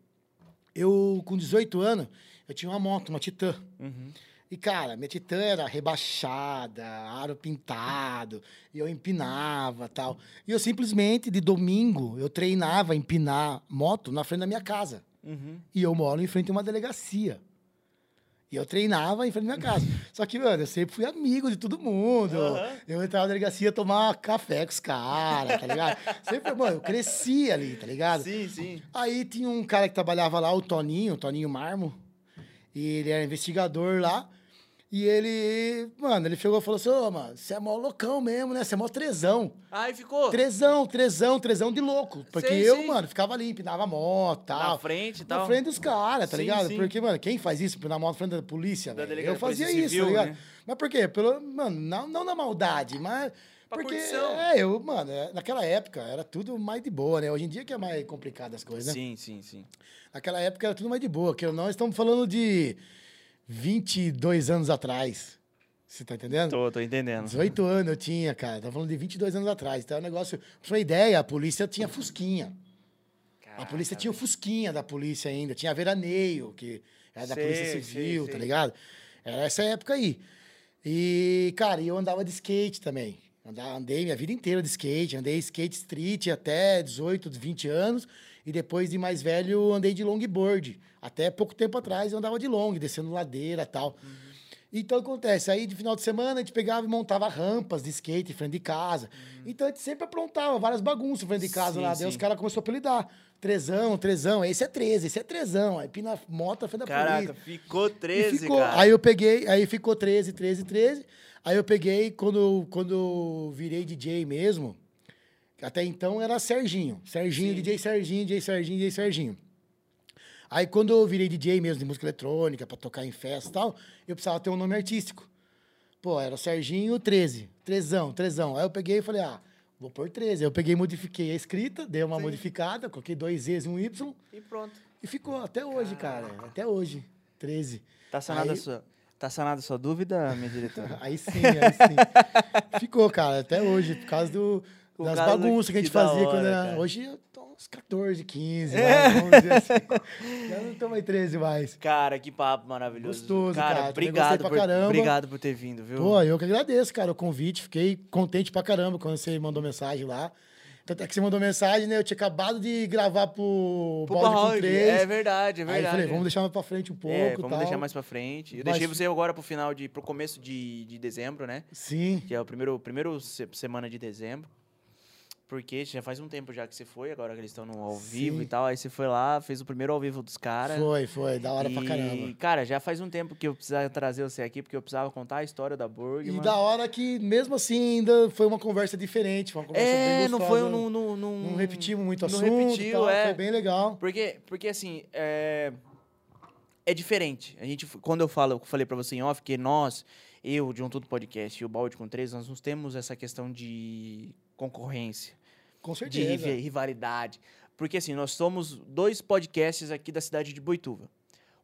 Eu, com 18 anos, eu tinha uma moto, uma Titan. Uhum. E, cara, minha Titã era rebaixada, aro pintado, e eu empinava tal. E eu simplesmente, de domingo, eu treinava empinar moto na frente da minha casa. Uhum. E eu moro em frente a uma delegacia. E eu treinava em frente à minha casa. *laughs* Só que, mano, eu sempre fui amigo de todo mundo. Aham. Eu entrava na delegacia tomar café com os caras, tá ligado? *laughs* Sempre, mano, eu cresci ali, tá ligado? Sim, sim. Aí tinha um cara que trabalhava lá, o Toninho, o Toninho Marmo. E ele era investigador lá. E ele, mano, ele chegou e falou assim: Ô, mano, você é mó loucão mesmo, né? Você é mó trezão. Aí ficou Trezão, trezão, trezão de louco. Porque Sei, eu, sei. mano, ficava ali, empinava moto e tal. na frente e tal. Na frente dos caras, tá Sim, ligado? sim. Porque, mano, quem faz isso na mão na frente da polícia, Da Eu fazia isso, Civil, tá ligado? né? Mas por quê? Pelo, mano, não, não na maldade, mas. Pra porque, curtição. é, eu, mano, é, naquela época era tudo mais de boa, né? Hoje em dia que é mais complicado as coisas, né? Sim, sim, sim. Naquela época era tudo mais de boa, que nós estamos falando de 22 anos atrás. Você tá entendendo? Tô, tô entendendo. 18 anos eu tinha, cara. Estamos falando de 22 anos atrás. Então, é um negócio. Pra uma ideia, a polícia tinha Fusquinha. A polícia tinha o Fusquinha da polícia ainda. Tinha Veraneio, que era da Sei, Polícia sei, Civil, sei. tá ligado? Era essa época aí. E, cara, eu andava de skate também. Andei minha vida inteira de skate. Andei skate street até 18, 20 anos. E depois de mais velho, andei de longboard. Até pouco tempo atrás eu andava de long, descendo ladeira e tal. Uhum. Então acontece, aí de final de semana a gente pegava e montava rampas de skate em frente de casa. Então a gente sempre aprontava várias bagunças em frente de casa Sim, lá. Daí os caras começaram a apelidar. Trezão, trezão, esse é 13, esse é trezão. Aí pina moto na frente da Caraca, polícia. ficou E 13, ficou. cara. Aí eu peguei, aí ficou 13, 13, 13. Aí eu peguei, quando, quando eu virei DJ mesmo, até então era Serginho. Serginho, Sim. DJ Serginho, DJ Serginho, DJ Serginho. Aí quando eu virei DJ mesmo de música eletrônica, pra tocar em festa e tal, eu precisava ter um nome artístico. Pô, era Serginho 13. Trezão, trezão. Aí eu peguei e falei, ah, vou pôr 13. Aí eu peguei e modifiquei a escrita, dei uma Sim. modificada, coloquei dois Z's e um Y E pronto. e ficou até hoje, cara. Até hoje. 13. Tá sanada a sua. Tá sanada a sua dúvida, minha diretora? Aí sim, aí sim. Ficou, cara, até hoje, por causa do, Por das causa bagunças que a que gente da fazia hora, quando era. cara. Hoje eu tô uns 14, 15, vai, vamos dizer assim. Já não tô mais 13 mais. Cara, que papo maravilhoso. Gostoso, cara, também obrigado por, caramba. obrigado por ter vindo, viu? Pô, eu que agradeço, cara, o convite. Fiquei contente pra caramba quando você mandou mensagem lá. Tanto é que você mandou mensagem, né? Eu tinha acabado de gravar pro, Pro Balde com balde, três. É verdade, é Aí verdade. eu falei, vamos deixar mais pra frente um pouco É, vamos tal. deixar mais pra frente. Eu Mas- deixei você agora pro final de. pro começo de, de dezembro, né? Sim. Que é o primeiro, primeiro se- semana de dezembro. Porque já faz um tempo já que você foi, agora que eles estão no ao vivo Sim. e tal. Aí você foi lá, fez o primeiro ao vivo dos caras. Foi, foi. Da hora pra E, caramba. Cara, já faz um tempo que eu precisava trazer você aqui, porque eu precisava contar a história da Burger. E da hora que, mesmo assim, ainda foi uma conversa diferente. Foi uma conversa É, bem não gostosa. foi um. Não, não, não, Não repetimos muito não assunto. repetiu, e tal, é. Foi bem legal. Porque, porque assim, é, é diferente. A gente, quando eu falo, eu falei pra você em off, que nós, eu, de um Tudo Podcast e o Balde com Três, nós não temos essa questão de concorrência, Com de certeza. riva- rivalidade. Porque assim, nós somos dois podcasts aqui da cidade de Boituva.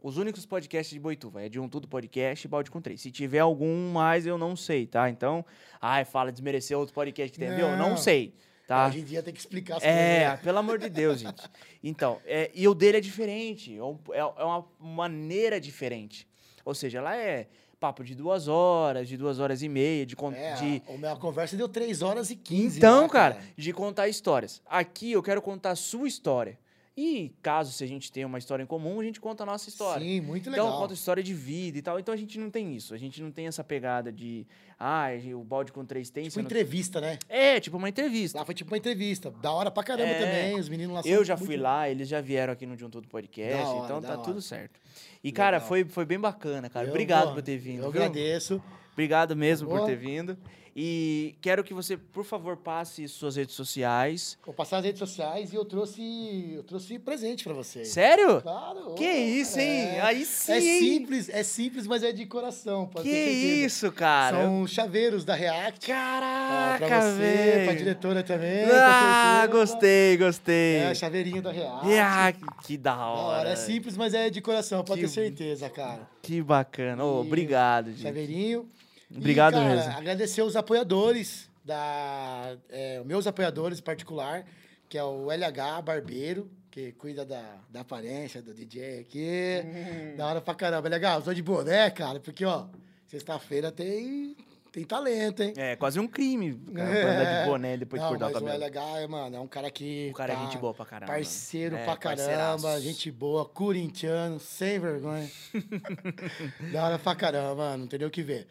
Os únicos podcasts de Boituva é de um Tudo Podcast e Balde com Três. Se tiver algum mais, eu não sei, tá? Então, ai, fala desmerecer outro podcast que tem? Eu não sei, tá? Hoje em dia tem que explicar as É, coisas. né? pelo amor de Deus, gente. Então, é, e o dele é diferente. É, é- é uma maneira diferente. Ou seja, lá é papo de duas horas, de duas horas e meia, de. con- É, de a, conversa deu 3 horas e 15. então, lá, cara, de contar histórias. Aqui eu quero contar a sua história. E caso se a gente tenha uma história em comum, a gente conta a nossa história. Sim, muito Então, legal. conta história de vida e tal. Então a gente não tem isso. A gente não tem essa pegada de. Ah, o balde com três tem. tipo não- entrevista, né? É, tipo uma entrevista. Lá foi tipo uma entrevista. Da hora pra caramba É. também. Os meninos lá Eu já muito- fui lá, eles já vieram aqui no De Um Tudo Podcast, hora, então tá hora. tudo certo. E, cara, foi, foi bem bacana, cara. Eu, Obrigado por ter vindo. Eu viu? agradeço. Obrigado mesmo por Boa. ter vindo. E quero que você, por favor, passe suas redes sociais. Vou passar as redes sociais e eu trouxe, eu trouxe presente pra vocês. Sério? Claro. Que isso, hein? é. Aí sim! É simples, é simples, mas é de coração. Pode Que isso, cara? São chaveiros da React. Caraca, pra você, pra velho. diretora também. Ah, gostei, gostei. É, chaveirinho da React. Ah, que da hora. É simples, mas é de coração, pode Que- ter certeza, cara. Que bacana. Obrigado, gente. Chaveirinho. Obrigado e, cara, mesmo. Agradecer os apoiadores, da, é, meus apoiadores em particular, que é o LH Barbeiro, que cuida da, da aparência do DJ aqui. Hum. Da hora pra caramba. É legal, sou de boné, cara, porque, ó, sexta-feira tem, tem talento, hein? É, quase um crime, cara, pra É. andar de boné depois Não, de cortar o mas cabelo. o LH, é, mano, é um cara que. O cara é tá gente boa pra caramba. Parceiro É, pra caramba, parceiraço. gente boa, corintiano, sem vergonha. *laughs* da hora pra caramba, mano, não tem nem o que ver.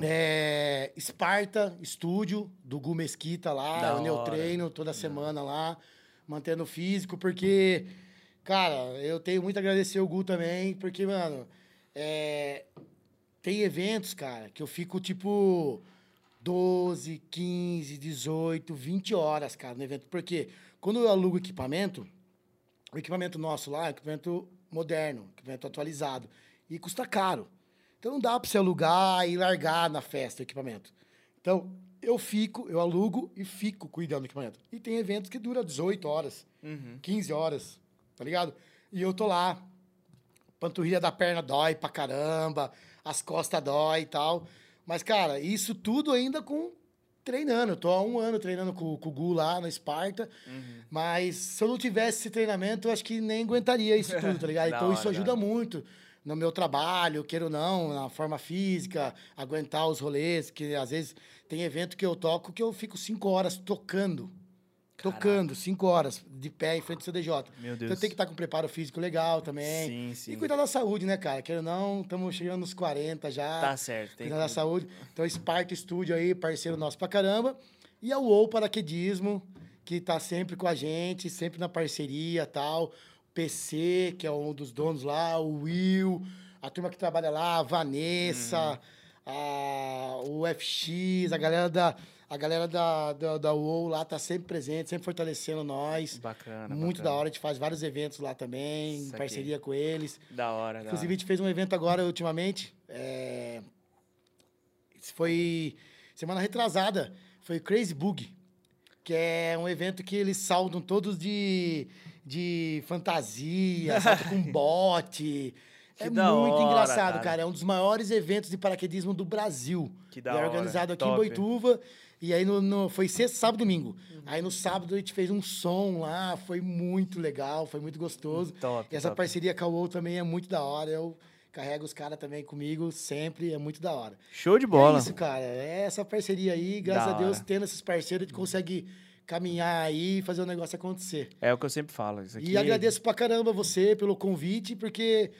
É, Esparta, estúdio do Gu Mesquita lá, Da onde eu treino toda semana lá, mantendo físico, porque, cara, eu tenho muito a agradecer o Gu também, porque, mano, é, tem eventos, cara, que eu fico tipo 12, 15, 18, 20 horas, cara, no evento. Porque quando eu alugo equipamento, o equipamento nosso lá é equipamento moderno, equipamento atualizado. E custa caro. Então não dá pra você alugar e largar na festa o equipamento. Então, eu fico, eu alugo e fico cuidando do equipamento. E tem eventos que dura 18 horas, Uhum. 15 horas, tá ligado? E eu tô lá, panturrilha da perna dói pra caramba, as costas dói e tal. Mas, cara, isso tudo ainda com treinando. Eu tô há um ano treinando com, com o Gu lá na Esparta. Uhum. Mas se eu não tivesse esse treinamento, eu acho que nem aguentaria isso *laughs* tudo, tá ligado? Então isso hora, ajuda muito no meu trabalho, queira ou não, na forma física, aguentar os rolês, que às vezes tem evento que eu toco que eu fico cinco horas tocando. Tocando, cinco horas, de pé em frente ao CDJ. Meu Deus. Então tem que estar com preparo físico legal também. Sim, sim. E cuidar da saúde, né, cara? Queira ou não, estamos chegando nos 40 já. Tá certo. Tem Cuidar da que... saúde. Então, Sparta Studio aí, parceiro nosso pra caramba. E a UOL Paraquedismo, que tá sempre com a gente, sempre na parceria tal. PC, que é um dos donos lá, o Will, a turma que trabalha lá, a Vanessa, a, o FX, a galera da. A galera da, da, da UOL lá tá sempre presente, sempre fortalecendo nós. Bacana, Muito bacana. da hora, a gente faz vários eventos lá também, em parceria com eles. Da hora, da Inclusive, a hora. gente fez um evento agora, ultimamente. É... Foi semana retrasada. Foi o Crazy Bug. Que é um evento que eles saudam todos de, de fantasia, salto com *laughs* bote. é da muito hora, engraçado, cara. cara. É um dos maiores eventos de paraquedismo do Brasil. Que da E é hora, organizado aqui top. em Boituva. E aí no, no- foi sexta, sábado e domingo. Uhum. Aí no sábado a gente fez um som lá, foi muito legal, foi muito gostoso. Top, e essa top. parceria com a UOL também é muito da hora. Eu carrego os caras também comigo sempre, é muito da hora. Show de E bola. É isso, cara. É essa parceria aí, graças Da a Deus, hora. tendo esses parceiros, a gente consegue caminhar aí e fazer o negócio acontecer. É o que eu sempre falo. Isso aqui... E agradeço pra caramba você pelo convite, porque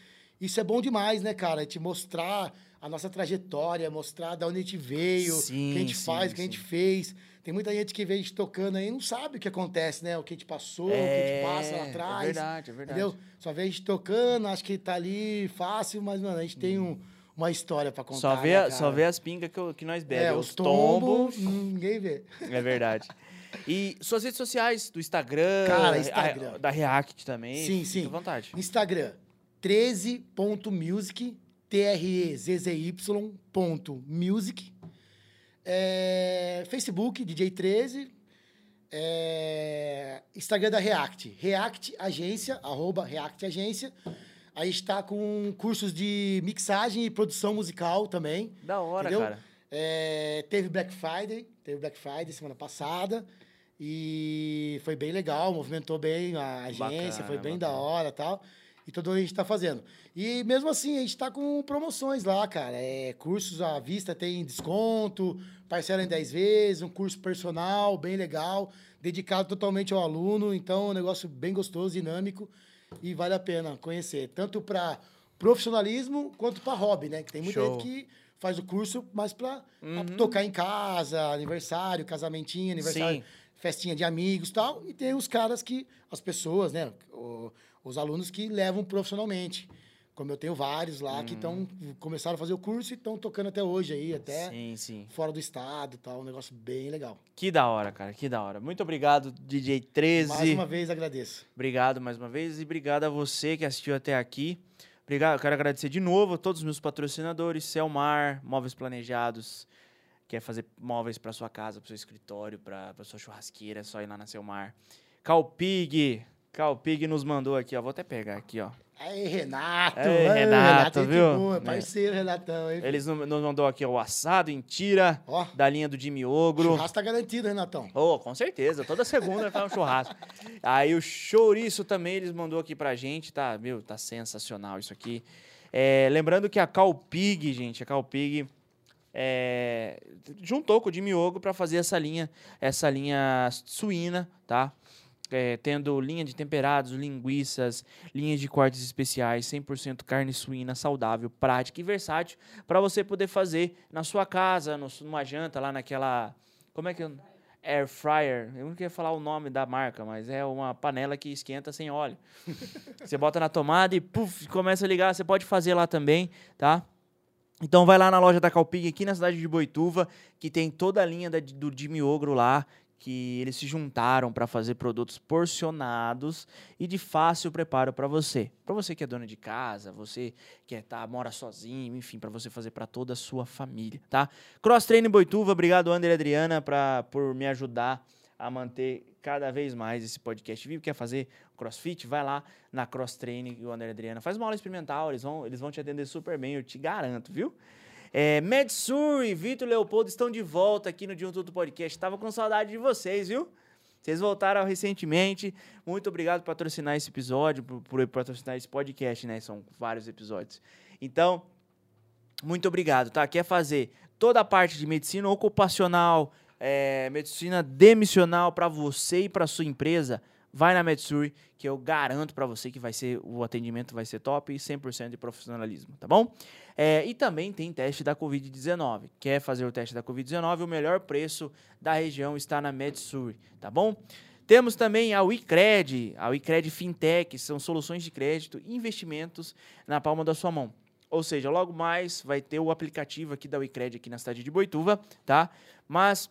isso é bom demais, né, cara? Te mostrar a nossa trajetória, mostrar da onde a gente veio, o que a gente sim, faz, o que a gente fez. Tem muita gente que vê a gente tocando aí e não sabe o que acontece, né? O que a gente passou, o que a É, gente passa lá é atrás. verdade, é verdade. Entendeu? Só vê a gente tocando, acho que tá ali fácil, mas, mano, a gente tem um- uma história pra contar. Só vê, né, só vê as pingas que, que nós bebemos. É, os tombos, ninguém vê. É verdade. *laughs* E suas redes sociais, do Instagram, Cara, a- Instagram. da React também. Sim, fica sim. à vontade. Instagram, 13.music, T-R-E-Z-Z-Y ponto music. É, Facebook, DJ13. É, Instagram da React, React Agência, arroba React Agência. Aí está com cursos de mixagem e produção musical também. Da hora, Entendeu? cara. É, teve Black Friday, teve Black Friday semana passada. E foi bem legal, movimentou bem a agência, Bacana, foi bem bacana. da hora e tal. E tudo a gente tá fazendo. E mesmo assim, a gente tá com promoções lá, cara. É, cursos à vista tem desconto, parcela em 10 vezes, um curso personal bem legal, dedicado totalmente ao aluno. Então, é um negócio bem gostoso, dinâmico e vale a pena conhecer. Tanto para profissionalismo quanto para hobby, né? Que tem muita Show. gente que faz o curso mais para Uhum. tocar em casa, aniversário, casamentinho, aniversário, Sim. festinha de amigos e tal. E tem os caras que, as pessoas, né? o- os alunos que levam profissionalmente. Como eu tenho vários lá que estão começaram a fazer o curso e estão tocando até hoje aí, até Sim, sim. fora do estado e tal. Um negócio bem legal. Que da hora, cara. Que da hora. Muito obrigado, DJ 13. Mais uma vez agradeço. Obrigado mais uma vez e obrigado a você que assistiu até aqui. Obrigado, quero agradecer de novo a todos os meus patrocinadores, Selmar, Móveis Planejados. Quer fazer móveis para sua casa, para seu escritório, para sua churrasqueira, é só ir lá na Selmar. Calpig, Calpig nos mandou aqui, ó. Vou até pegar aqui, ó. Aí, Renato. Aí, Renato, gente viu? boa, É. parceiro, Renatão. Hein? Eles nos mandou aqui o assado em tira, Ó, da linha do Jimmy Ogro. churrasco tá garantido, Renatão. Oh, com certeza. Toda segunda faz um churrasco. *laughs* Aí o chouriço também eles mandou aqui pra gente, tá? Meu, tá sensacional isso aqui. É, lembrando que a Calpig, gente, a Calpig é, juntou com o Jimmy Ogro pra fazer essa linha, essa linha suína, tá? É, tendo linha de temperados, linguiças, linhas de cortes especiais, 100% carne suína saudável, prática e versátil para você poder fazer na sua casa, no- numa janta lá naquela, como é que eu- air fryer. Eu não queria falar o nome da marca, mas é uma panela que esquenta sem óleo. *laughs* você bota na tomada e puf, começa a ligar, você pode fazer lá também, tá? Então vai lá na loja da Calpig aqui na cidade de Boituva, que tem toda a linha da- do Jimmy Ogro lá, que eles se juntaram para fazer produtos porcionados e de fácil preparo para você. Para você que é dona de casa, você que é, tá, mora sozinho, enfim, para você fazer para toda a sua família, tá? Cross Train Boituva, obrigado André e Adriana pra, por me ajudar a manter cada vez mais esse podcast vivo. Quer fazer crossfit? Vai lá na Cross Training o André e Adriana. Faz uma aula experimental, eles vão, eles vão te atender super bem, eu te garanto, viu? É, Medsur e Vitor Leopoldo estão de volta aqui no um Tudo Podcast. Tava com saudade de vocês, viu? Vocês voltaram recentemente. Muito obrigado por patrocinar esse episódio, por, por patrocinar esse podcast, né? São vários episódios. Então, muito obrigado, tá? Quer fazer toda a parte de medicina ocupacional, é, medicina demissional para você e para sua empresa? Vai na Metsuri, que eu garanto para você que vai ser o atendimento vai ser top e 100% de profissionalismo, tá bom? É, e também tem teste da Covid-19. Quer fazer o teste da Covid-19? O melhor preço da região está na Metsuri, tá bom? Temos também a WeCred, a WeCred Fintech, são soluções de crédito e investimentos na palma da sua mão. Ou seja, logo mais vai ter o aplicativo aqui da WeCred aqui na cidade de Boituva, tá? Mas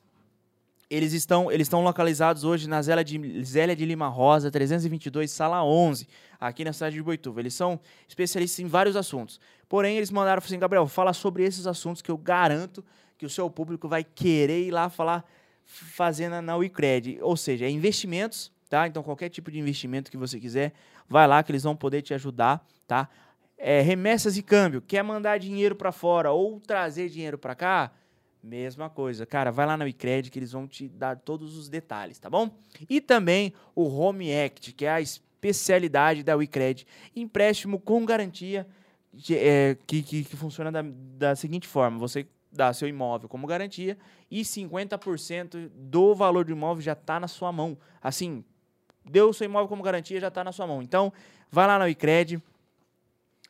eles estão, eles estão localizados hoje na Zélia de, Zélia de Lima Rosa, 322, sala 11, aqui na cidade de Boituva. Eles são especialistas em vários assuntos. Porém, eles mandaram assim, Gabriel, fala sobre esses assuntos que eu garanto que o seu público vai querer ir lá falar, fazer na, WeCred. Ou seja, é investimentos, tá? Então, qualquer tipo de investimento que você quiser, vai lá que eles vão poder te ajudar, tá? É, remessas e câmbio, quer mandar dinheiro para fora ou trazer dinheiro para cá? Mesma coisa. Cara, vai lá na WeCred que eles vão te dar todos os detalhes, tá bom? E também o Home Act, que é a especialidade da WeCred. Empréstimo com garantia de, é, que, que, que, funciona da, da seguinte forma. Você dá seu imóvel como garantia e 50% do valor do imóvel já está na sua mão. Assim, deu o seu imóvel como garantia, já está na sua mão. Então, vai lá na WeCred.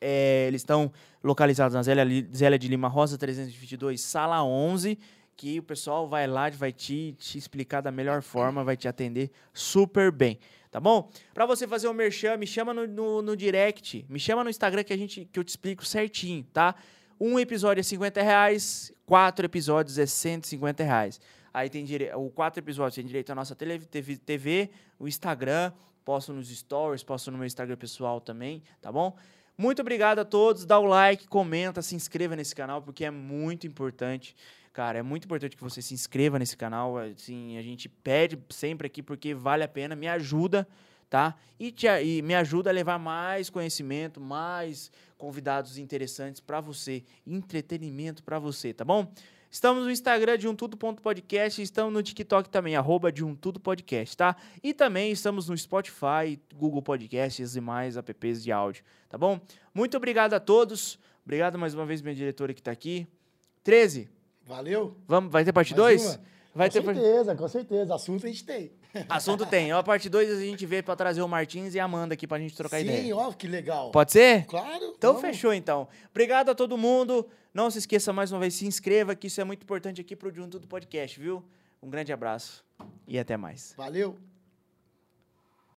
É, eles estão localizados na Zélia, Zélia de Lima Rosa 322, sala 11, que o pessoal vai lá, vai te, te explicar da melhor forma, vai te atender super bem, tá bom? Para você fazer o um merchan, me chama no, no, no, direct, me chama no Instagram que, a gente, que eu te explico certinho, tá? Um episódio é 50 reais, quatro episódios é 150 reais. Aí tem direito, o quatro episódios tem direito à nossa TV, TV, TV, o Instagram, posto nos stories, posto no meu Instagram pessoal também, tá bom? Muito obrigado a todos. Dá o like, comenta, se inscreva nesse canal, porque é muito importante. Cara, é muito importante que você se inscreva nesse canal. Assim, a gente pede sempre aqui porque vale a pena, me ajuda, tá? E, te, e me ajuda a levar mais conhecimento, mais convidados interessantes para você, entretenimento para você, tá bom? Estamos no Instagram de um tudo.podcast, estamos no TikTok também, arroba de um tudo podcast, tá? E também estamos no Spotify, Google Podcasts e mais apps de áudio, tá bom? Muito obrigado a todos. Obrigado mais uma vez, minha diretora que está aqui. 13. Valeu. Vamos, vai ter parte 2? Vai com ter certeza, part... com certeza. Assunto a gente tem. *laughs* Assunto tem. Ó, a parte 2 a gente vê para trazer o Martins e a Amanda aqui pra gente trocar Sim, ideia. Sim, ó, que legal. Pode ser? Claro. Então vamos. fechou então. Obrigado a todo mundo. Não se esqueça mais uma vez, se inscreva, que isso é muito importante aqui pro Junto do Podcast, viu? Um grande abraço e até mais. Valeu!